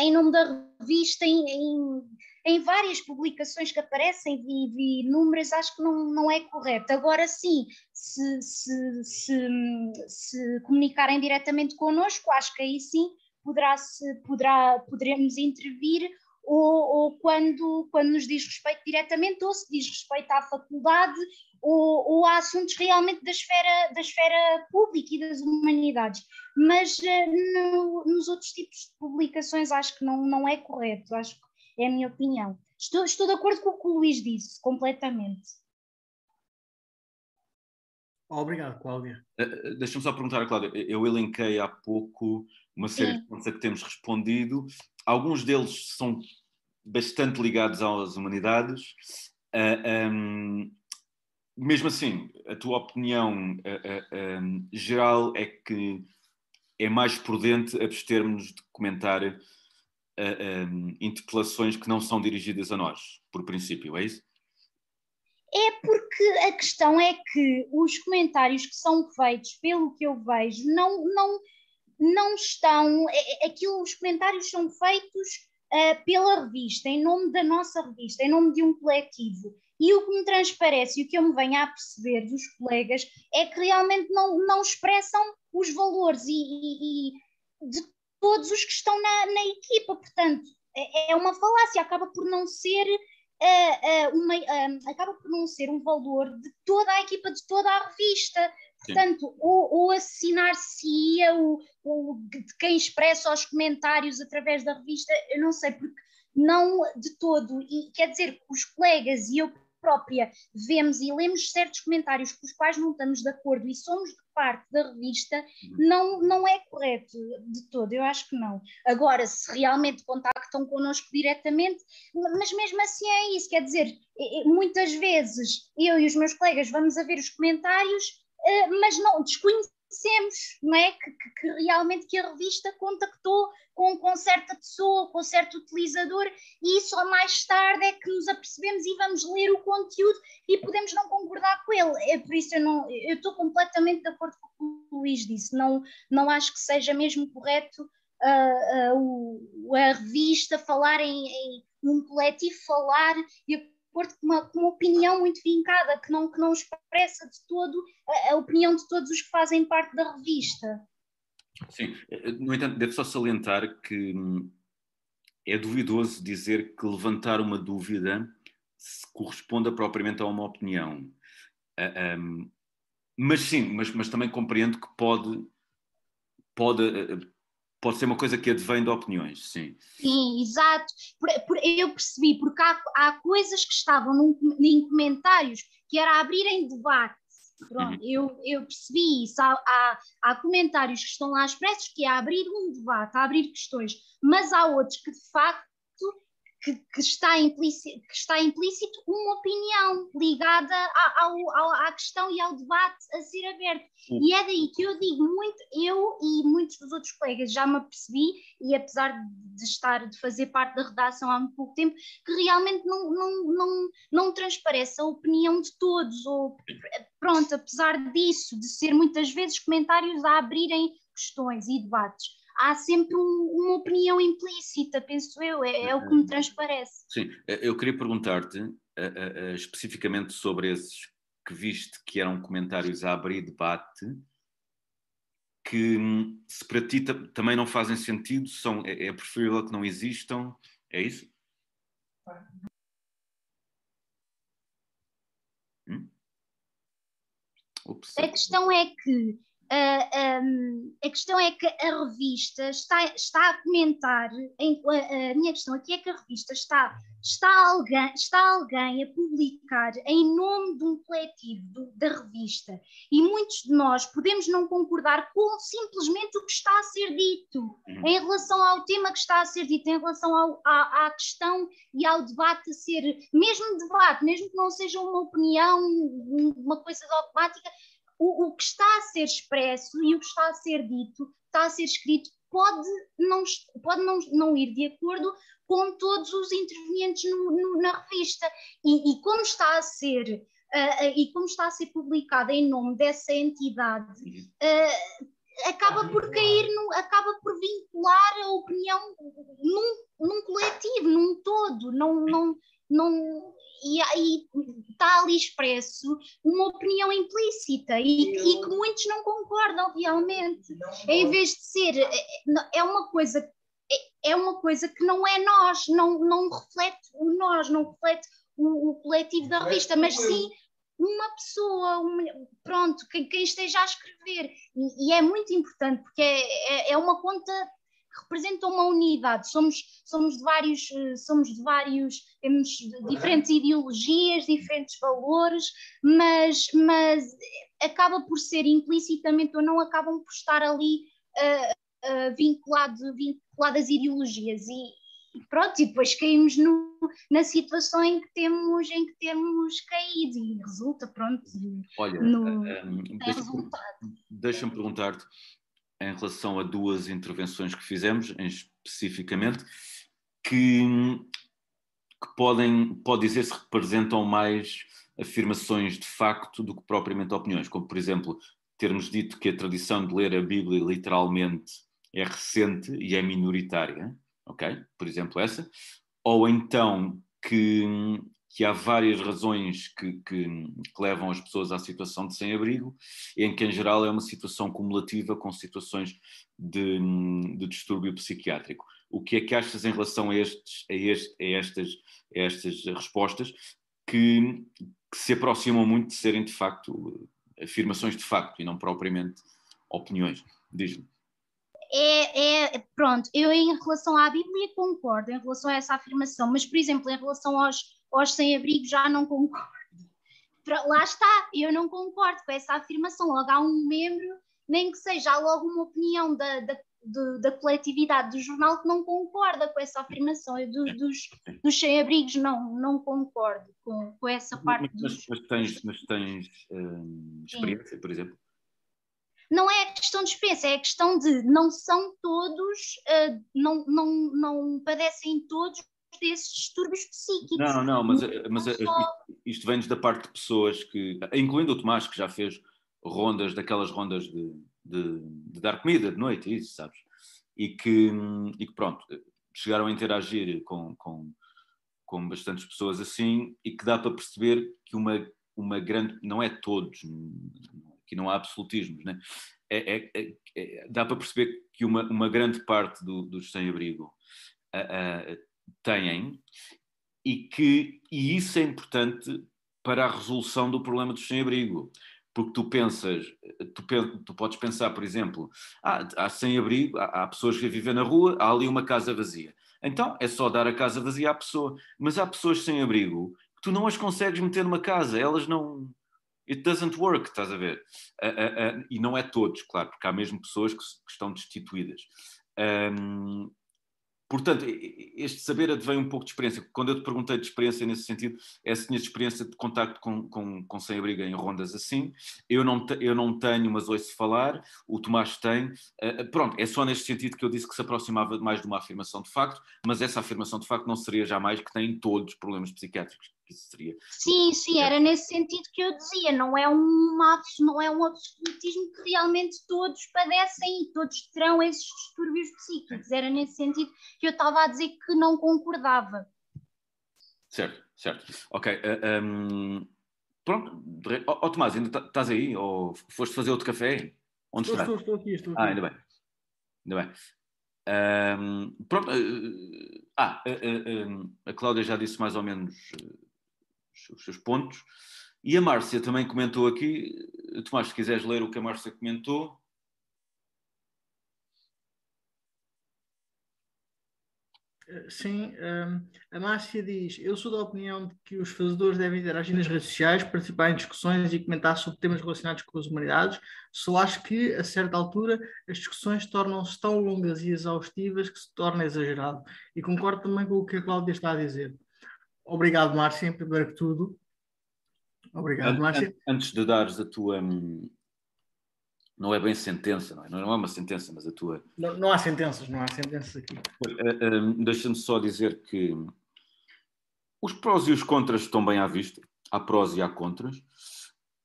em nome da revista, em, em em várias publicações que aparecem, vi, vi números, acho que não, não é correto. Agora sim, se, se, se, se comunicarem diretamente connosco, acho que aí sim poderá -se, poderá, poderemos intervir ou, ou, quando, quando nos diz respeito diretamente, ou se diz respeito à faculdade, ou, ou a assuntos realmente da esfera, da esfera pública e das humanidades. Mas eh, no, nos outros tipos de publicações acho que não, não é correto. Acho que é a minha opinião. Estou, estou de acordo com o que o Luís disse, completamente. Obrigado, Cláudia. Uh, Deixa-me só perguntar a Cláudia. Eu elenquei há pouco uma série Sim. de pontos a que temos respondido. Alguns deles são bastante ligados às humanidades. Uh, eh, um, ehm, mesmo assim, a tua opinião uh, um, geral é que é mais prudente abstermos de comentar uh, interpelações que não são dirigidas a nós, por princípio, é isso? É porque a questão é que os comentários que são feitos, pelo que eu vejo, não, não, não estão. É, é aquilo, os comentários são feitos uh, pela revista, em nome da nossa revista, em nome de um coletivo. E o que me transparece e o que eu me venho a perceber dos colegas é que realmente não, não expressam os valores e, e, e de todos os que estão na, na equipa. Portanto, é, é uma falácia, acaba por não ser. Uh, uh, uma, uh, acaba por não ser um valor de toda a equipa, de toda a revista. Portanto, ou, ou assassinar-se-ia o, o, de quem expressa os comentários através da revista, eu não sei, porque não de todo. E quer dizer, os colegas e eu própria vemos e lemos certos comentários com os quais não estamos de acordo e somos de parte da revista, não, não é correto de todo, eu acho que não. Agora, se realmente contactam connosco diretamente, mas mesmo assim é isso, quer dizer, muitas vezes eu e os meus colegas vamos a ver os comentários, eh, mas não desconhecemos não é? Que, que, que, realmente que a revista contactou com, com certa pessoa, com certo utilizador, e só mais tarde é que nos apercebemos e vamos ler o conteúdo e podemos não concordar com ele. É por isso eu não eu estou completamente de acordo com o que o Luís disse. Não, não acho que seja mesmo correto uh, a revista, falar em, em um coletivo, falar de acordo com uma, com uma, opinião muito vincada, que não, que não expressa de todo a, a opinião de todos os que fazem parte da revista. Sim, no entanto, devo só salientar que hum, é duvidoso dizer que levantar uma dúvida se corresponda propriamente a uma opinião. Uh, um, mas sim, mas, mas também compreendo que pode, pode, uh, pode ser uma coisa que advém de opiniões, sim. Sim, exato. Por, por, eu percebi, porque há, há coisas que estavam num, em comentários que era abrirem debate. Pronto, uhum. eu, eu percebi isso. Há, há, há, comentários que estão lá expressos que é abrir um debate, a abrir questões, mas há outros que de facto que, que, está implícito, que está implícito uma opinião ligada ao, ao, à questão e ao debate a ser aberto. Sim. E é daí que eu digo muito, eu e muitos dos outros colegas já me apercebi, e apesar de estar, de fazer parte da redação há muito pouco tempo, que realmente não, não, não, não transparece a opinião de todos, ou pronto, apesar disso, de ser muitas vezes comentários a abrirem questões e debates há sempre um, uma opinião implícita, penso eu, é, é, o que me transparece. Sim, eu queria perguntar-te uh, uh, especificamente sobre esses que viste que eram comentários a abrir debate, que hum, se para ti também não fazem sentido, são, é, é preferível que não existam, é isso? Hum? A questão é que Uh, um, a questão é que a revista está, está a comentar, em, a, a, minha questão aqui é que a revista está, está, alguém, está alguém a publicar em nome de um coletivo do, da revista e muitos de nós podemos não concordar com simplesmente o que está a ser dito uhum. em relação ao tema que está a ser dito, em relação ao, à, à questão e ao debate a ser, mesmo debate, mesmo que não seja uma opinião, uma coisa dogmática, o, o que está a ser expresso e o que está a ser dito, está a ser escrito, pode não, pode não, não ir de acordo com todos os intervenientes no, no, na revista. E, e, como está a ser uh, e como está a ser publicada em nome dessa entidade, uh, acaba por cair, no, acaba por vincular a opinião num, num coletivo, num todo, não, não, não, e aí está ali expresso uma opinião implícita e, e, que muitos não concordam realmente. Em vez de ser, é, é uma coisa é, é uma coisa que não é nós, não, não reflete o nós, não reflete o, o coletivo da revista, mas sim uma pessoa, uma, pronto, quem, quem, esteja a escrever. E, e, é muito importante, porque é, é, é uma conta representam uma unidade. Somos, somos de vários, eh, somos de vários, temos diferentes ideologias, diferentes valores, mas, mas acaba por ser implicitamente ou não acabam por estar ali uh, uh, vinculado, vinculadas ideologias. E, e pronto, e depois caímos no, na situação em que temos, em que temos caído. E resulta, pronto, Olha, no, um, deixa-me deixa perguntar-te, em relação a duas intervenções que fizemos, em especificamente, que, que podem, pode dizer-se, representam mais afirmações de facto do que propriamente opiniões, como por exemplo termos dito que a tradição de ler a Bíblia literalmente é recente e é minoritária, ok? Por exemplo essa, ou então que que há várias razões que, que, que, levam as pessoas à situação de sem-abrigo, em que, em geral, é uma situação cumulativa com situações de, de distúrbio psiquiátrico. O que é que achas em relação a, estes, a, este, a, estas, a estas respostas que, que se aproximam muito de serem, de facto, afirmações de facto e não propriamente opiniões? Diz-me. É, é, pronto, eu em relação à Bíblia concordo em relação a essa afirmação, mas por exemplo, em relação aos, aos sem-abrigo já não concordo. Lá está, eu não concordo com essa afirmação. Logo há um membro, nem que seja, há logo uma opinião da, da, da coletividade do jornal que não concorda com essa afirmação. Eu, do, dos, dos sem-abrigos não, não concordo com, com essa parte. Mas, dos... mas tens, mas tens hum, experiência, Sim. por exemplo? não é questão de experiência, é questão de não são todos, uh, não, não, não padecem todos desses distúrbios psíquicos. Não, não, mas, mas isto vem da parte de pessoas que, incluindo o Tomás, que já fez rondas, daquelas rondas de, de, de dar comida de noite, isso, sabes? e que, e que pronto, chegaram a interagir com, com, com bastantes pessoas assim e que dá para perceber que uma, uma grande, não é todos, que não há absolutismos, né? É, é, é, é, dá para perceber que uma, uma grande parte do, dos sem-abrigo têm e que e isso é importante para a resolução do problema dos sem-abrigo. Porque tu pensas, tu, tu, podes pensar, por exemplo, ah, há sem-abrigo, há, há pessoas que vivem na rua, há ali uma casa vazia. Então é só dar a casa vazia à pessoa. Mas há pessoas sem abrigo que tu não as consegues meter numa casa, elas não. It doesn't work, estás a ver? Uh, uh, uh, e não é todos, claro, porque há mesmo pessoas que, que estão destituídas. Um, Portanto, este saber advém um pouco de experiência. Quando eu te perguntei de experiência nesse sentido, é se tinhas experiência de contacto com, com, com sem-abrigo em rondas assim. Eu não, eu não tenho, mas ouço falar. O Tomás tem. Uh, pronto, é só neste sentido que eu disse que se aproximava mais de uma afirmação de facto, mas essa afirmação de facto não seria jamais que têm todos problemas psiquiátricos isso seria. Sim, sim, era nesse sentido que eu dizia, não é um não é um absolutismo que realmente todos padecem e todos terão esses distúrbios psíquicos. Era nesse sentido que eu estava a dizer que não concordava. Certo, certo. Ok. Uh, eh, um, ehm, pronto. Ó oh, Tomás, ainda estás aí? Ou foste fazer outro café? Onde estou, estou, estou aqui, estou aqui. Ah, ainda bem. Ainda bem. Um, ehm, pronto. Uh, ah, uh, a Cláudia já disse mais ou menos os seus pontos. E a Márcia também comentou aqui, Tomás, se quiseres ler o que a Márcia comentou. Sim, hum, a Márcia diz: Eu sou da opinião de que os fazedores devem interagir nas redes sociais, participar em discussões e comentar sobre temas relacionados com as humanidades. Só acho que, a certa altura, as discussões tornam-se tão longas e exaustivas que se torna exagerado. E concordo também com o que a Cláudia está a dizer. Obrigado, Márcia, primeiro que tudo. Obrigado, Márcia. Antes de dares a tua. Hum, não é bem sentença, não é? Não é uma sentença, mas a tua. Não, não há sentenças, não há sentenças aqui. Eh, hum, deixa-me só dizer que os prós e os contras estão bem à vista. Há prós e há contras.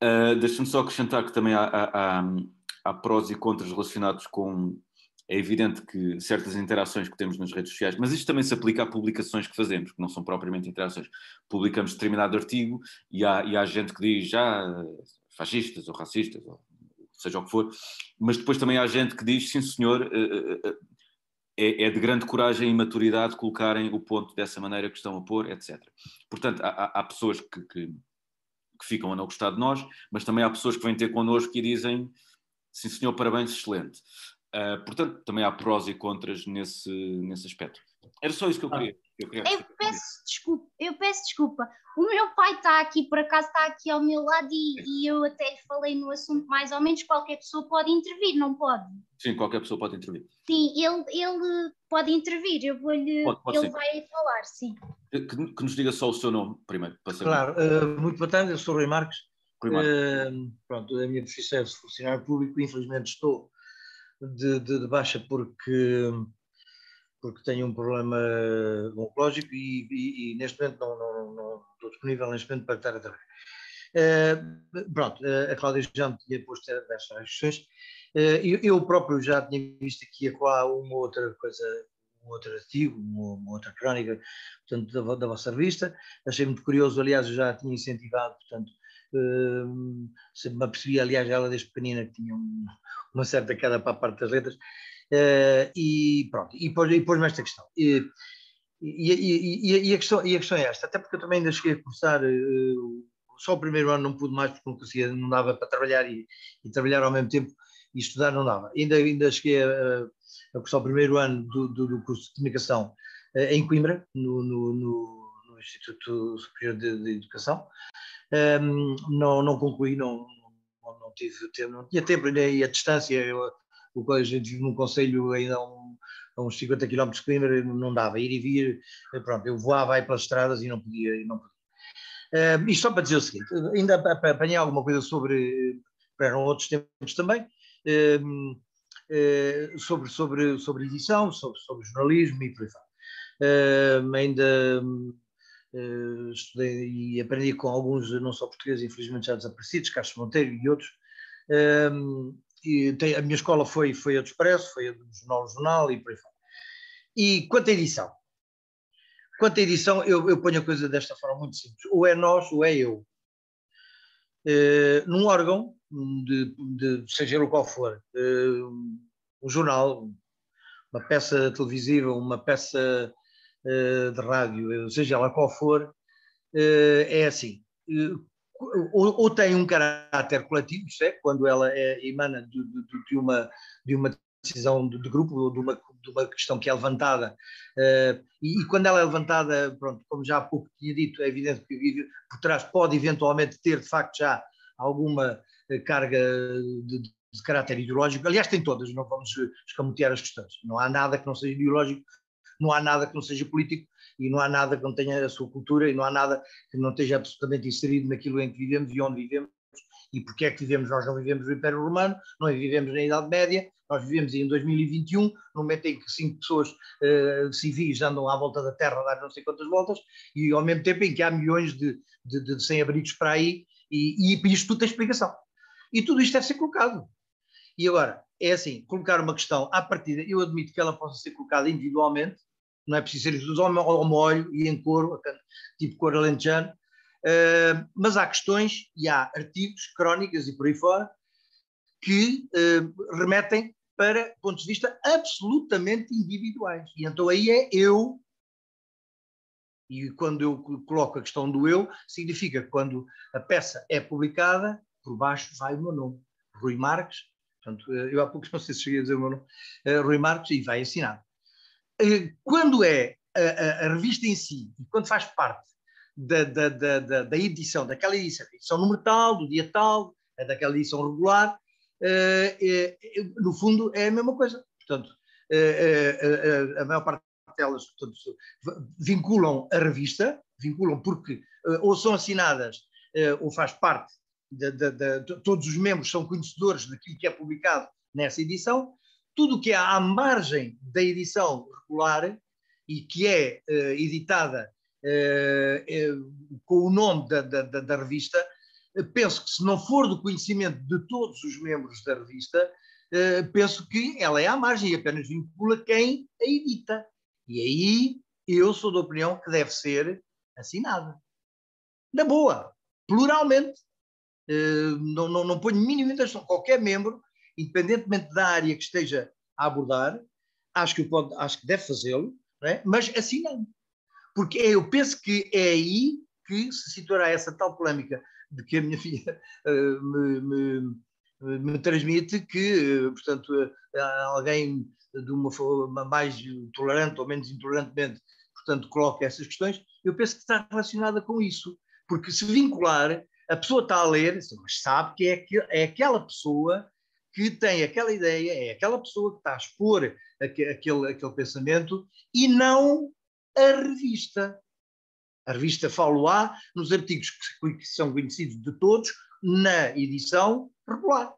Uh, Deixa-me só acrescentar que também há, há, há, há prós e contras relacionados com é evidente que certas interações que temos nas redes sociais, mas isto também se aplica a publicações que fazemos, que não são propriamente interações. Publicamos determinado artigo e há, e há gente que diz já ah, fascistas ou racistas, ou seja o que for, mas depois também há gente que diz sim senhor, eh, eh, eh, é, é de grande coragem e maturidade colocarem o ponto dessa maneira que estão a pôr, etc. Portanto, há, há pessoas que, que, que ficam a não gostar de nós, mas também há pessoas que vêm ter connosco e dizem sim senhor, parabéns, excelente. Uh, portanto, também há prós e contras nesse, nesse aspecto. Era só isso que eu queria. Eu, queria eu peço desculpa, eu peço desculpa. O meu pai está aqui, por acaso está aqui ao meu lado e, e, eu até lhe falei no assunto mais ou menos. Qualquer pessoa pode intervir, não pode? Sim, qualquer pessoa pode intervir. Sim, ele, ele pode intervir, eu vou-lhe. Ele sim. vai falar, sim. Que, que, nos diga só o seu nome primeiro. Claro, uh, muito boa tarde, eu sou o Rui Marques. Rui Marques. Uh, pronto, a minha profissão é funcionário público, infelizmente estou de, de, de baixa porque, porque tenho um problema oncológico e, e, e neste momento não, não, não, estou disponível neste momento para estar a trabalhar. Uh, pronto, uh, a Cláudia já me tinha posto estas questões. Uh, eu, eu, próprio já tinha visto aqui a qual uma outra coisa, um outro artigo, uma, uma outra crónica, portanto, da, da, vossa revista. Achei muito curioso, aliás, eu já tinha incentivado, portanto, sempre me apercebi, aliás, ela desde pequenina que tinha um, uma certa queda para a parte das letras, uh, e pronto, e pôs-me pôs esta questão. E, e, e, e, a questão, e a questão é esta, até porque eu também ainda cheguei a cursar, uh, só o primeiro ano não pude mais porque não conseguia, não dava para trabalhar e, trabalhar ao mesmo tempo e estudar não dava. Ainda, ainda cheguei a, a cursar o primeiro ano do, do, do curso de comunicação uh, em Coimbra, no, no Instituto Superior de, de Educação. Um, não, não concluí, não, não, não tive tempo, não tinha tempo nem a distância. Eu, o a gente vive num conselho ainda a, um, a uns 50 km de Coimbra, não dava, ir e vir, pronto, eu voava aí pelas estradas e não podia. E não podia. Uh, isto só para dizer o seguinte, ainda apanhei alguma coisa sobre, eram outros tempos também, uh, uh, sobre, sobre, sobre edição, sobre, sobre jornalismo e por aí fora. ainda Uh, estudei e aprendi com alguns, não só portugueses, infelizmente já desaparecidos, Carlos Monteiro e outros, uh, e tem, a minha escola foi, foi a do Expresso, foi a do Jornal Jornal e por aí fora. E quanto à edição? Quanto à edição, eu, eu ponho a coisa desta forma muito simples. Ou é nós ou é eu. Uh, num órgão, de, de, seja ele qual for, uh, um jornal, uma peça televisiva, uma peça de rádio, seja ela qual for, é assim ou, tem um caráter coletivo, é, quando ela é, emana de, de, de, uma, de uma decisão de, de grupo, ou de uma, de uma questão que é levantada, e, e, quando ela é levantada, pronto, como já há pouco tinha dito, é evidente que por trás pode eventualmente ter, de facto, já alguma eh, carga de, de caráter ideológico, aliás, tem todas, não vamos escamotear as questões, não há nada que não seja ideológico, não há nada que não seja político, e não há nada que não tenha a sua cultura e não há nada que não esteja absolutamente inserido naquilo em que vivemos e onde vivemos e porque é que vivemos, nós não vivemos no Império Romano, não vivemos na Idade Média, nós vivemos em 2021, no momento em que cinco pessoas uh, civis andam à volta da Terra a dar não sei quantas voltas, e ao mesmo tempo em que há milhões de, de, de sem-abrigos para aí, e, e isto tudo tem explicação. E tudo isto deve ser colocado. E agora, é assim, colocar uma questão à partida, eu admito que ela possa ser colocada individualmente, não é preciso ser tudo ao molho e em coro, tipo cor alentejano, uh, mas há questões e há artigos, crónicas e por aí fora, que uh, remetem para pontos de vista absolutamente individuais. E então aí é eu, e quando eu coloco a questão do eu, significa que quando a peça é publicada, por baixo vai o meu nome, Rui Marques, portanto, eh, eu há pouco não sei se cheguei a dizer o meu nome, Rui Marques, e vai assinado. Eh, quando é a, a, revista em si, e quando faz parte da, da, da, da, edição, daquela edição, edição número tal, do dia tal, é daquela edição regular, é, no fundo é a mesma coisa. Portanto, a maior parte delas portanto, vinculam a revista, vinculam porque ou são assinadas ou faz parte, de, de, de, todos os membros são conhecedores daquilo que é publicado nessa edição, tudo o que é à margem da edição regular e que é uh, editada uh, uh, com o nome da, da, da revista, penso que se não for do conhecimento de todos os membros da revista, penso que ela é à margem e apenas vincula quem a edita. E aí eu sou da opinião que deve ser assinada. Na boa, pluralmente. não, não, não ponho minimamente qualquer membro independentemente da área que esteja a abordar, acho que, pode, acho que deve fazê-lo, é? mas assim não. Porque eu penso que é aí que se situará essa tal polémica de que a minha filha uh, me, me, me, transmite que, uh, portanto, uh, alguém de uma forma mais tolerante ou menos intolerantemente, portanto, coloca essas questões, eu penso que está relacionada com isso. Porque se vincular, a pessoa está a ler, mas sabe que é, é aquela pessoa que tem aquela ideia, é aquela pessoa que está a expor aquele, aquele pensamento e não a revista. A revista fala nos artigos que são conhecidos de todos na edição regular.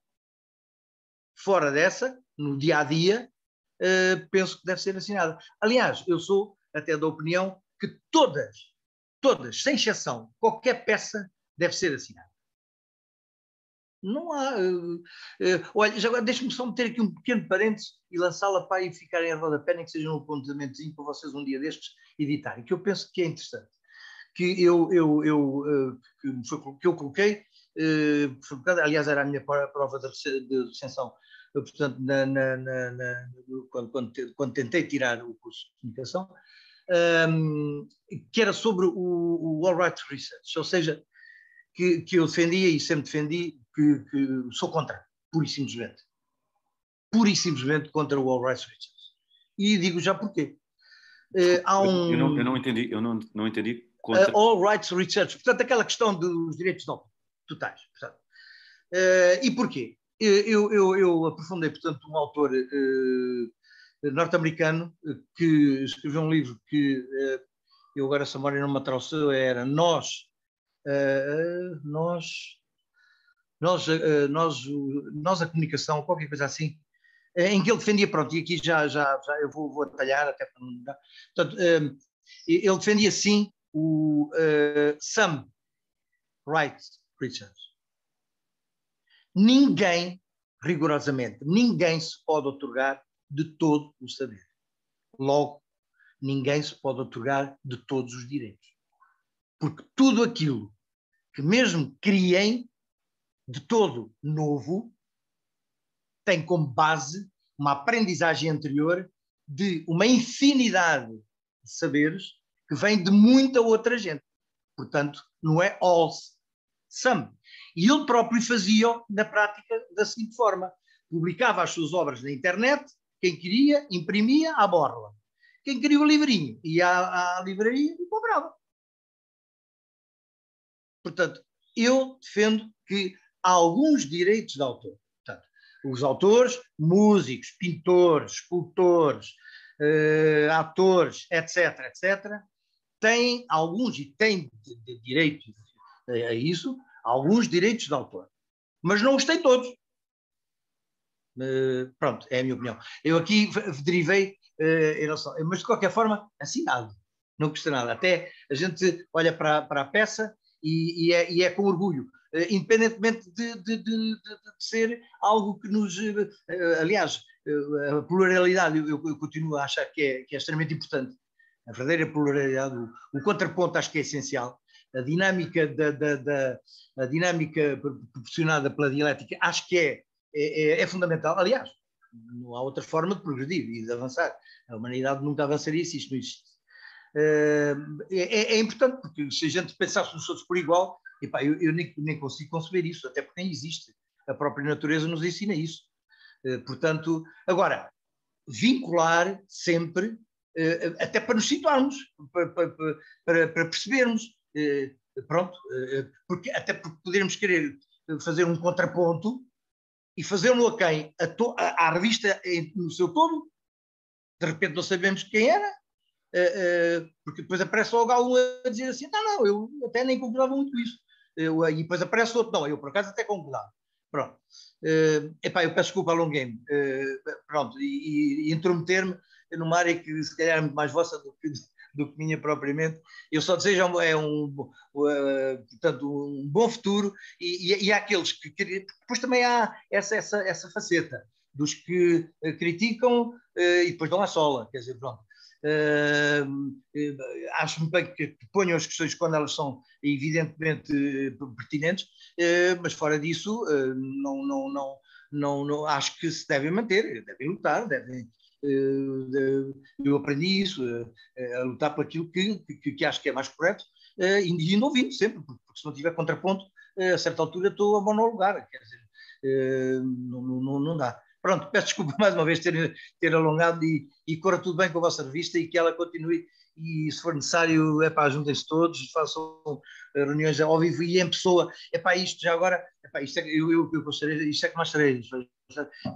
Fora dessa, no dia a dia, uh, penso que deve ser assinada. Aliás, eu sou até da opinião que todas, todas, sem exceção, qualquer peça deve ser assinada. Não há. Uh, uh, olha, já agora deixe-me só meter aqui um pequeno parênteses e lançá-la para aí ficarem a rodapé, nem que seja um apontamentozinho para vocês um dia destes editarem, que eu penso que é interessante. Que eu, eu, eu, uh, que, que eu coloquei, aliás, era a minha prova de, recensão, portanto, na, na, na, quando, quando, quando, tentei tirar o curso de comunicação, um, que era sobre o, o All Right Research, ou seja, que, que eu defendia e sempre defendi que, que sou contra, pura e simplesmente. Pura e simplesmente contra o All Rights Research. E digo já porquê. Uh, há um... eu, não, eu não entendi, eu não, não entendi. Contra... Uh, All Rights Research, portanto, aquela questão dos direitos não, totais. Portanto. Uh, e porquê? Eu, eu, eu, aprofundei, portanto, um autor norte-americano que escreveu um livro que eu agora, se a memória não me atrauceu, era Nós, Nós, nós, eh, nós, nós a comunicação, qualquer coisa assim, eh, em que ele defendia, pronto, e aqui já, já, já eu vou, vou atalhar até para não dar. Portanto, eh, ele defendia sim o uh, some rights preachers. Ninguém rigorosamente, ninguém se pode otorgar de todo o saber. Logo, ninguém se pode otorgar de todos os direitos. Porque tudo aquilo que mesmo criem de todo novo tem como base uma aprendizagem anterior de uma infinidade de saberes que vem de muita outra gente. Portanto, não é all, some. E ele próprio fazia na prática da seguinte forma: publicava as suas obras na internet, quem queria, imprimia à borla. Quem queria o livrinho ia à, à livraria e comprava. Portanto, eu defendo que alguns direitos de autor. Portanto, os autores, músicos, pintores, escultores, uh, atores, etc., etc., têm alguns, e têm de, de direito a isso, alguns direitos de autor. Mas não os têm todos. Uh, pronto, é a minha opinião. Eu aqui derivei uh, em relação, mas de qualquer forma, assinado. Não custa nada. Até a gente olha para, para a peça e, e, é, e é com orgulho. Uh, independentemente de, de, de, de, ser algo que nos. aliás, a pluralidade, eu, eu, continuo a achar que é, que é extremamente importante. A verdadeira pluralidade, o, o contraponto acho que é essencial a dinâmica, da, da, da, a dinâmica proporcionada pela dialética acho que é, é, é, fundamental. Aliás, não há outra forma de progredir e de avançar. A humanidade nunca avançaria se isto não existe. Eh, é, é, importante, porque se a gente pensasse nos outros por igual, epá, eu, eu nem, nem, consigo conceber isso, até porque nem existe. A própria natureza nos ensina isso. Eh, portanto, agora, vincular sempre, eh, até para nos situarmos, para, para, para, percebermos eh, pronto, porque, até porque poderíamos querer fazer um contraponto e fazê-lo a quem? A to, a, à revista no seu todo, de repente não sabemos quem era, porque depois aparece logo algum a dizer assim, não, não, eu até nem concordava muito com isso. Eu, e depois aparece outro, não, eu por acaso até concordava. Pronto. Uh, epá, eu peço desculpa, alonguei-me. Uh, pronto, e, e intrometer-me numa área que se calhar é muito mais vossa do que, do que minha propriamente. Eu só desejo é um, uh, portanto, um bom futuro e, e, e há aqueles que depois também há essa, essa, essa faceta dos que criticam uh, e depois dão a sola, quer dizer, pronto. Uh, acho-me bem que, ponham as questões quando elas são evidentemente pertinentes, mas fora disso, não, não, não, não, não, acho que se devem manter, devem lutar, devem, eh, eu aprendi isso, eh, a lutar por aquilo que, que, que acho que é mais correto, eh, e indo ouvindo sempre, porque, se não tiver contraponto, a certa altura estou a monolugar, quer dizer, não, não, não dá. Pronto, peço desculpa mais uma vez ter, ter alongado e, e corra tudo bem com a vossa revista e que ela continue e se for necessário, é para juntem-se todos, façam reuniões ao vivo e em pessoa. É para isto já agora, é para isto é, eu, eu, eu gostaria, isto é que mais farei,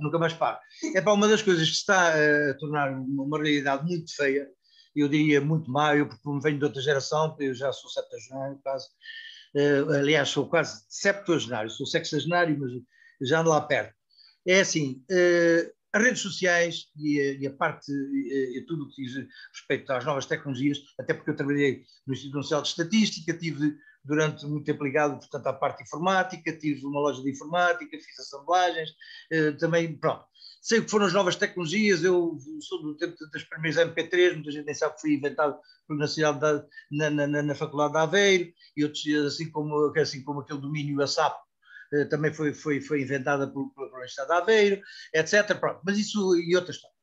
nunca mais paro. É para uma das coisas que está a tornar uma realidade muito feia, eu diria muito má, eu porque venho de outra geração, eu já sou septuagenário quase, uh, aliás sou quase septuagenário, sou sexagenário, mas já ando lá perto. É assim, uh, as redes sociais e a, e a parte, e, e tudo o que diz respeito às novas tecnologias, até porque eu trabalhei no Instituto Nacional de Estatística, tive durante muito tempo ligado, portanto, à parte informática, tive uma loja de informática, fiz assemblagens, eh, também, pronto. Sei o que foram as novas tecnologias, eu sou do tempo das primeiras MP3, muita gente nem sabe que foi inventado na, na, na, na Faculdade de Aveiro, e outros, assim como, assim como aquele domínio ASAP, eh, também foi, foi, foi inventada pelo, Universidade de Aveiro, etc. Pronto, mas isso e outra história.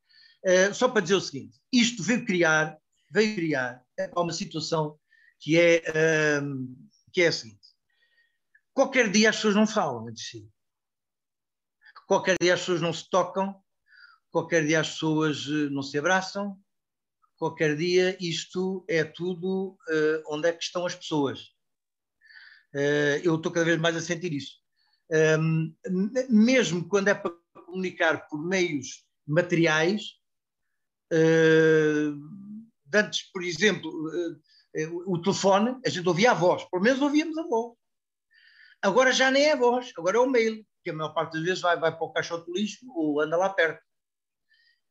Uh, só para dizer o seguinte: isto veio criar, veio criar uma situação que é, uh, que é a seguinte: qualquer dia as pessoas não falam entre si, qualquer dia as pessoas não se tocam, qualquer dia as pessoas não se abraçam, qualquer dia isto é tudo uh, onde é que estão as pessoas. Uh, eu estou cada vez mais a sentir isso um, mesmo quando é para comunicar por meios materiais, uh, antes, por exemplo, uh, o telefone, a gente ouvia a voz, pelo menos ouvíamos a voz. Agora já nem é a voz, agora é o mail, que a maior parte das vezes vai, vai para o caixote de lixo ou anda lá perto.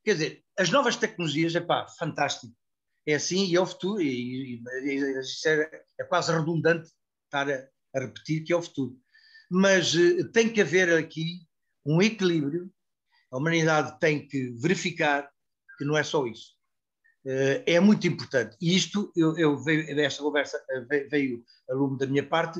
Quer dizer, as novas tecnologias, é pá, fantástico. É assim e é o futuro, e, e, e é, é, quase redundante estar a, a repetir que é o futuro mas uh, tem que haver aqui um equilíbrio, a humanidade tem que verificar que não é só isso. Uh, é muito importante. E isto, eu, eu veio, esta conversa veio, veio a lume da minha parte,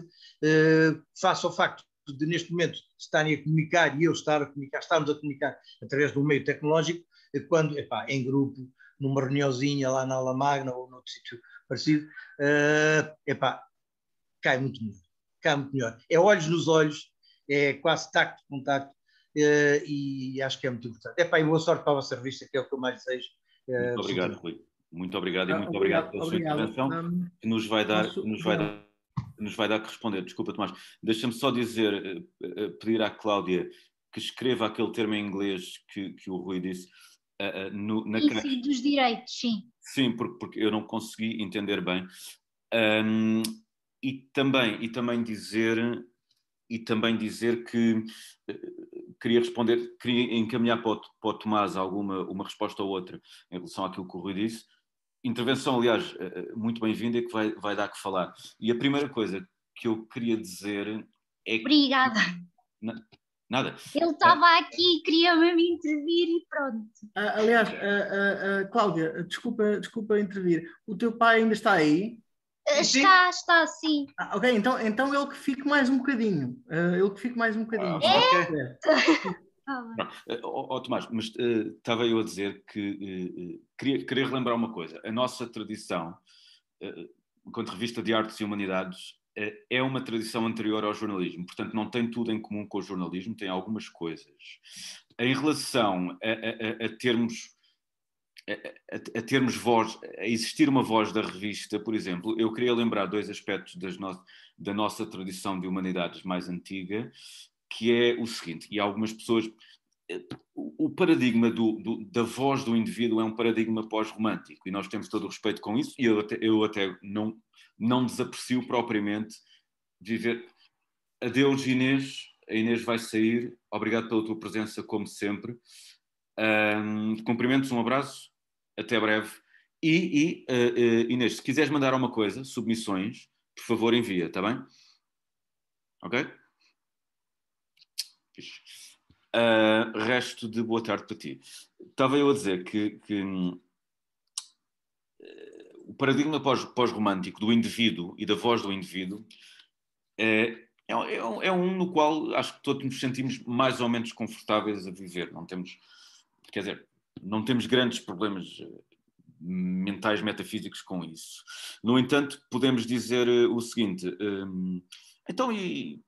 face ao facto de neste momento estarem a comunicar e eu estar a comunicar, estarmos a comunicar através do meio tecnológico, quando, epá, em grupo, numa reuniãozinha lá na aula magna ou noutro sítio parecido, epá, cai muito melhor. Muito melhor. É olhos nos olhos, é quase tacto, contacto, uh, e acho que é muito importante. Epá, e boa sorte para a vossa revista, que é o que eu mais desejo. Uh, muito obrigado, Rui. Muito obrigado e muito obrigado, obrigado pela sua obrigado. intervenção, um, que nos vai dar, posso, nos vai dar nos vai dar que responder. Desculpa, Tomás. Deixa-me só dizer, pedir à Cláudia que escreva aquele termo em inglês que, que o Rui disse, uh, no, na sim, sim, dos direitos, sim. Sim, porque, porque eu não consegui entender bem. Um, e também e também dizer e também dizer que uh, queria responder, queria encaminhar para o, para o Tomás alguma uma resposta ou outra em relação àquilo que o Rui disse. Intervenção, aliás, uh, muito bem-vinda e que vai, vai dar que falar. E a primeira coisa que eu queria dizer é que. Obrigada. Nada. Ele estava ah, aqui, queria mesmo intervir e pronto. Ah, aliás, ah, Cláudia, desculpa, desculpa intervir. O teu pai ainda está aí? Está, está, sim. Ah, ok, então, então ele que fique mais um bocadinho. Uh, ele que fique mais um bocadinho. Ah, é? oh, oh, Tomás, mas uh, estava eu a dizer que uh, queria, queria relembrar uma coisa. A nossa tradição, enquanto revista de artes e humanidades, é uma tradição anterior ao jornalismo, portanto não tem tudo em comum com o jornalismo, tem algumas coisas. Em relação a, a, a termos a, a, termos voz, a existir uma voz da revista, por exemplo, eu queria lembrar dois aspectos no, da nossa tradição de humanidades mais antiga, que é o seguinte, e algumas pessoas. O paradigma do, do, da voz do indivíduo é um paradigma pós-romântico e nós temos todo o respeito com isso, e eu até, eu até não, não desaprecio propriamente viver. Adeus, Inês. A Inês vai sair. Obrigado pela tua presença, como sempre. Um, cumprimentos, um abraço. Até breve. E, e uh, uh, Inês, se quiseres mandar alguma coisa, submissões, por favor, envia, está bem? Ok? Uh, resto de boa tarde para ti. Estava eu a dizer que, que o paradigma pós-romântico do indivíduo e da voz do indivíduo é, é, é, um no qual acho que todos nos sentimos mais ou menos confortáveis a viver. Não temos, quer dizer, não temos grandes problemas eh, mentais metafísicos com isso. No entanto, podemos dizer eh, o seguinte: hum, então, e,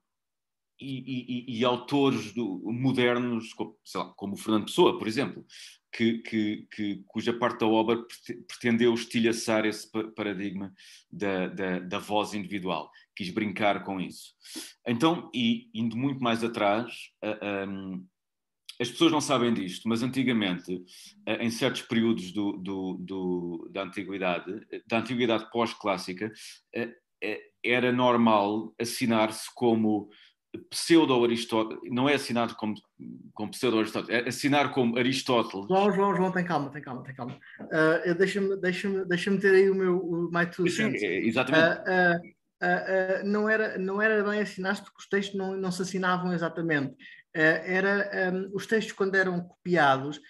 e, e, e autores do, modernos, como, lá, como Fernando Pessoa, por exemplo, que, que, que, cuja parte da obra pretendeu estilhaçar esse paradigma da, da, da, voz individual, quis brincar com isso. Então, e indo muito mais atrás, um, as pessoas não sabem disto, mas antigamente, em certos períodos do, do, do, da antiguidade, da antiguidade pós-clássica, era normal assinar-se como pseudo-Aristóteles, não é assinado como, como pseudo-Aristóteles, é assinar como Aristóteles. João, João, João, tem calma, tem calma, tem calma. Uh, Deixa-me deixa deixa ter aí o meu o my two Sim, exatamente. Uh, uh, não, era, não era bem assinar porque os textos não, não se assinavam exatamente. Era, um, os textos, quando eram copiados,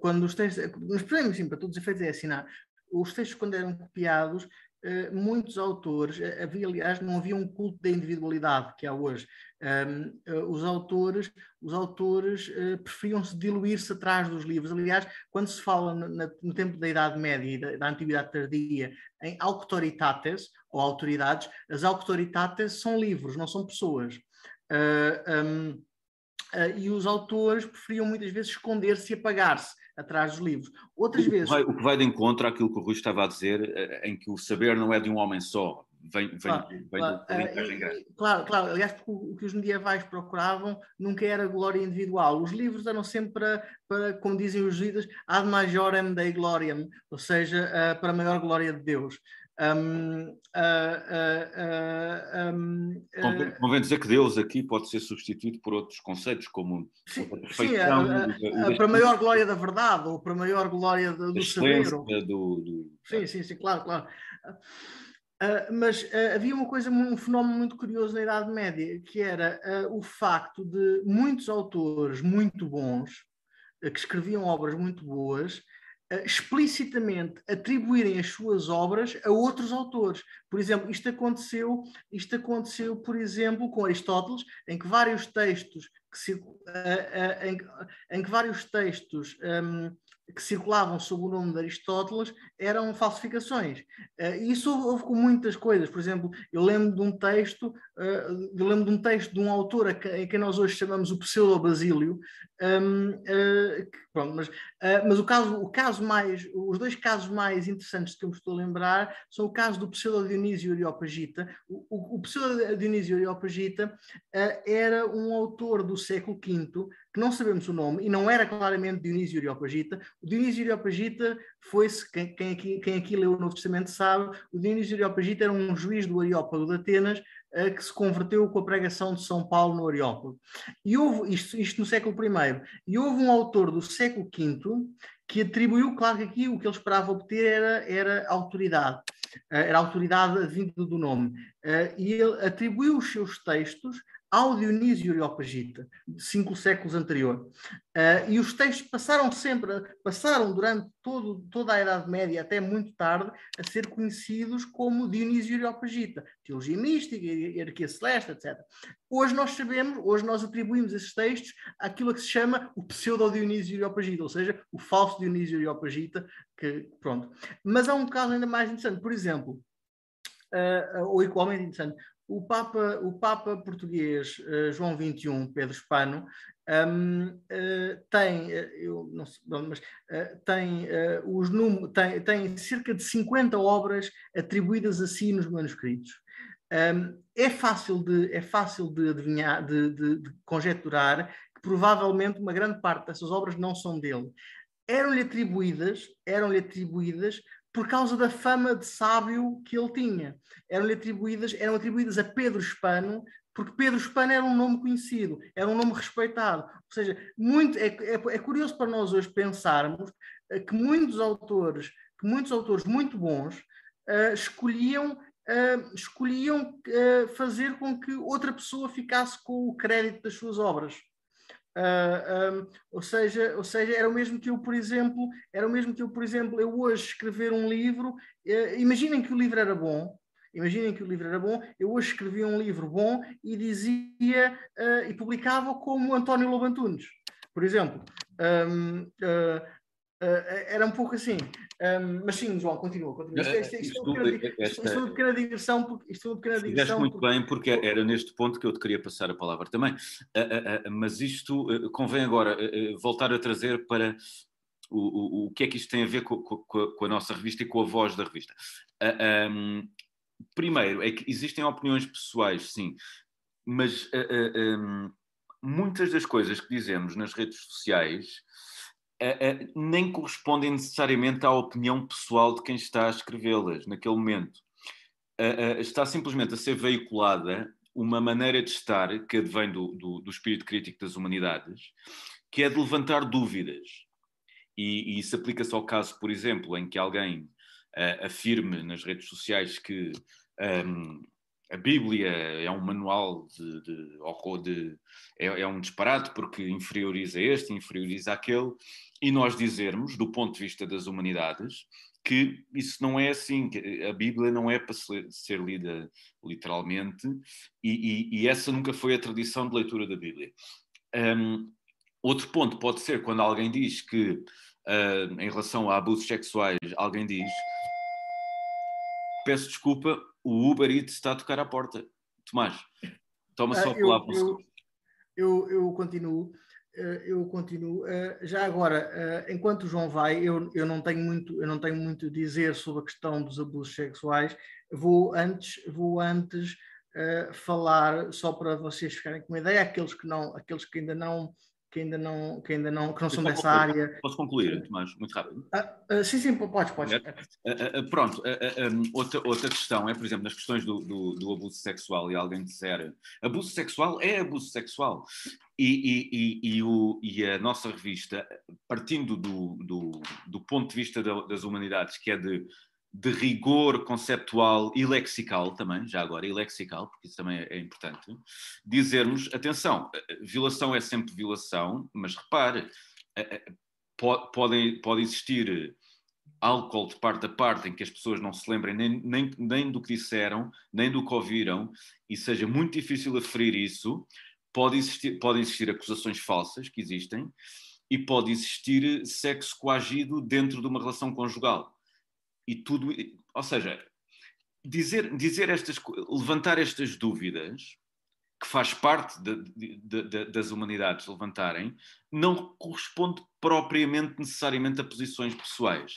quando os textos, nos podemos, sim, para todos os efeitos é assinar, os textos, quando eram copiados, eh, muitos autores, eh, havia, aliás, não havia um culto da individualidade que há hoje. Um, eh, os autores, os autores uh, preferiam-se diluir-se atrás dos livros. Aliás, quando se fala no, na, no tempo da Idade Média e da, da, Antiguidade Tardia em auctoritates ou autoridades, as auctoritates são livros, não são pessoas. Uh, um, uh, e os autores preferiam muitas vezes esconder-se e apagar-se atrás dos livros. Outras o vezes. Vai, o que vai de encontro àquilo que o Rui estava a dizer, eh, em que o saber não é de um homem só, vem, vem, claro, vem claro, do, uh, claro, claro, aliás, o, o, que os medievais procuravam nunca era glória individual. Os livros eram sempre para, para como dizem os juízes, ad majorem dei gloriam, ou seja, uh, para a maior glória de Deus. Um, uh, um, Convém dizer que Deus aqui pode ser substituído por outros conceitos, como sim, a perfeição. Sim, a, a, a, para a maior glória da verdade, ou para a maior glória do, do saber. Do, do... Sim, sim, sim, claro, claro. Uh, mas uh, havia uma coisa, um fenómeno muito curioso na Idade Média, que era uh, o facto de muitos autores muito bons, que escreviam obras muito boas, explicitamente atribuírem as suas obras a outros autores. Por exemplo, isto aconteceu, isto aconteceu, por exemplo, com Aristóteles, em que vários textos que, se, em, em, que vários textos um, que circulavam sob o nome de Aristóteles eram falsificações. Uh, isso houve, com muitas coisas. Por exemplo, eu lembro de um texto, uh, eu lembro de um texto de um autor a que, quem nós hoje chamamos o Pseudo-Basílio, um, uh, eh, mas, mas o, caso, o caso mais, os dois casos mais interessantes que eu me estou a lembrar são o caso do Pseudo-Dionísio Areopagita. O, o, o Pseudo-Dionísio Areopagita era um autor do século V que não sabemos o nome, e não era claramente Dionísio Areopagita. O Dionísio Areopagita foi-se, quem, quem, aqui, quem aqui leu o Novo Testamento sabe, o Dionísio Areopagita era um juiz do Areópago de Atenas uh, que se converteu com a pregação de São Paulo no Areópago. E houve, isto, isto no século I, e houve um autor do século V que atribuiu, claro que aqui o que ele esperava obter era, era autoridade, uh, era autoridade vinda do nome, uh, e ele atribuiu os seus textos ao Dionísio Areopagita, cinco séculos anterior. Uh, e os textos passaram sempre, passaram durante todo, toda a Idade Média, até muito tarde, a ser conhecidos como Dionísio Areopagita, teologia mística, hierarquia celeste, etc. Hoje nós sabemos, hoje nós atribuímos esses textos àquilo que se chama o pseudo-Dionísio Areopagita, ou seja, o falso Dionísio Areopagita, que, pronto. Mas há um caso ainda mais interessante, por exemplo, uh, ou igualmente interessante, o Papa, o Papa português uh, João XXI, Pedro Espano, um, uh, eh, tem, uh, eu não sei, mas, tem, os num, tem, tem cerca de 50 obras atribuídas a si nos manuscritos. Um, é, fácil de, é fácil de adivinhar, de, de, de conjecturar que provavelmente uma grande parte dessas obras não são dele. Eram-lhe atribuídas, eram-lhe atribuídas por causa da fama de sábio que ele tinha. Eram-lhe atribuídas, eram atribuídas a Pedro Hispano, porque Pedro Hispano era um nome conhecido, era um nome respeitado. Ou seja, muito, é, é, é curioso para nós hoje pensarmos eh, que muitos autores, que muitos autores muito bons uh, escolhiam Uh, escolhiam uh, fazer com que outra pessoa ficasse com o crédito das suas obras. Uh, ah, um, ou seja, ou seja, era o mesmo que eu, por exemplo, era o mesmo que eu, por exemplo, eu hoje escrever um livro, uh, imaginem que o livro era bom, imaginem que o livro era bom, eu hoje escrevia um livro bom e dizia uh, e publicava como António Lobantunes, por exemplo. Um, era um pouco assim. Um, mas sim, João, continua. continua. Isto, isto, isto, isto, é uma pequena digressão. Porque, isto é uma pequena digressão muito porque... bem, porque era neste ponto que eu te queria passar a palavra também. Uh, uh, uh, mas isto convém agora voltar a trazer para o, o, o que é que isto tem a ver com, com, com a nossa revista e com a voz da revista. Um, primeiro, é que existem opiniões pessoais, sim, mas um, muitas das coisas que dizemos nas redes sociais nem correspondem necessariamente à opinião pessoal de quem está a escrevê-las naquele momento. está simplesmente a ser veiculada uma maneira de estar que advém do, do, do espírito crítico das humanidades, que é de levantar dúvidas. E, e isso aplica-se ao caso, por exemplo, em que alguém uh, afirme nas redes sociais que um, a Bíblia é um manual de, de, de é, é, um disparate porque inferioriza este, inferioriza aquele, e nós dizermos, do ponto de vista das humanidades, que isso não é assim, que a Bíblia não é para ser lida literalmente, e, e, e essa nunca foi a tradição de leitura da Bíblia. Um, outro ponto pode ser quando alguém diz que, uh, em relação a abusos sexuais, alguém diz: Peço desculpa, o Uber Eats está a tocar à porta. Tomás, toma só a palavra. Eu, eu, eu, continuo. Eh, eu continuo. Eh, já agora, eh, enquanto o João vai, eu, eu, não tenho muito, eu não tenho muito a dizer sobre a questão dos abusos sexuais. Vou antes, vou antes uh, falar só para vocês ficarem com uma ideia, aqueles que não, aqueles que ainda não que ainda não, que ainda não, que não são dessa área. Posso concluir, Tomás, muito rápido? Ah, ah, sim, sim, pode, pode. Ah, pronto, um, outra, outra questão é, por exemplo, nas questões do, do, do, abuso sexual e alguém disser abuso sexual é abuso sexual. E, e, e, o, e a nossa revista, partindo do, do, do ponto de vista das humanidades, que é de de rigor conceptual e lexical também, já agora, e lexical, porque isso também é importante, dizermos, atenção, violação é sempre violação, mas repare, pode, pode, pode existir álcool de parte a parte em que as pessoas não se lembrem nem, nem, nem do que disseram, nem do que ouviram, e seja muito difícil aferir isso, pode existir, podem existir acusações falsas, que existem, e pode existir sexo coagido dentro de uma relação conjugal e tudo, ou seja, dizer, dizer estas, levantar estas dúvidas que faz parte de, de, de, das humanidades levantarem, não corresponde propriamente necessariamente a posições pessoais.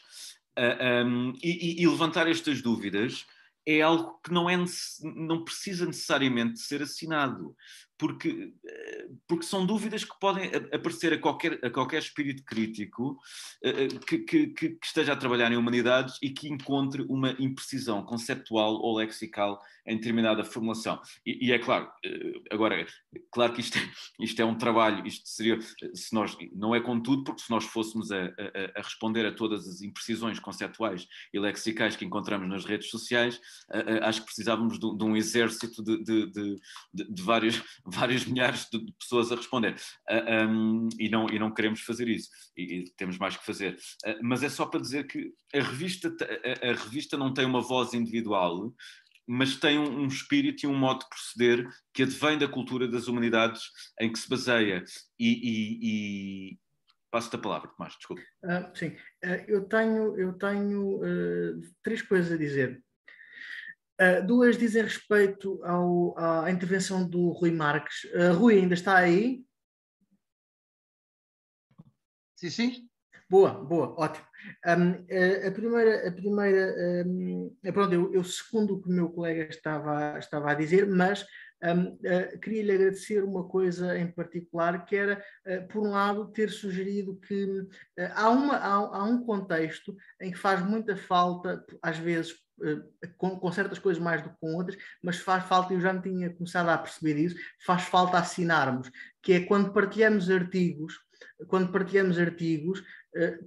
Uh, ah, um, e, e, levantar estas dúvidas é algo que não, é, não precisa necessariamente ser assinado, porque, eh, porque são dúvidas que podem aparecer a qualquer, a qualquer espírito crítico eh, eh, que, que, que, esteja a trabalhar em humanidades e que encontre uma imprecisão conceptual ou lexical em determinada formulação. E, e é claro, agora, claro que isto é, isto é um trabalho, isto seria, se nós, não é contudo, porque se nós fôssemos a, a, a responder a todas as imprecisões conceptuais e lexicais que encontramos nas redes sociais, acho que precisávamos de, de um exército de, de, de, de vários várias milhares de pessoas a responder. Uh, ah, um, e, não, e não queremos fazer isso. E, e temos mais que fazer. Uh, mas é só para dizer que a revista, a, a, revista não tem uma voz individual, mas tem um, um, espírito e um modo de proceder que advém da cultura das humanidades em que se baseia. E, e, e... passo-te a palavra, Tomás, desculpa. Uh, sim, eu tenho, eu tenho três coisas a dizer. Uh, duas dizem respeito ao, à intervenção do Rui Marques. Uh, Rui, ainda está aí? Sim, sim. Boa, boa, ótimo. Um, uh, a primeira, a primeira um, pronto, eu, eu segundo o que o meu colega estava, estava a dizer, mas um, uh, queria-lhe agradecer uma coisa em particular, que era, uh, por um lado, ter sugerido que uh, há, uma, há, há, um contexto em que faz muita falta, às vezes, com, com, certas coisas mais do que com outras, mas faz falta, eu já me tinha começado a perceber isso, faz falta assinarmos, que é quando partilhamos artigos, quando partilhamos artigos, eh,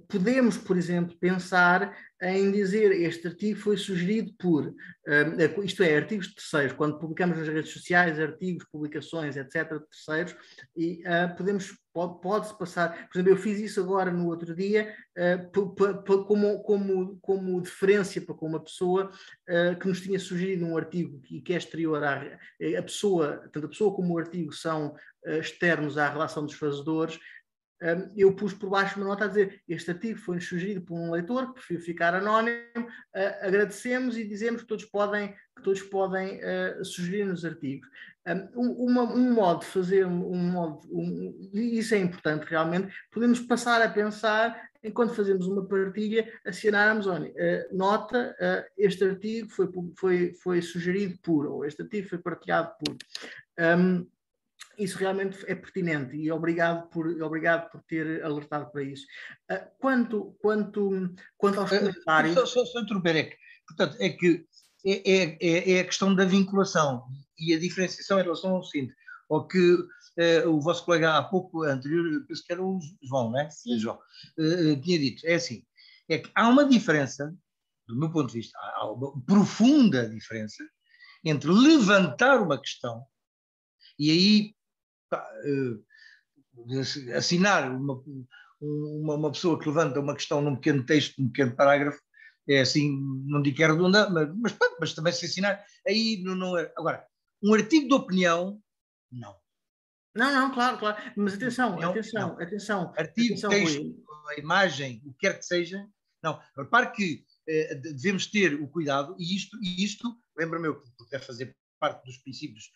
podemos, por exemplo, pensar em dizer este artigo foi sugerido por, eh, isto é, artigos terceiros, quando publicamos nas redes sociais artigos, publicações, etc., de terceiros, e uh, podemos, pode-se passar, por exemplo, eu fiz isso agora no outro dia, uh, como, como, como deferência para com uma pessoa uh, que nos tinha sugerido um artigo que, que é exterior à a pessoa, tanto a pessoa como o artigo são externos à relação dos fazedores, eu pus por baixo uma nota a dizer este artigo foi sugerido por um leitor que preferiu ficar anónimo, uh, agradecemos e dizemos que todos podem, todos podem uh, sugerir nos artigos. Um, uma, um, modo de fazer, um modo, um, isso é importante realmente, podemos passar a pensar, enquanto fazemos uma partilha, acionarmos, olha, uh, nota, este artigo foi, foi, foi sugerido por, ou este artigo foi partilhado por. Um, isso realmente é pertinente e obrigado por, obrigado por ter alertado para isso. Uh, quanto, quanto, quanto aos comentários. Uh, só, só, interromper, é que, portanto, é que é, é, é, é, a questão da vinculação e a diferenciação em relação ao seguinte, ao que uh, o vosso colega há pouco anterior, penso que era o João, não é? Sim. João, tinha dito. É assim, é que há uma diferença, do meu ponto de vista, há uma profunda diferença entre levantar uma questão e aí assinar uma, uma, uma, pessoa que levanta uma questão num pequeno texto, num pequeno parágrafo, é assim, não digo que é redundante, mas, mas, mas também se assinar, aí não, não é. Agora, um artigo de opinião, não. Não, não, claro, claro. Mas atenção, atenção, não. atenção. Artigo, atenção, texto, a imagem, o que quer que seja. Não, repare que eh, devemos ter o cuidado, e isto, e isto lembra-me eu, que deve fazer parte dos princípios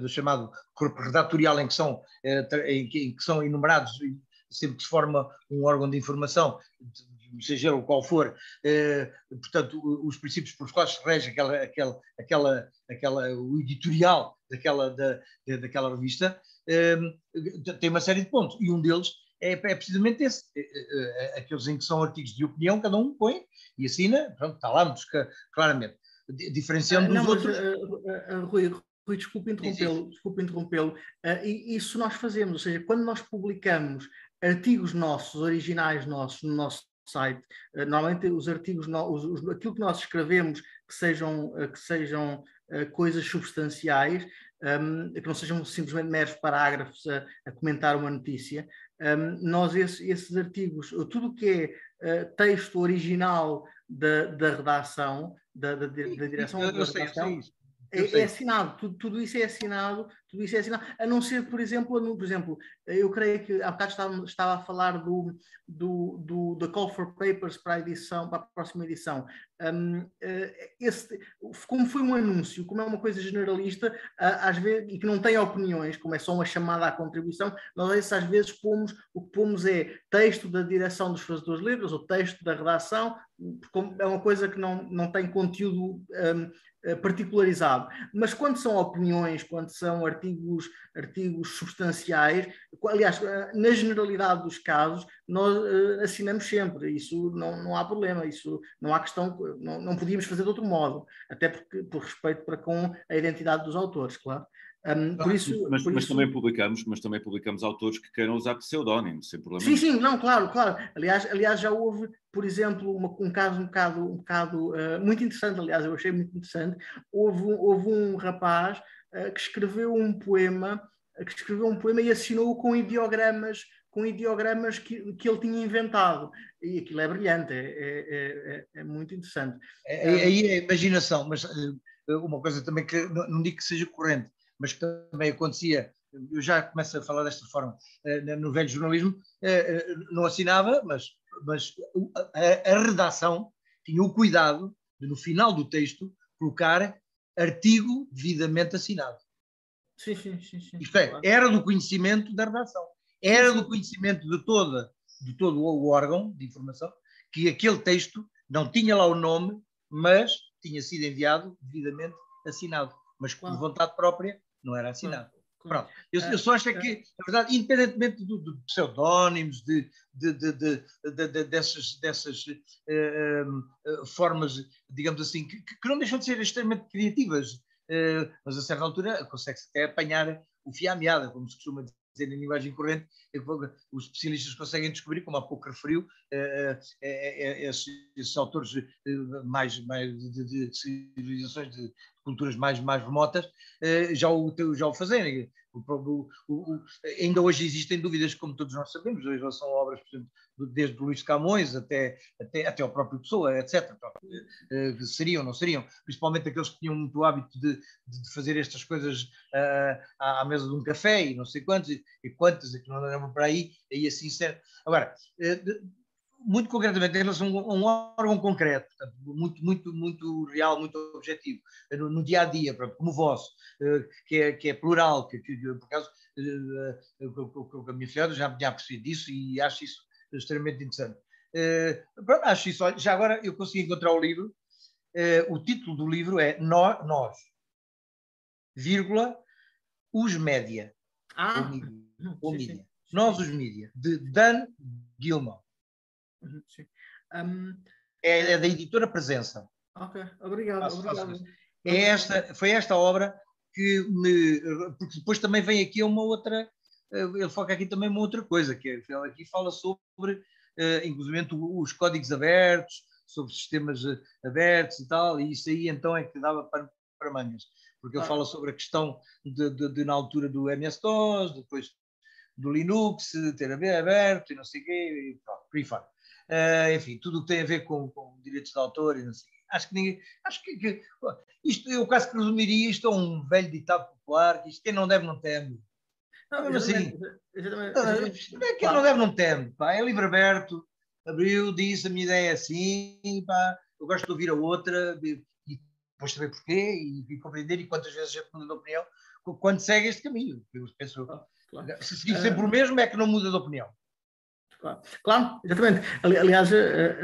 do chamado corpo redatorial em que são, eh, em que, em que são enumerados sempre que se forma um órgão de informação, seja o qual for, eh, portanto, os princípios pelos quais se rege aquela, aquela, aquela, aquela, o editorial daquela, da, daquela revista, eh, tem uma série de pontos, e um deles é, é precisamente esse, aqueles em que são artigos de opinião, cada um põe e assina, pronto, está lá claramente diferenciando dos não, outros. Mas, uh, uh, Rui, Rui, desculpe interrompê-lo, desculpe interrompê-lo. Uh, isso nós fazemos, ou seja, quando nós publicamos artigos nossos, originais nossos, no nosso site. Uh, normalmente os artigos, no, os, os, aquilo que nós escrevemos que sejam, uh, que sejam coisas substanciais, um, que não sejam simplesmente meros parágrafos a, a comentar uma notícia. Um, nós, esse, esses artigos, tudo o que é texto original da, da redação, da, da, da direção da redação, é, é, assinado, tudo, tudo, isso é assinado, tudo isso é assinado, a não ser, por exemplo, no, por exemplo, eu creio que há bocado estava, estava a falar do, do, do, da Call for Papers para a edição, para a próxima edição. Um, eh, esse, como foi um anúncio, como é uma coisa generalista, às vezes, e que não tem opiniões, como é só uma chamada à contribuição, nós às vezes pomos, o que pomos é texto da direção dos fazedores livres, ou texto da redação, é uma coisa que não, não tem conteúdo um, eh, particularizado. Mas quando são opiniões, quando são artigos, artigos substanciais, aliás, eh, na generalidade dos casos, nós uh, assinamos sempre, isso não, não há problema, isso não há questão, não, não podíamos fazer de outro modo, até porque, por respeito para com a identidade dos autores, claro. Um, por isso, mas, por mas isso... também publicamos, mas também publicamos autores que queiram usar pseudónimos, sem problema. Sim, sim, não, claro, claro. Aliás, aliás já houve, por exemplo, uma, um caso um bocado, um bocado uh, muito interessante, aliás, eu achei muito interessante. Houve, houve um rapaz uh, que escreveu um poema, uh, que escreveu um poema e assinou com ideogramas com ideogramas que, que ele tinha inventado. E aquilo é brilhante, é, é, é, é muito interessante. Aí é, é imaginação, mas uma coisa também que não, não digo que seja corrente, mas que também acontecia, eu já começo a falar desta forma, eh, no velho jornalismo, eh, eh, não assinava, mas, mas a, a redação tinha o cuidado de, no final do texto, colocar artigo devidamente assinado. Sim, sim, sim. sim. Isto é, era do conhecimento da redação, era do conhecimento de, toda, de todo o órgão de informação que aquele texto não tinha lá o nome, mas tinha sido enviado devidamente assinado, mas com vontade própria não era assinado. Pronto. Eu, eu, só acho é que, na verdade, independentemente de, de pseudónimos, de, de, de, dessas, dessas uh, formas, digamos assim, que, que, não deixam de ser extremamente criativas, uh, mas a certa altura consegue-se até apanhar o fio à meada, como se costuma dizer em linguagem corrente, os especialistas conseguem descobrir, como há pouco referiu, esses, esses, autores mais, mais de, de, civilizações, de culturas mais, mais remotas, já o, já o fazerem. O, o, ainda hoje existem dúvidas, como todos nós sabemos, hoje são obras, por exemplo, desde Luís Camões até, até, até ao próprio Pessoa, etc. Uh, seriam, não seriam? Principalmente aqueles que tinham muito hábito de, de fazer estas coisas à, mesa de um café e não sei quantos, e, e quantas, e que não andam para aí, aí assim, certo. Agora, muito concretamente em relação a um órgão concreto, portanto, muito, muito, muito real, muito objetivo, no, no dia a dia, como o vosso, eh, que é, que é plural, que, que por acaso eh, eh, a minha filha já me tinha percebido disso e acho isso extremamente interessante. Pronto, acho isso, já agora eu consegui encontrar o livro, o título do livro é Nós, vírgula, os média. Ah, ou mídia. Nós, os mídia, de Dan Gilman. Um, é, é, da editora Presença. Ok, obrigado. Faço, obrigado. Faço é esta, foi esta obra que me. Porque depois também vem aqui uma outra. Eh, ele foca aqui também uma outra coisa, que é, ele aqui fala sobre, uh, inclusive, os códigos abertos, sobre sistemas eh, abertos e tal, e isso aí então é que dava para, para mangas. Porque ele ah. fala sobre a questão de, de, de, na altura do MS-DOS, depois do Linux, ter aberto e não sei o quê, e pronto, por aí fora. Uh, enfim, tudo o que tem a ver com, com direitos de autor e não sei. Acho que ninguém. Acho que, que isto, eu quase que resumiria isto a um velho ditado popular, que isto quem não deve não teme. Não, não assim, é quem não deve não teme, pá, é livre aberto, abriu, disse a minha ideia é assim, pá, eu gosto de ouvir a outra e, depois saber porquê e, e, compreender e quantas vezes a gente muda de opinião quando segue este caminho. Eu penso, claro. se seguir sempre o mesmo é que não muda de opinião. Claro, claro exatamente. Aliás, é,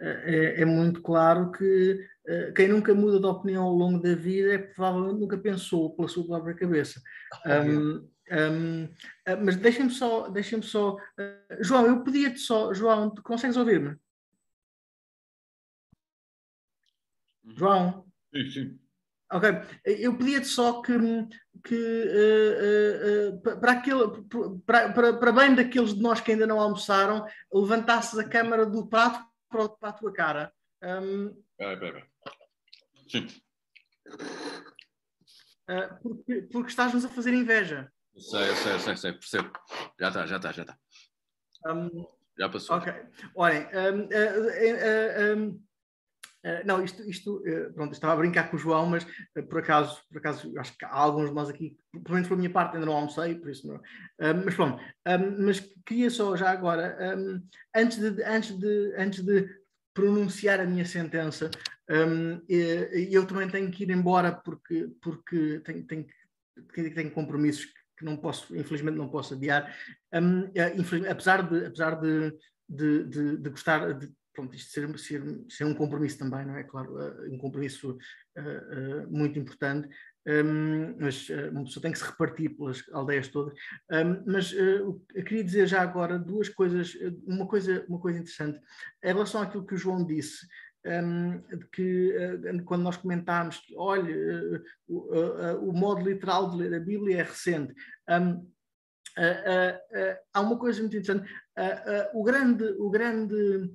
é, é, muito claro que quem nunca muda de opinião ao longo da vida é provavelmente nunca pensou pela sua própria cabeça. Um, um, mas deixem-me só, deixem só. Uh, João, eu pedia-te só, João, consegues ouvir-me? João? Sim, sim. Ok, eu pedia-te só que, que uh, uh, para, aquele, para, para, para bem daqueles de nós que ainda não almoçaram, levantasses a câmara do prato para, para a tua cara. Um, pera. Sim. Uh, porque, porque estás-nos a fazer inveja. Sei, sei, sei, sei, percebo. Já está, já está, já está. Um, já passou. Ok. Olhem, um, uh, não, isto, isto pronto, estava a brincar com o João, mas por acaso, por acaso, acho que há alguns de nós aqui, pelo menos pela minha parte, ainda não almocei, por isso não. mas pronto, mas queria só já agora, antes, de, antes, de, antes de pronunciar a minha sentença, eu também tenho que ir embora porque, porque tenho, tenho, tenho compromissos que não posso, infelizmente não posso adiar, um, apesar de, apesar de, de, de, de gostar de pronto, isto ser, ser, ser, um compromisso também, não é? Claro, uh, um compromisso uh, muito importante, um, mas uma pessoa tem que se repartir pelas aldeias todas. Um, mas eu queria dizer já agora duas coisas, uma coisa, uma coisa interessante, em relação àquilo que o João disse, um, que uh, quando nós comentámos que, olha, uh, uh, o modo literal de ler a Bíblia é recente. Um, há uma coisa muito interessante. o grande, o grande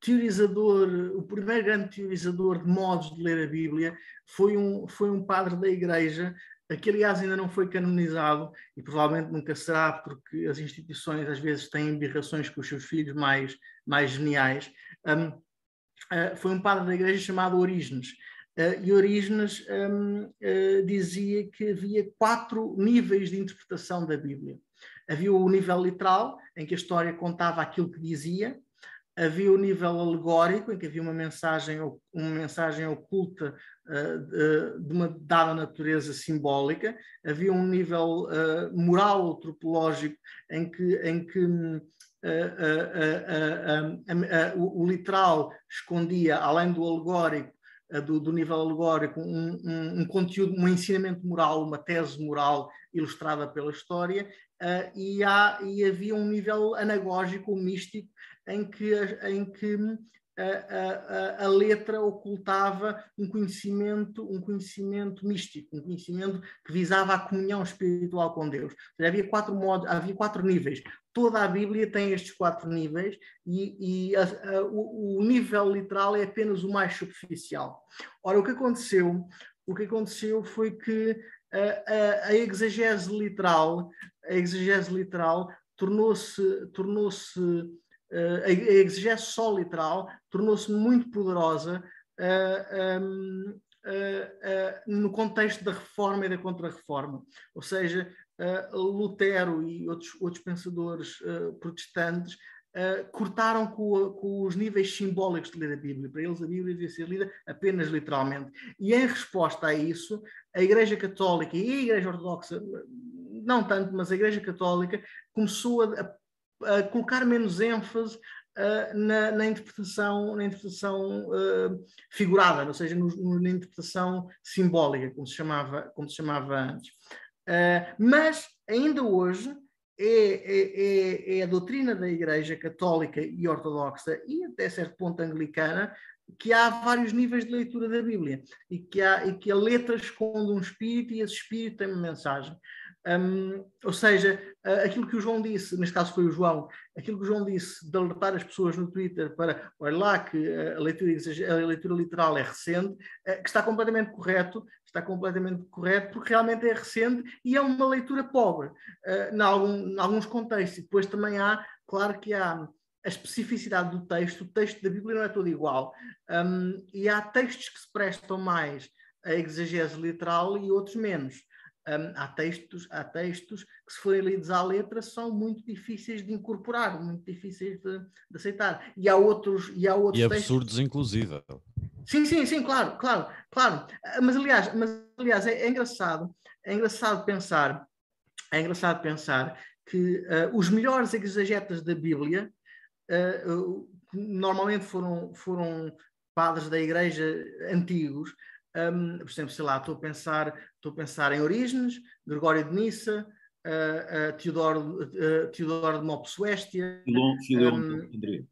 teorizador, o primeiro grande teorizador de modos de ler a Bíblia foi um, foi um padre da igreja que aliás ainda não foi canonizado e provavelmente nunca será, porque as instituições às vezes têm embirrações com os seus filhos mais, mais geniais, um, uh, ah, foi um padre da igreja chamado Orígenes. Uh, e Orígenes um, uh, dizia que havia quatro níveis de interpretação da Bíblia. Havia o nível literal, em que a história contava aquilo que dizia, havia o nível alegórico, em que havia uma mensagem, uma mensagem oculta uh, de uma dada natureza simbólica, havia um nível uh, moral antropológico, em que, em que uh, o, o, literal escondia, além do alegórico, do, do, nível alegórico, um, um, um, conteúdo, um ensinamento moral, uma tese moral ilustrada pela história, e, há, e havia um nível anagógico, místico, em que, em que a, a, a, letra ocultava um conhecimento, um conhecimento místico, um conhecimento que visava a comunhão espiritual com Deus. Havia quatro modos, havia quatro níveis. Toda a Bíblia tem estes quatro níveis e, e a, o, o, nível literal é apenas o mais superficial. Ora, o que aconteceu, o que aconteceu foi que a, exegese literal, a exegese literal tornou-se tornou-se uh, a exegese só literal tornou-se muito poderosa uh, um, uh, no contexto da reforma e da contra-reforma. Ou seja, Lutero e outros, outros pensadores protestantes Uh, cortaram com, com, os níveis simbólicos de ler a Bíblia. Para eles, a Bíblia devia ser lida apenas literalmente. E em resposta a isso, a Igreja Católica e a Igreja Ortodoxa, não tanto, mas a Igreja Católica começou a, a colocar menos ênfase uh, na, na, interpretação, na interpretação uh, figurada, ou seja, no, no, na interpretação simbólica, como se chamava, como se chamava antes. Uh, mas ainda hoje é, é, é, é, a doutrina da Igreja Católica e Ortodoxa e até certo ponto anglicana que há vários níveis de leitura da Bíblia e que, há, e que a letra esconde um espírito e esse espírito tem uma mensagem. Um, ou seja, aquilo que o João disse, neste caso foi o João, aquilo que o João disse de alertar as pessoas no Twitter para, olha lá que a leitura, a leitura literal é recente, eh, que está completamente correto, está completamente correto, porque realmente é recente e é uma leitura pobre, uh, em, algum, em alguns contextos. E depois também há, claro que há a especificidade do texto, o texto da Bíblia não é todo igual, um, e há textos que se prestam mais a exegese literal e outros menos. Um, há, textos, há textos que, se forem lidos à letra, são muito difíceis de incorporar, muito difíceis de, de aceitar. E há outros, e há outros e absurdos, textos... inclusive. Sim, sim, sim, claro, claro, claro. Ah, mas aliás, mas, aliás é, é engraçado, é engraçado pensar, é engraçado pensar que uh, os melhores exegetas da Bíblia uh, normalmente foram, foram padres da igreja antigos um, por exemplo, sei lá, estou a pensar, estou a pensar em Orígenes, Gregório de Nissa, uh, uh, Teodoro, uh, Teodoro de Mopsuéstia. Filon, Filon um, de Alexandria.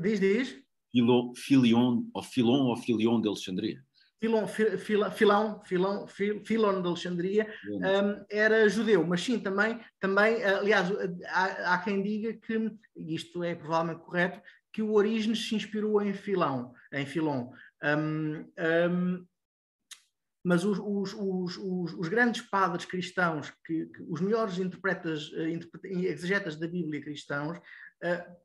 Diz, diz? Filon, Filion, ou Filon ou Filion de Alexandria. Filon, Filão, Filão, Filon de Alexandria um, era judeu, mas sim, também, também aliás, há, há, quem diga que, isto é provavelmente correto, que o Orígenes se inspirou em Filão, em Filon. Um, um, mas os, os, os, os, grandes padres cristãos, que, que os melhores interpretas, uh, exegetas da Bíblia cristãos, uh,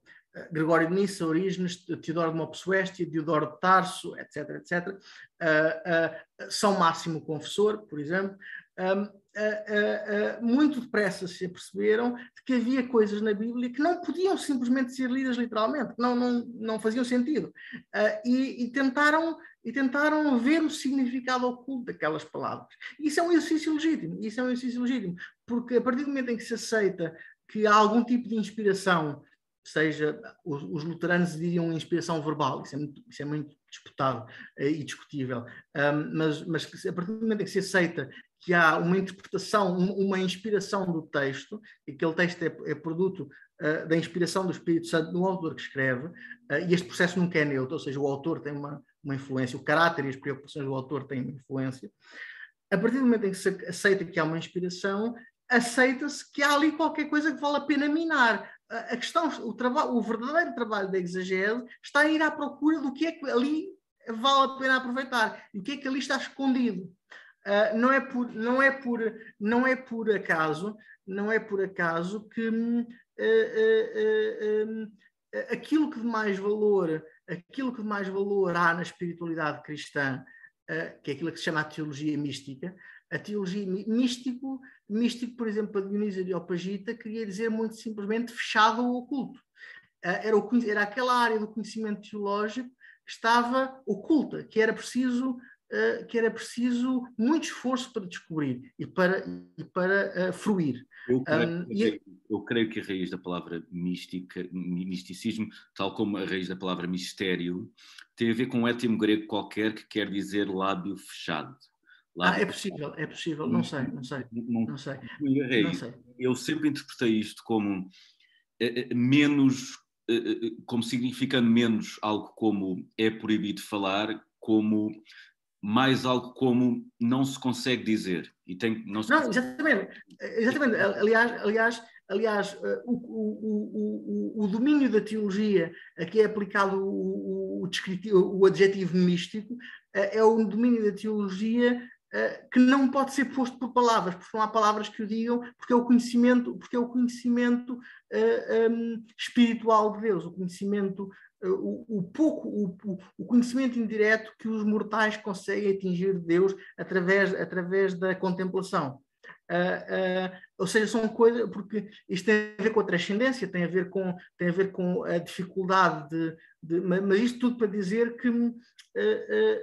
Gregório de Nissa, Orígenes, Teodoro de Mopsuestia, Diodoro de Tarso, etc., etc., uh, uh, São Máximo Confessor, por exemplo, uh, muito depressa se aperceberam de que havia coisas na Bíblia que não podiam simplesmente ser lidas literalmente, que não, não, não faziam sentido, e, e, tentaram, e tentaram ver o significado oculto daquelas palavras. Isso é um exercício legítimo, isso é um exercício legítimo, porque a partir do momento em que se aceita que há algum tipo de inspiração seja, os, os luteranos diriam inspiração verbal, isso é muito, isso é muito disputado uh, e discutível, um, mas, mas a partir do momento em que se aceita que há uma interpretação, uma inspiração do texto, e que aquele texto é, é produto uh, da inspiração do Espírito Santo no autor que escreve, uh, e este processo nunca é neutro, ou seja, o autor tem uma, uma influência, o caráter e as preocupações do autor têm uma influência. A partir do momento em que se aceita que há uma inspiração, aceita-se que há ali qualquer coisa que vale a pena minar a questão, o, trabalho, o verdadeiro trabalho da exegese está a ir à procura do que é que ali vale a pena aproveitar e o que é que ali está escondido. Uh, não, é por, não, é por, não é por acaso, não é por acaso que uh, uh, aquilo que de mais valor, aquilo que de mais valor há na espiritualidade cristã, que é aquilo que se chama a teologia mística, a teologia místico, místico, por exemplo, para Dionísio Areopagita, queria dizer muito simplesmente fechado ao oculto. Ah, era, o, era aquela área do conhecimento teológico que estava oculta, que era preciso Uh, que era preciso muito esforço para descobrir e para, e para uh, fruir. Eu creio, um, eu creio, que a raiz da palavra mística, misticismo, tal como a raiz da palavra mistério, tem a ver com um étimo grego qualquer que quer dizer lábio fechado. Lá ah, é possível, é possível, não sei, não sei, não, não sei. Não sei. Eu sempre interpretei isto como eh, eh, menos, eh, como significando menos algo como é proibido falar, como mais algo como não se consegue dizer e tem não, não exatamente. exatamente. aliás aliás aliás o, o, o, o domínio da teologia a que é aplicado o, o, o adjetivo místico é o domínio da teologia eh, que não pode ser posto por palavras, porque não há palavras que o digam, porque é o conhecimento, porque é o conhecimento uh, eh, um, ehm, espiritual de Deus, o conhecimento, o, o, pouco, o, o, conhecimento indireto que os mortais conseguem atingir de Deus através, através da contemplação. Uh, uh, ou seja, são coisas, porque isto tem a ver com a transcendência, tem a ver com, tem a, ver com a dificuldade de, de mas isto tudo para dizer que uh,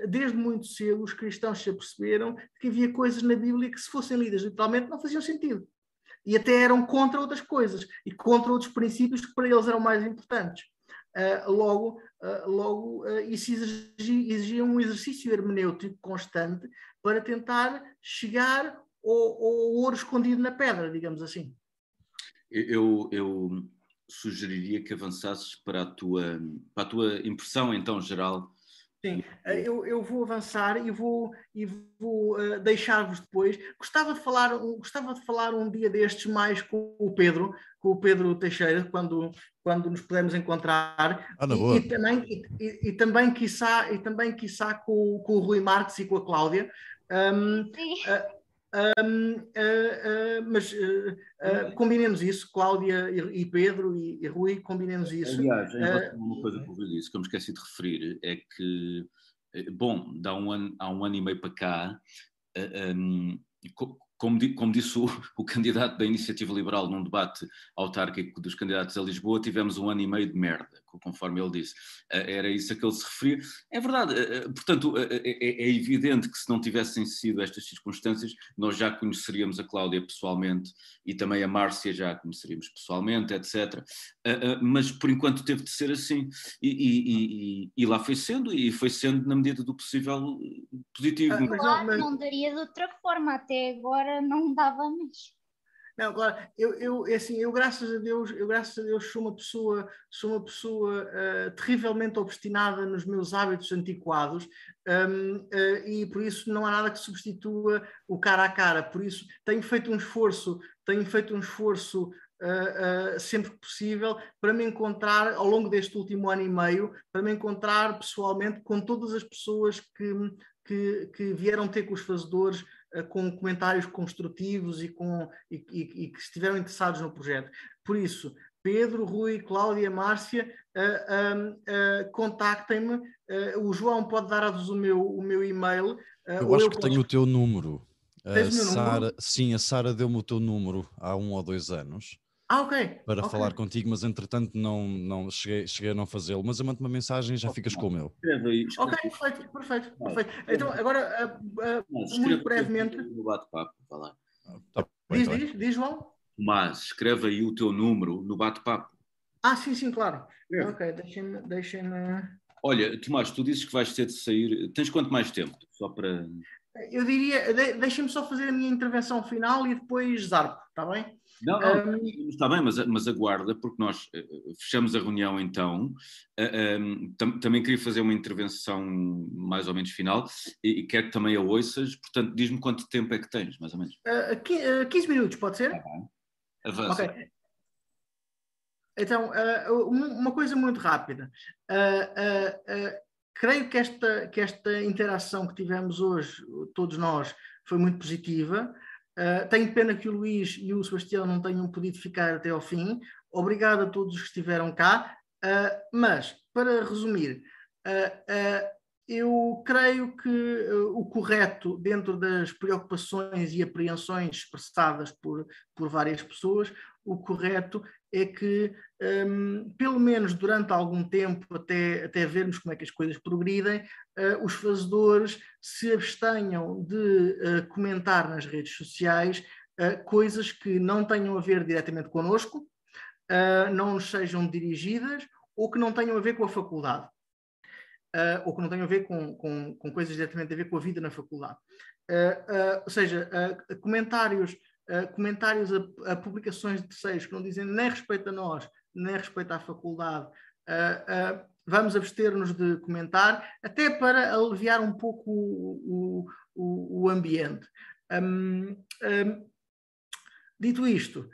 desde muito cedo os cristãos se aperceberam que havia coisas na Bíblia que se fossem lidas literalmente não faziam sentido e até eram contra outras coisas e contra outros princípios que para eles eram mais importantes. Logo, logo isso exigia, exigia um exercício hermenêutico constante para tentar chegar ou, ou ouro escondido na pedra, digamos assim? Eu, eu sugeriria que avançasses para a tua, para a tua impressão, então, geral. Sim, eh, eu, eu vou avançar e vou, e vou uh, deixar-vos depois. Gostava de, falar, gostava de falar um dia destes mais com o Pedro, com o Pedro Teixeira, quando, quando nos pudermos encontrar. Ah, e, e, também, e, e, também, quiçá, e também, quiçá com, com o Rui Marques e com a Cláudia. Um, uh, um, uh, uh, mas uh, combinemos isso, Cláudia e, e Pedro e, e, Rui, combinemos isso. Aliás, uma coisa que eu disse que eu me esqueci de referir é que, eh, bom, dá um ano, há um ano e meio para cá, um, como, como disse o, o, candidato da Iniciativa Liberal num debate autárquico dos candidatos a Lisboa, tivemos um ano e meio de merda, conforme ele disse. Eh, era isso a que ele se referia. É verdade, eh, eh, portanto, é, é evidente que se não tivessem sido estas circunstâncias, nós já conheceríamos a Cláudia pessoalmente e também a Márcia já a conheceríamos pessoalmente, etc. Mas por enquanto teve de ser assim. E, e, e, e lá foi sendo, e foi sendo na medida do possível positivo. Claro, não daria de outra forma, até agora não dava mesmo. Não, claro, eu, eu, é assim, eu graças a Deus, eu graças a Deus sou uma pessoa, sou uma pessoa uh, terrivelmente obstinada nos meus hábitos antiquados um, uh, e por isso não há nada que substitua o cara a cara. Por isso tenho feito um esforço, tenho feito um esforço uh, sempre que possível para me encontrar ao longo deste último ano e meio, para me encontrar pessoalmente com todas as pessoas que, que, que vieram ter com os fazedores com comentários construtivos e, com, e, e, e, que estiveram interessados no projeto. Por isso, Pedro, Rui, Cláudia, Márcia, contactem-me. o João pode dar-vos o meu, o meu e-mail. eu acho eu que posso... tenho o teu número. A Sara, sim, a Sara deu-me o teu número há um ou dois anos. Ah, ok. Para okay. falar contigo, mas entretanto não, não cheguei, cheguei a não fazê-lo. Mas eu mando uma mensagem e já ficas com o meu. Ok, perfeito, perfeito, perfeito. Então, agora, uh, uh, muito brevemente. No bate-papo, falar. Tá diz, então. diz, diz, João. Mas escreve aí o teu número no bate-papo. Ah, sim, sim, claro. É. Ok, deixem-me. Deixem Olha, Tomás, tu dizes que vais ter de sair. Tens quanto mais tempo? Só para. Eu diria, deixem-me só fazer a minha intervenção final e depois zarpo, está bem? Não, não um, está bem, mas, mas aguarda, porque nós uh, fechamos a reunião então. Uh, um, tam, também queria fazer uma intervenção mais ou menos final e, e quero que também a ouças, portanto, diz-me quanto tempo é que tens, mais ou menos. Uh, 15 minutos, pode ser? Tá Avança. Okay. Então, uma coisa muito rápida. creio que esta, que esta interação que tivemos hoje, todos nós, foi muito positiva. Uh, tenho pena que o Luís e o Sebastião não tenham podido ficar até ao fim. Obrigado a todos os que estiveram cá. Uh, mas, para resumir, uh, eu creio que o correto, dentro das preocupações e apreensões expressadas por, por várias pessoas, o correto é que, um, pelo menos durante algum tempo, até, até vermos como é que as coisas progridem, uh, os fazedores se abstenham de uh, comentar nas redes sociais uh, coisas que não tenham a ver diretamente connosco, não nos sejam dirigidas ou que não tenham a ver com a faculdade. ou que não tenham a ver com, com, com, coisas diretamente a ver com a vida na faculdade. ou seja, comentários uh, comentários a, a, publicações de terceiros que não dizem nem respeito a nós, nem respeito à faculdade, uh, uh, vamos abster-nos de comentar, até para aliviar um pouco o, o, o ambiente. Um, um, dito isto,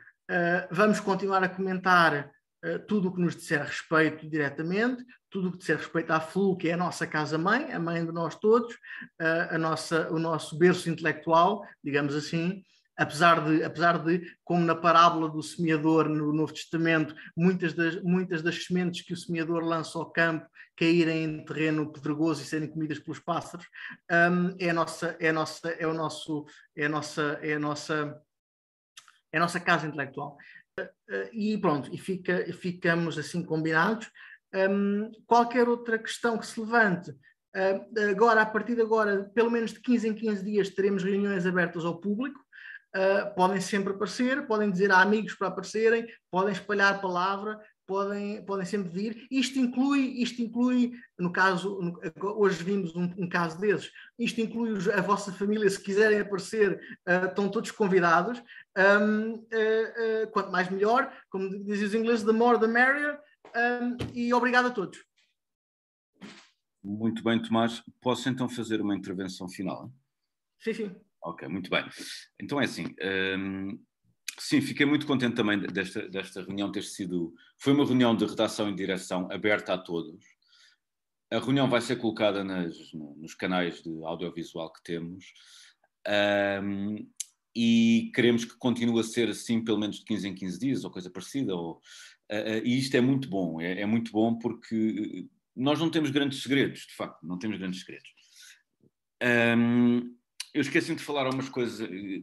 vamos continuar a comentar tudo o que nos disser respeito diretamente, tudo o que disser respeito à FLU, que é a nossa casa-mãe, a mãe de nós todos, a nossa, o nosso berço intelectual, digamos assim, apesar de, apesar de, como na parábola do semeador no Novo Testamento, muitas das, muitas das sementes que o semeador lança ao campo caírem em terreno pedregoso e serem comidas pelos pássaros, um, é nossa, é nossa, é o nosso, é nossa, é nossa, é nossa casa intelectual. Uh, uh, e pronto, e fica, ficamos assim combinados. Um, qualquer outra questão que se levante, uh, agora, a partir de agora, pelo menos de 15 em 15 dias, teremos reuniões abertas ao público uh, podem sempre aparecer, podem dizer a amigos para aparecerem, podem espalhar a palavra, podem, podem sempre vir. Isto inclui, isto inclui no caso, no, hoje vimos um, um, caso desses, isto inclui a vossa família, se quiserem aparecer, uh, estão todos convidados. Um, uh, uh, quanto mais melhor, como dizem os ingleses, the more the merrier. Um, e obrigado a todos. Muito bem, Tomás. Posso então fazer uma intervenção final? Sim, sim. Ok, muito bem. Então é assim, um, sim, fiquei muito contente também desta, desta reunião ter sido. Foi uma reunião de redação e direção aberta a todos. A reunião vai ser colocada nas, nos canais de audiovisual que temos. Um, e queremos que continue a ser assim, pelo menos de 15 em 15 dias, ou coisa parecida. Ou, uh, e isto é muito bom, é, é, muito bom porque nós não temos grandes segredos, de facto, não temos grandes segredos. Um, eu esqueci de falar algumas coisas eh,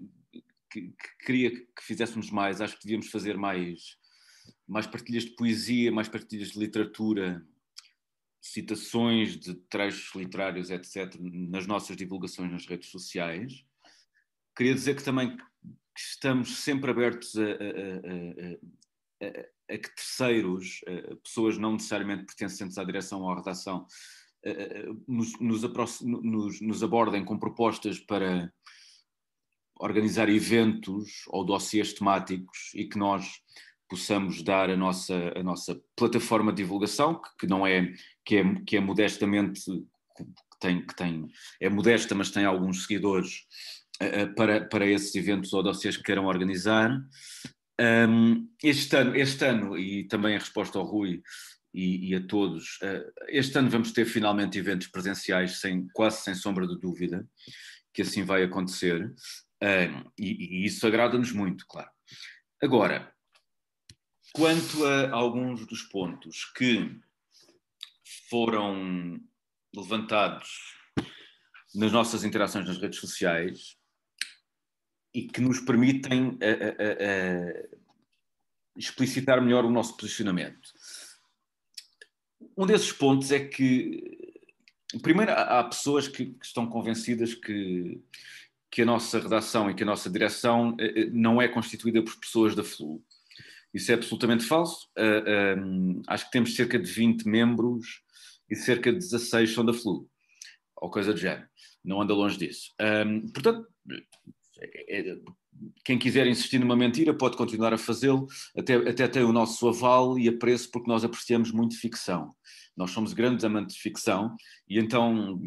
que, que, queria que fizéssemos mais. Acho que devíamos fazer mais, mais partilhas de poesia, mais partilhas de literatura, citações de trechos literários, etc., nas nossas divulgações nas redes sociais. Queria dizer que também que estamos sempre abertos a, a, a, a que terceiros, pessoas não necessariamente pertencentes à direção ou à redação, nos, nos, nos, nos, abordem com propostas para, organizar eventos ou dossiês temáticos e que nós possamos dar a nossa, a nossa plataforma de divulgação, que, que não é que, é, que é modestamente que tem, que tem, é modesta, mas tem alguns seguidores uh, para, para esses eventos ou dossiês que queiram organizar. Um, este, ano, este ano, e também a resposta ao Rui e, e a todos, uh, este ano vamos ter finalmente eventos presenciais, sem, quase sem sombra de dúvida, que assim vai acontecer, uh, e, e isso agrada-nos muito, claro. Agora, quanto a alguns dos pontos que foram levantados nas nossas interações nas redes sociais e que nos permitem a, a, a explicitar melhor o nosso posicionamento. Um desses pontos é que, primeiro, há pessoas que, que estão convencidas que, que a nossa redação e que a nossa direção eh, eh, não é constituída por pessoas da FLU. Isso é absolutamente falso. Uh, acho que temos cerca de 20 membros e cerca de 16 são da FLU, ou coisa do género. Não anda longe disso. Um, portanto, é, é, quem quiser insistir numa mentira pode continuar a fazê-lo, até, até tem o nosso aval e apreço porque nós apreciamos muito ficção. Nós somos grandes amantes de ficção e então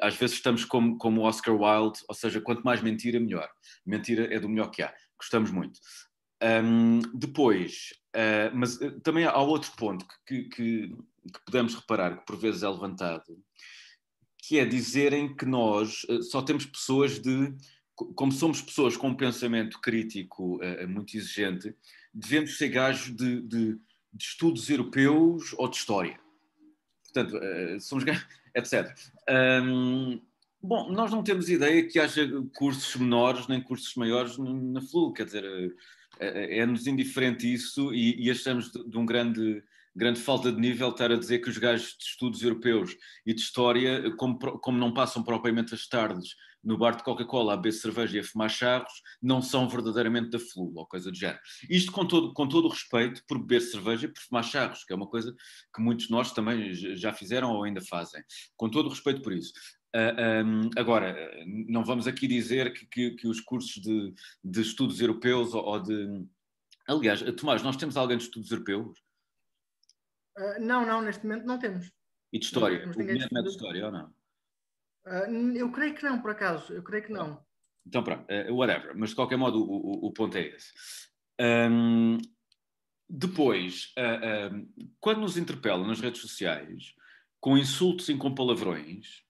às vezes estamos como, como Oscar Wilde, ou seja, quanto mais mentira, melhor. Mentira é do melhor que há. Gostamos muito. Um, depois, uh, mas uh, também há outro ponto que, que, que, podemos reparar, que por vezes é levantado, que é dizerem que nós uh, só temos pessoas de. Como somos pessoas com um pensamento crítico muito exigente, devemos ser gajos de, de, de, estudos europeus ou de história. Portanto, somos gajos, etc. Um, bom, nós não temos ideia que haja cursos menores nem cursos maiores na FLU, quer dizer é-nos indiferente isso e, e achamos de, de, um grande, grande falta de nível estar a dizer que os gajos de estudos europeus e de história, como, como não passam propriamente as tardes no bar de Coca-Cola a beber cerveja e a fumar charros, não são verdadeiramente da flu ou coisa do género. Isto com todo, com todo o respeito por beber cerveja e por fumar charros, que é uma coisa que muitos de nós também já fizeram ou ainda fazem. Com todo o respeito por isso. Uh, ah, um, agora, não vamos aqui dizer que, que, que os cursos de, de, estudos europeus ou, ou, de. Aliás, Tomás, nós temos alguém de estudos europeus? Uh, não, não, neste momento não temos. E de história? o mesmo é de história ou não? Uh, eu creio que não, por acaso, eu creio que não. Então, pronto, whatever, mas de qualquer modo o, o, o ponto é esse. Um, depois, quando nos interpelam nas redes sociais com insultos e com palavrões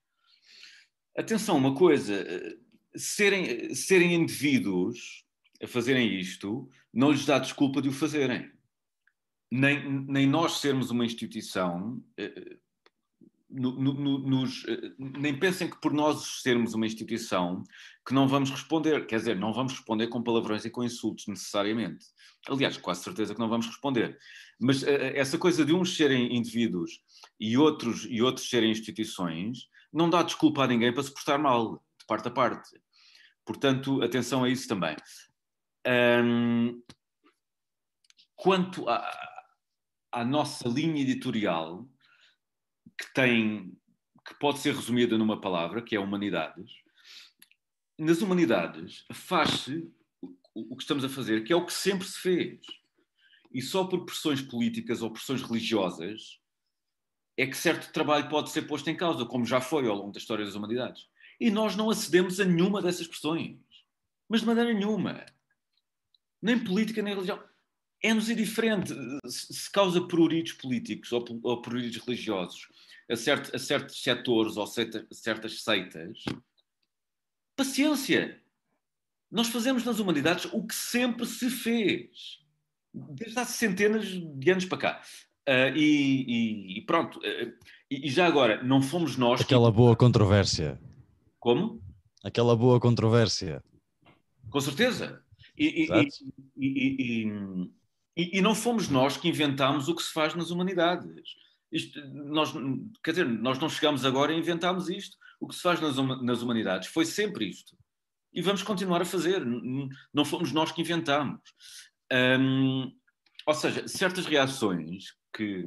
Atenção, uma coisa, eh, serem, serem indivíduos a fazerem isto não lhes dá desculpa de o fazerem. Nem, nem nós sermos uma instituição, eh, no, no, nos, eh, nem pensem que por nós sermos uma instituição que não vamos responder, quer dizer, não vamos responder com palavrões e com insultos necessariamente. Aliás, quase certeza que não vamos responder. Mas essa coisa de uns serem indivíduos e outros, e outros serem instituições não dá desculpa a ninguém para se portar mal, de parte a parte. Portanto, atenção a isso também. Um, quanto à, à nossa linha editorial, que tem que pode ser resumida numa palavra, que é humanidades. Nas humanidades faz-se o que estamos a fazer, que é o que sempre se fez. E só por pressões políticas ou pressões religiosas é que certo trabalho pode ser posto em causa, como já foi ao longo da história das humanidades. E nós não acedemos a nenhuma dessas questões. Mas de maneira nenhuma. Nem política, nem religião. É-nos indiferente se causa pruridos políticos ou, ou pruridos religiosos a, certo, a certos setores ou certa, certas seitas. Paciência! Nós fazemos nas humanidades o que sempre se fez. Desde há centenas de anos para cá. Uh, e, e, pronto, uh, e, e, já agora, não fomos nós. Aquela que... boa controvérsia. Como? Aquela boa controvérsia. Com certeza. E, e, não fomos nós que inventámos o que se faz nas humanidades. Isto, nós, quer dizer, nós não chegamos agora e inventámos isto. O que se faz nas, nas humanidades foi sempre isto. E vamos continuar a fazer. Não fomos nós que inventámos. Um, ou seja, certas reações que.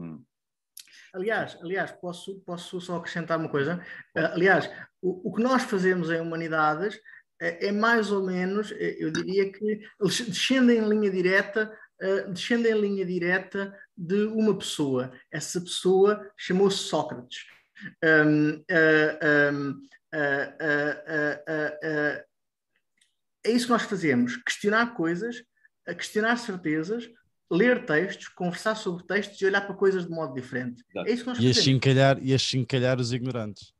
Aliás, aliás posso, posso só acrescentar uma coisa? Uh, aliás, o, o, que nós fazemos em humanidades é, é mais ou menos, é, eu diria que eles descendem em linha direta, uh, descendem em linha direta de uma pessoa. Essa pessoa chamou-se Sócrates. Um, uh, um, uh, é isso que nós fazemos: questionar coisas, questionar certezas, ler textos, conversar sobre textos e olhar para coisas de modo diferente. Exato. É isso que nós e fazemos. Achincalhar, e achincalhar os ignorantes.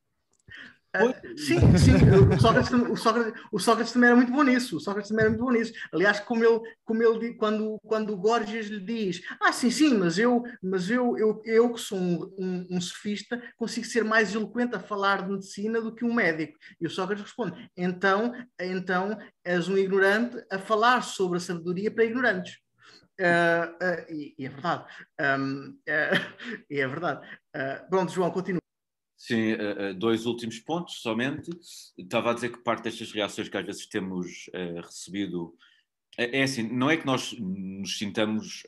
Uh, sim, sim, o Sócrates, o, Sócrates, o Sócrates também era muito bom nisso. O Sócrates também era muito bom nisso. Aliás, como ele, como ele quando, quando o Gorgias lhe diz: Ah, sim, sim, mas eu, mas eu, eu, eu que sou um, um, um sofista, consigo ser mais eloquente a falar de medicina do que um médico. E o Sócrates responde: Então, então és um ignorante a falar sobre a sabedoria para ignorantes. Uh, uh, e, e, é verdade. Um, uh, e é verdade. pronto, João, continua. Sim, dois últimos pontos somente. Estava a dizer que parte destas reações que às vezes temos recebido é, é assim, não é que nós nos sintamos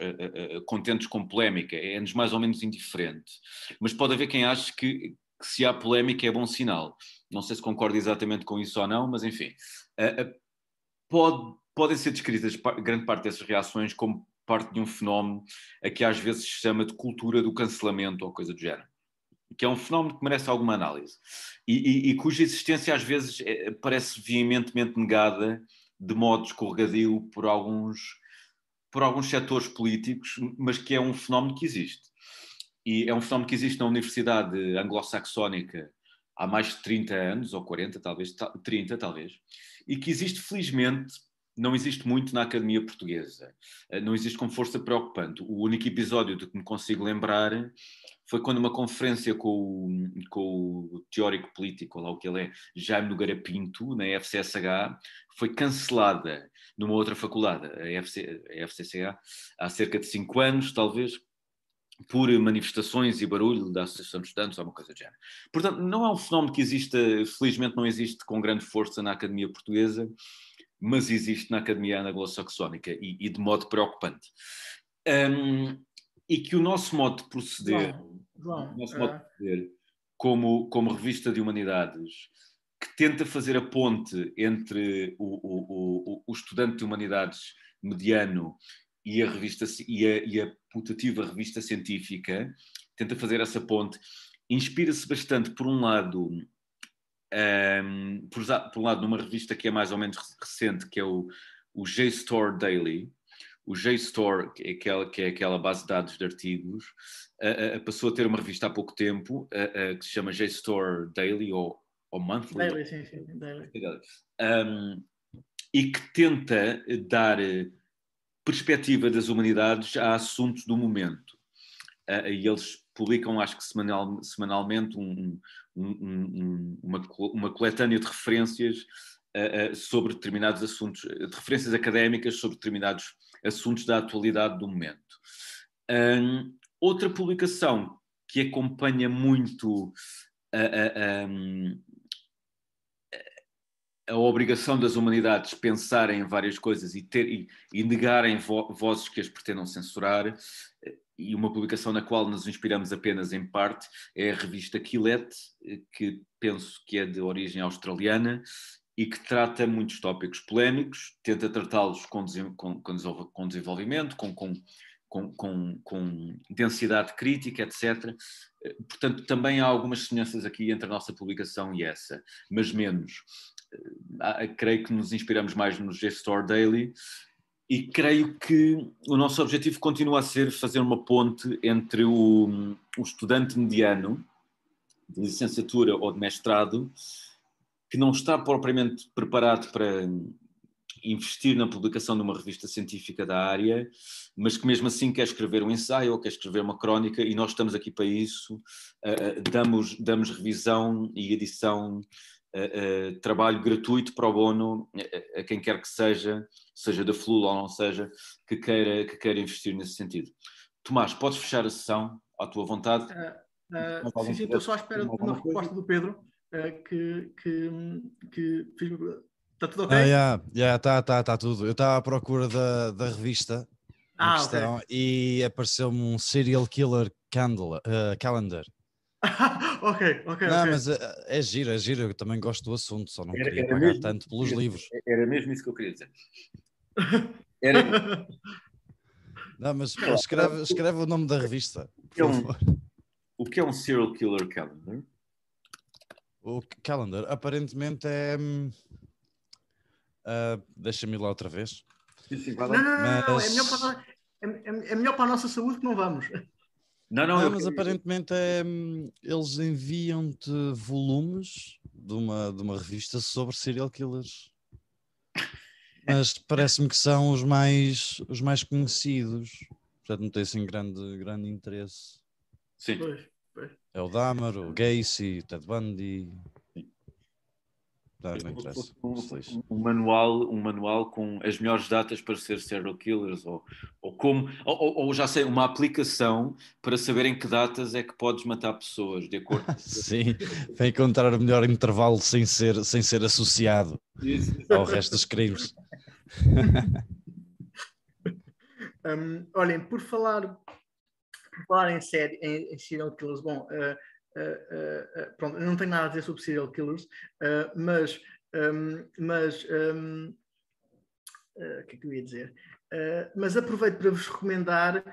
contentes com polémica, é-nos mais ou menos indiferente. Mas pode haver quem ache que, que, se há polémica é bom sinal. Não sei se concordo exatamente com isso ou não, mas enfim. pode, podem ser descritas grande parte dessas reações como parte de um fenómeno a que às vezes se chama de cultura do cancelamento ou coisa do género. Que é um fenómeno que merece alguma análise e, e, e cuja existência às vezes é, parece veementemente negada de modo escorregadio por alguns, por alguns setores políticos, mas que é um fenómeno que existe. E é um fenómeno que existe na Universidade Anglo-Saxónica há mais de 30 anos, ou 40, talvez, 30 talvez, e que existe felizmente não existe muito na Academia Portuguesa. Eh, não existe com força preocupante. O único episódio de que me consigo lembrar foi quando uma conferência com o, com o teórico político, lá o que ele é, Jaime Nogueira Pinto, na FCSH, foi cancelada numa outra faculdade, a, FC, a há cerca de cinco anos, talvez, por manifestações e barulho da Associação de Estudantes ou uma coisa do género. Portanto, não é um fenómeno que exista, felizmente não existe com grande força na Academia Portuguesa, mas existe na Academia Anglo-Saxónica e, e, de modo preocupante. Um, e que o nosso modo de proceder, João, o nosso modo de é. proceder como, como revista de humanidades, que tenta fazer a ponte entre o, o, o, o estudante de humanidades mediano e a revista e a, e a putativa revista científica, tenta fazer essa ponte, inspira-se bastante, por um lado, um, por, por, um lado, numa revista que é mais ou menos recente, que é o, o JSTOR Daily. O JSTOR, que é aquela, que é aquela base de dados de artigos, uh, uh, passou a ter uma revista há pouco tempo, uh, que se chama JSTOR Daily ou, ou Monthly. Daily, sim, sim, Daily. Um, e que tenta dar perspectiva das humanidades a assuntos do momento. e eles publicam, acho que semanal, semanalmente, um, um, uma, uma coletânea de referências uh, uh, sobre determinados assuntos, de referências académicas sobre determinados assuntos da atualidade do momento. Um, outra publicação que acompanha muito a, a, obrigação das humanidades pensarem em várias coisas e, ter, e, e negarem vo, vozes que as pretendam censurar e uma publicação na qual nos inspiramos apenas em parte é a revista Quillette, que penso que é de origem australiana e que trata muitos tópicos polémicos, tenta tratá-los com, com, com, desenvolvimento, com, com, densidade crítica, etc. Portanto, também há algumas semelhanças aqui entre a nossa publicação e essa, mas menos. Creio que nos inspiramos mais no G-Store Daily, e creio que o nosso objetivo continua a ser fazer uma ponte entre o, o estudante mediano de licenciatura ou de mestrado que não está propriamente preparado para investir na publicação de uma revista científica da área, mas que mesmo assim quer escrever um ensaio ou quer escrever uma crónica e nós estamos aqui para isso, uh, damos, damos revisão e edição uh, uh, trabalho gratuito para o bono a, a quem quer que seja, seja da FLUL ou não seja, que queira, que queira investir nesse sentido. Tomás, podes fechar a sessão à tua vontade? Uh, sim, sim, estou só à espera de uma resposta do Pedro que, que, que fiz... Está tudo ok? Ah, yeah, yeah, tá, tá, tá tudo. Eu estava à procura da, da revista ah, questão, okay. e apareceu-me um Serial Killer candle, uh, Calendar ok, ok. Não, okay. mas é, é giro, é giro. Eu também gosto do assunto, só não Era- queria era pagar mesmo- tanto pelos livros. Era mesmo isso que eu queria dizer. Era, Não, mas Não, escreve, escreve o nome da revista, por É um- favor. o que é um serial killer calendar? O calendar aparentemente é. ah, Deixa-me ir lá outra vez. Sim, sim, vai Não, lá. não, não, não, não, é, melhor para, a- é, é- é melhor para a nossa saúde que não vamos. Não, não, Não, mas aparentemente é, hum, eles enviam-te volumes de uma, de uma revista sobre serial killers. Mas parece-me que são os mais, os mais conhecidos. Portanto, não tem assim grande, grande interesse. Sim. Pois, pois. É o Dahmer, o Gacy, o Ted Bundy. Não, não interessa. Um, um- manual, um manual com as melhores datas para ser serial killers ou, ou como ou, ou- ou já sei uma aplicação para saber em que datas é que podes matar pessoas de acordo Sim, para encontrar o melhor intervalo sem ser, sem ser associado Isso. ao resto dos crimes. Um, olhem, por falar, por falar em, série, em, em serial killers, bom, uh, uh, uh, uh, pronto, não tenho nada a dizer sobre serial killers, mas, um, mas um, uh, o que é que eu ia dizer? Mas aproveito para vos recomendar,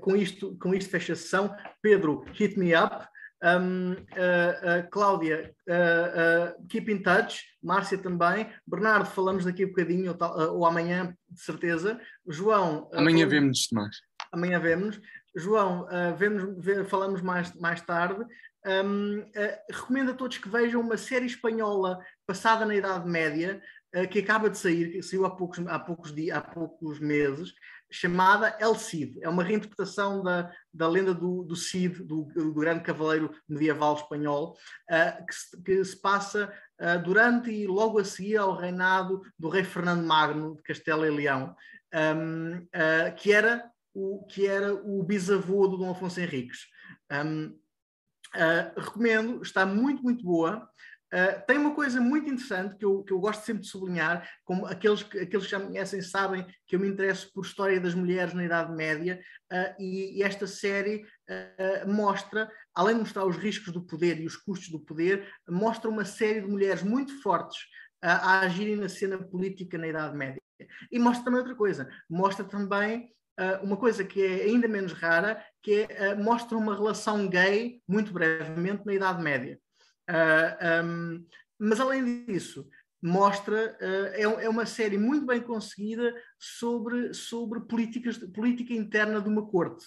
com, isto, com isto fecha a sessão, Pedro, hit me up. Um, uh, uh, Cláudia, uh, keep in touch, Márcia também, Bernardo, falamos daqui a bocadinho ou, tal- ou amanhã, de certeza. João, Amanhã falamos- vemos demais. amanhã vemos. João, uh, vemos, ve- falamos mais, mais tarde. Um, uh, recomendo a todos que vejam uma série espanhola passada na Idade Média, uh, que acaba de sair, que saiu há poucos, há poucos, dias, há poucos meses, chamada El Cid. É uma reinterpretação da, da lenda do, do Cid, do, do grande cavaleiro medieval espanhol, uh, que, se, que se passa uh, durante e logo a seguir ao reinado do rei Fernando Magno de Castela e Leão, um, uh, que era o, que era o bisavô do Dom Afonso Henriques. Um, uh, recomendo, está muito, muito boa. Uh, tem uma coisa muito interessante que eu, que eu gosto sempre de sublinhar, como aqueles, que- aqueles que já me conhecem sabem que eu me interesso por história das mulheres na Idade Média uh, e, e esta série uh, mostra, além de mostrar os riscos do poder e os custos do poder, mostra uma série de mulheres muito fortes a agirem na cena política na Idade Média. E mostra também outra coisa, mostra também uma coisa que é ainda menos rara, que é, uh, mostra uma relação gay, muito brevemente, na Idade Média. Uh, um, mas além disso, mostra, uh, é, é uma série muito bem conseguida sobre, sobre políticas, política interna de uma corte.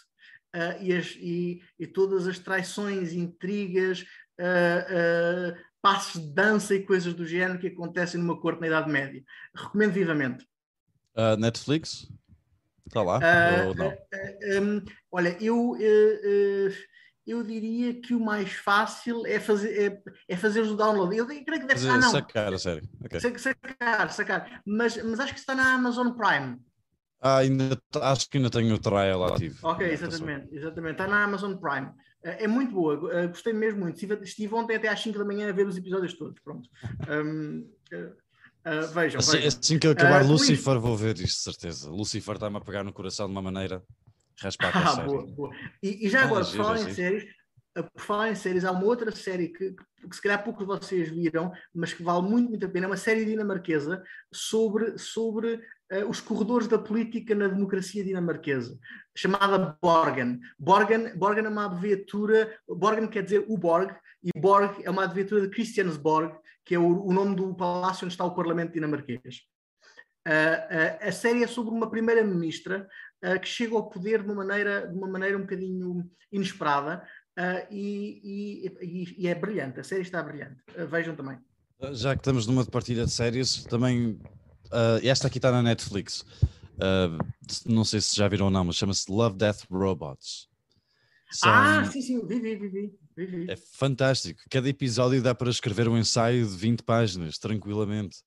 Uh, e, as, e, e todas as traições, intrigas, uh, uh, passos de dança e coisas do género que acontecem numa corte na Idade Média. Recomendo vivamente. Ah, Netflix? Está lá? Ah, ou não? ah, ah, um, olha, eu, eh, eh, eu diria que o mais fácil é fazer, é, é fazer o download. Eu creio que deve ser. Fazer- Ah, não. sacar a série. ok. Sa- Sacar, sacar. Mas, mas acho que está na Amazon Prime. Ah, ainda, acho que ainda tenho o trial ativo. Ok, exatamente, exatamente. Está na Amazon Prime. Eh, É muito boa, gostei mesmo muito. Estive, estive ontem até às 5 da manhã a ver os episódios todos. Pronto. Um, eh, vejam, Assim, vejam. assim que eu acabar Ah, com Lucifer, vou ver isto, de certeza. Lucifer está-me a pegar no coração de uma maneira. Raspar com a Ah, boa, boa. E, e já Ah, agora, por falar em giro. séries, uh, por falar em séries, há uma outra série que, que se calhar poucos de vocês viram, mas que vale muito, muito a pena, é uma série dinamarquesa sobre, sobre uh, os corredores da política na democracia dinamarquesa, chamada Borgen. Borgen, Borgen é uma abreviatura, Borgen quer dizer o Borg, e Borg é uma abreviatura de Christiansborg, que é o, o nome do palácio onde está o parlamento dinamarquês. Uh, uh, a série é sobre uma primeira-ministra uh, que chega ao poder de uma maneira, de uma maneira um bocadinho inesperada e, e- e- é brilhante. A série está brilhante. Vejam também. Já que estamos numa partilha de séries, também. ah, esta aqui está na Netflix. Ah, não sei se já viram ou não, mas chama-se Love, Death, Robots. São- Ah, sim, sim, vi, vi, vi, vi. É fantástico. Cada episódio dá para escrever um ensaio de 20 páginas, tranquilamente.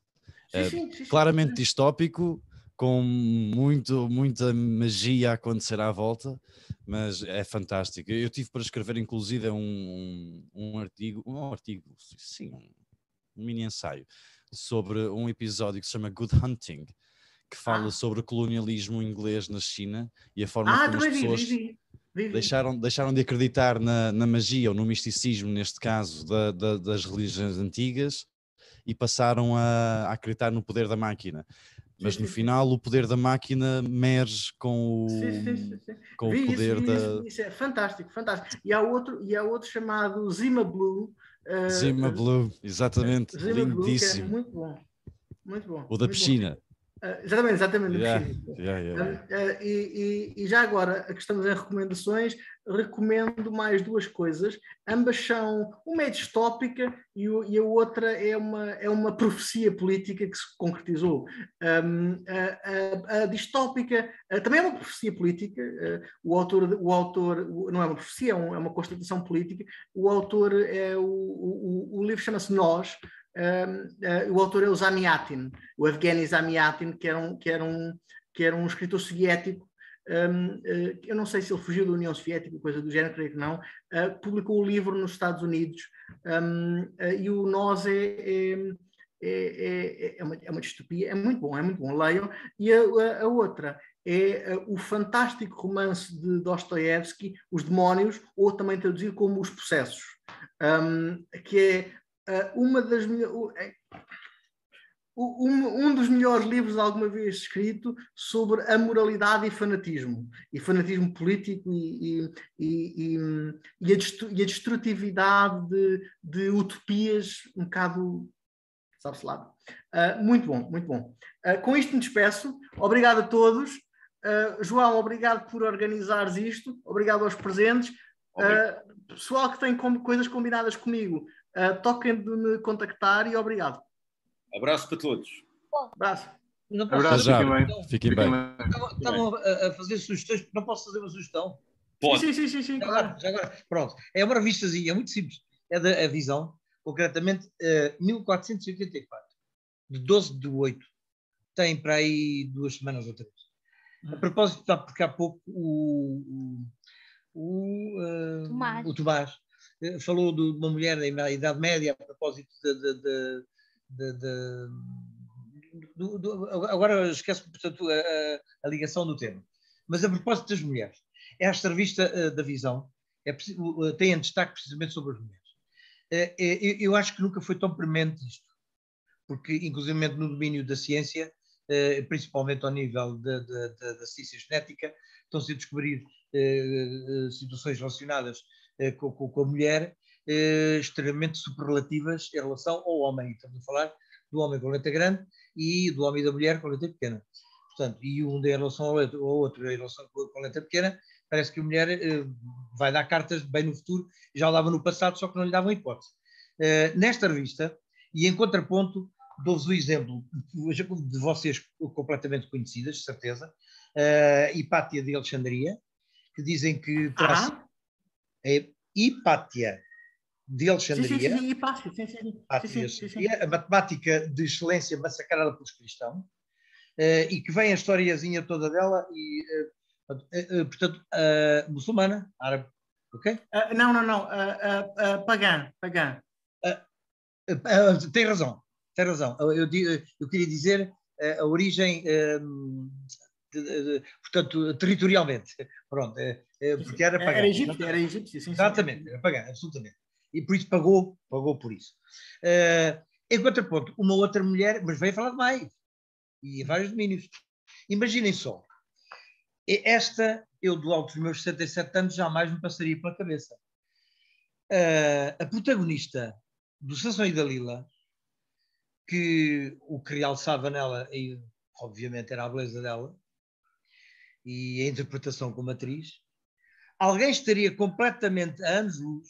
É Sim, sim, sim, claramente distópico, com muito, muita magia a acontecer à volta, mas é fantástico. Eu tive para escrever, inclusive, um, um, artigo, um artigo, sim, um, mini ensaio sobre um episódio que se chama Good Hunting, que fala Ah. sobre o colonialismo inglês na China e a forma Ah, como as pessoas vi, vi. Deixaram, deixaram de acreditar na, na, magia ou no misticismo, neste caso, da, da, das religiões antigas e passaram a, a, acreditar no poder da máquina. Mas sim, no sim, final sim. o poder da máquina merge com o, com o poder isso, da. Isso, isso, é fantástico, fantástico. E há outro, e há outro chamado Zima Blue. Uh, Zima Blue, exatamente. Zima Lindíssimo. Blue, é muito bom. Muito bom. O da piscina. Bom. Uh, exatamente, exatamente. Yeah, yeah, yeah. Uh, e, e, e, já agora, que estamos em recomendações, recomendo mais duas coisas. Ambas são, uma é distópica e, o, e a outra é uma, é uma profecia política que se concretizou. Um, a, a, a, distópica uh, também é uma profecia política. o autor, o autor não é uma profecia, é, é uma constatação política. O autor é o, o, o livro chama-se Nós, o autor é o Zamiatin, o Evgeny Zamiatin, que era um, que era um, que era um escritor soviético. Uh, eu não sei se ele fugiu da União Soviética, coisa do género, creio que não. Uh, publicou o livro nos Estados Unidos um, e o Nós é, é é, é, é, uma, é uma distopia, é muito bom, é muito bom, leiam. E a, a, outra é o fantástico romance de Dostoevsky, Os Demónios, ou também traduzido como Os Processos, que é uma das é, um, dos melhores livros alguma vez escrito sobre a moralidade e fanatismo, e fanatismo político e, e, e, e a, a, destrutividade de, de, utopias um bocado, sabe-se lá. Uh, muito bom, muito bom. Uh, com isto me despeço. Obrigado a todos. Uh, João, obrigado por organizares isto. Obrigado aos presentes. pessoal que tem com, coisas combinadas comigo, Uh, toquem de me contactar e obrigado. Abraço para todos. Abraço. Não posso Abraço, fiquem bem. Fiquem bem. Estavam a, fazer sugestões, não posso fazer uma sugestão? Pode. Sim, sim, sim, sim, já claro. Agora, já agora, pronto. É uma revistazinha, é muito simples. É da a Visão, concretamente uh, 1484, de 12 de 8. Tem para aí duas semanas ou três. A propósito, porque há pouco o, o, o, uh, Tomás. o Tomás eh, falou de uma mulher na Idade Média a propósito de, de, de, de agora esqueço portanto a, a, ligação do tema. Mas a propósito das mulheres, esta revista uh, da Visão é, uh, tem em destaque precisamente sobre as mulheres. Eu, eu, acho que nunca foi tão premente isto, porque inclusive no domínio da ciência, principalmente ao nível da, da, da, da ciência genética, estão-se a descobrir situações relacionadas eh, com, com, a mulher eh, extremamente superlativas em relação ao homem. Estamos a falar do homem com letra grande e do homem e da mulher com letra pequena. Portanto, e um em relação ao outro, ao outro em relação com letra pequena, parece que a mulher eh, vai dar cartas bem no futuro, já o dava no passado, só que não lhe davam hipótese. nesta revista, e em contraponto, dou-vos o exemplo de vocês completamente conhecidas, de certeza, uh, Hipátia de Alexandria, que dizem que traz, é Hipátia de Alexandria. Sim, sim, sim, Hipátia, sim, sim. Hipátia, sim, sim, a matemática de excelência massacrada pelos cristãos, uh, e que vem a historiazinha toda dela, e, uh, uh, portanto, muçulmana, árabe, ok? não, não, não, pagã, pagã. tem razão, tem razão. Eu, eu, eu queria dizer a origem portanto, territorialmente. Pronto, é, porque era pagã. Era egípcio, era egípcio, sim. Exatamente, era pagã, absolutamente. E por isso pagou, pagou por isso. Uh, em contraponto, uma outra mulher, mas veio falar de mais, e em vários domínios. Imaginem só, esta, eu do alto dos meus 67 anos, jamais me passaria pela cabeça. Uh, a protagonista do Sansão e Dalila, que o que realçava nela, e obviamente era a beleza dela, e a interpretação como atriz, alguém estaria completamente a anos-luz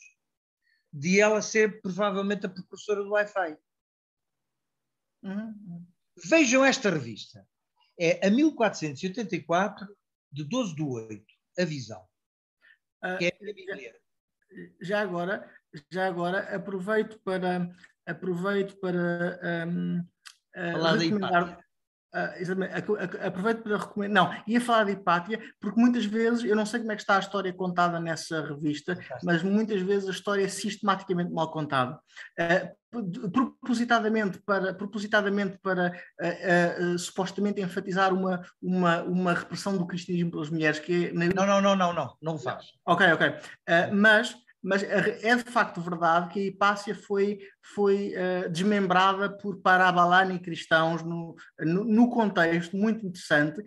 de ela ser provavelmente a precursora do Wi-Fi. Uhum. Vejam esta revista. É a 1484, de 12 de 8, A Visão. Uh, que é a Bíblia. Já agora, já agora aproveito para aproveito para um, uh, recomendar, Uh, aproveito para recomendar. Não, ia falar de Hipátia, porque muitas vezes, eu não sei como é que está a história contada nessa revista, mas muitas vezes a história é sistematicamente mal contada. Uh, propositadamente para, propositadamente para uh, supostamente enfatizar uma, uma, uma repressão do cristianismo pelas mulheres que é... Não, não, não, não, não, não faz. Ok, ok. mas mas é de facto verdade que a Hipácia foi, foi uh, desmembrada por Parabalani cristãos no, no, no, contexto muito interessante,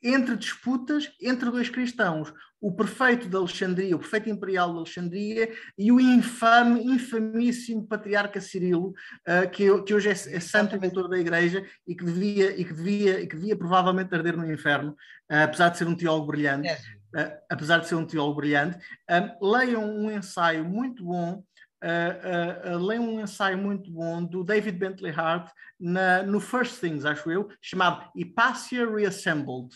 entre disputas entre dois cristãos, o prefeito de Alexandria, o prefeito imperial de Alexandria e o infame, infamíssimo patriarca Cirilo, uh, que, que, hoje é, é santo e da igreja e que devia, e que devia, e que devia provavelmente arder no inferno, uh, apesar de ser um teólogo brilhante. É uh, apesar de ser um teólogo brilhante, uh, leiam um ensaio muito bom, uh, leiam um ensaio muito bom do David Bentley Hart na, no First Things, acho eu, chamado Hypatia Reassembled.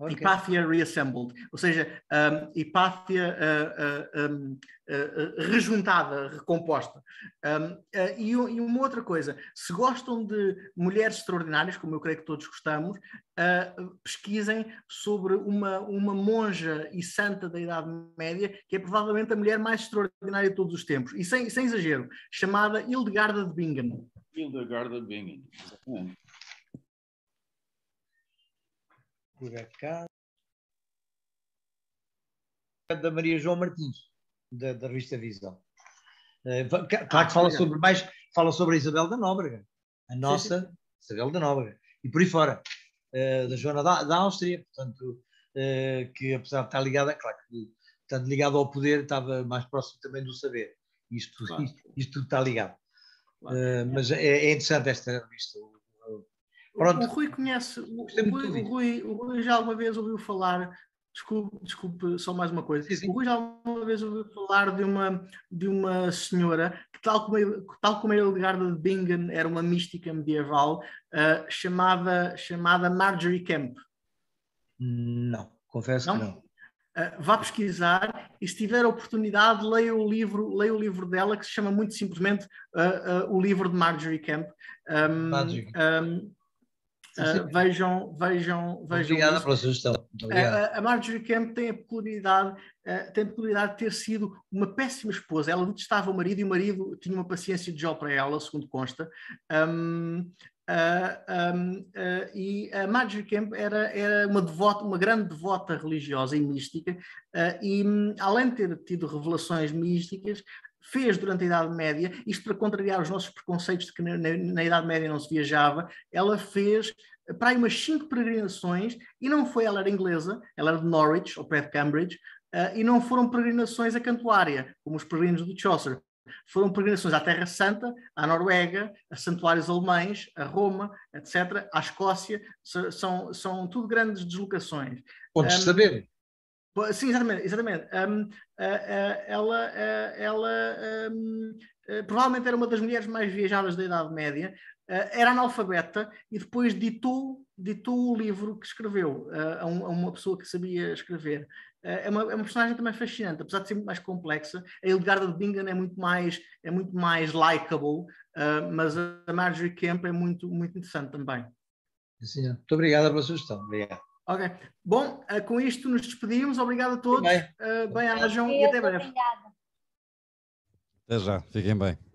Okay. Reassembled, ou seja, um, uh, uh, um, uh, rejuntada, recomposta. Um, e, e, uma outra coisa, se gostam de mulheres extraordinárias, como eu creio que todos gostamos, pesquisem sobre uma, uma monja e santa da Idade Média, que é provavelmente a mulher mais extraordinária de todos os tempos, e sem, sem exagero, chamada Hildegarda de Bingen. Hildegarda de Bingen, exatamente por acaso. Da Maria João Martins, da, da revista Visão. Uh, claro que fala sobre mais, fala sobre a Isabel da Nóbrega, a nossa sim, sim. Isabel da Nóbrega, e por aí fora, uh, da Joana da, da Áustria, portanto, uh, que apesar de estar ligada, claro que estando ligado ao poder, estava mais próximo também do saber. Isto, claro. isto, isto, tudo está ligado. Claro. mas é, é, interessante esta revista. Pronto. O Rui conhece, o, o, Rui, o, Rui, o Rui já alguma vez ouviu falar, desculpe, desculpe só mais uma coisa, sim, sim. o Rui já alguma vez ouviu falar de uma, de uma senhora que, tal como, tal como a Hildegarda de Bingen era uma mística medieval, uh, chamada, chamada Marjorie Kemp. Não, confesso não? que não. Uh, vá pesquisar e se tiver a oportunidade leia o livro leia o livro dela que se chama muito simplesmente uh, uh, o livro de Marjorie Kemp um, Marjorie. Um, Uh, vejam, vejam, vejam. Obrigada isso. pela sugestão. Uh, a Marjorie Kemp tem a peculiaridade, uh, tem a peculiaridade de ter sido uma péssima esposa. Ela detestava o marido e o marido tinha uma paciência de Jó para ela, segundo consta. Um, um, e a Marjorie Kemp era, era uma devota, uma grande devota religiosa e mística, e um, além de ter tido revelações místicas, fez durante a Idade Média, isto para contrariar os nossos preconceitos de que na, na, na Idade Média não se viajava, ela fez para aí umas cinco peregrinações, e não foi, ela era inglesa, ela era de Norwich, ao pé de Cambridge, uh, e não foram peregrinações a Cantuária, como os peregrinos do Chaucer. Foram peregrinações à Terra Santa, à Noruega, a santuários alemães, a Roma, etc., à Escócia, são, são tudo grandes deslocações. Pontos um, de saber. Sim, exatamente. exatamente. Um, uh, uh, ela ela um, uh, provavelmente era uma das mulheres mais viajadas da Idade Média, era analfabeta e depois ditou, ditou o livro que escreveu a, um, a, uma pessoa que sabia escrever. É uma, é, uma, personagem também fascinante, apesar de ser muito mais complexa. A Hildegarda de Bingen é muito mais, é muito mais likable, mas a Marjorie Kemp é muito, muito interessante também. Sim, muito obrigada pela sugestão. Obrigado. Ok. Bom, uh, com isto nos despedimos. Obrigado a todos. Bem, uh, bem e até breve. Até já. Fiquem bem.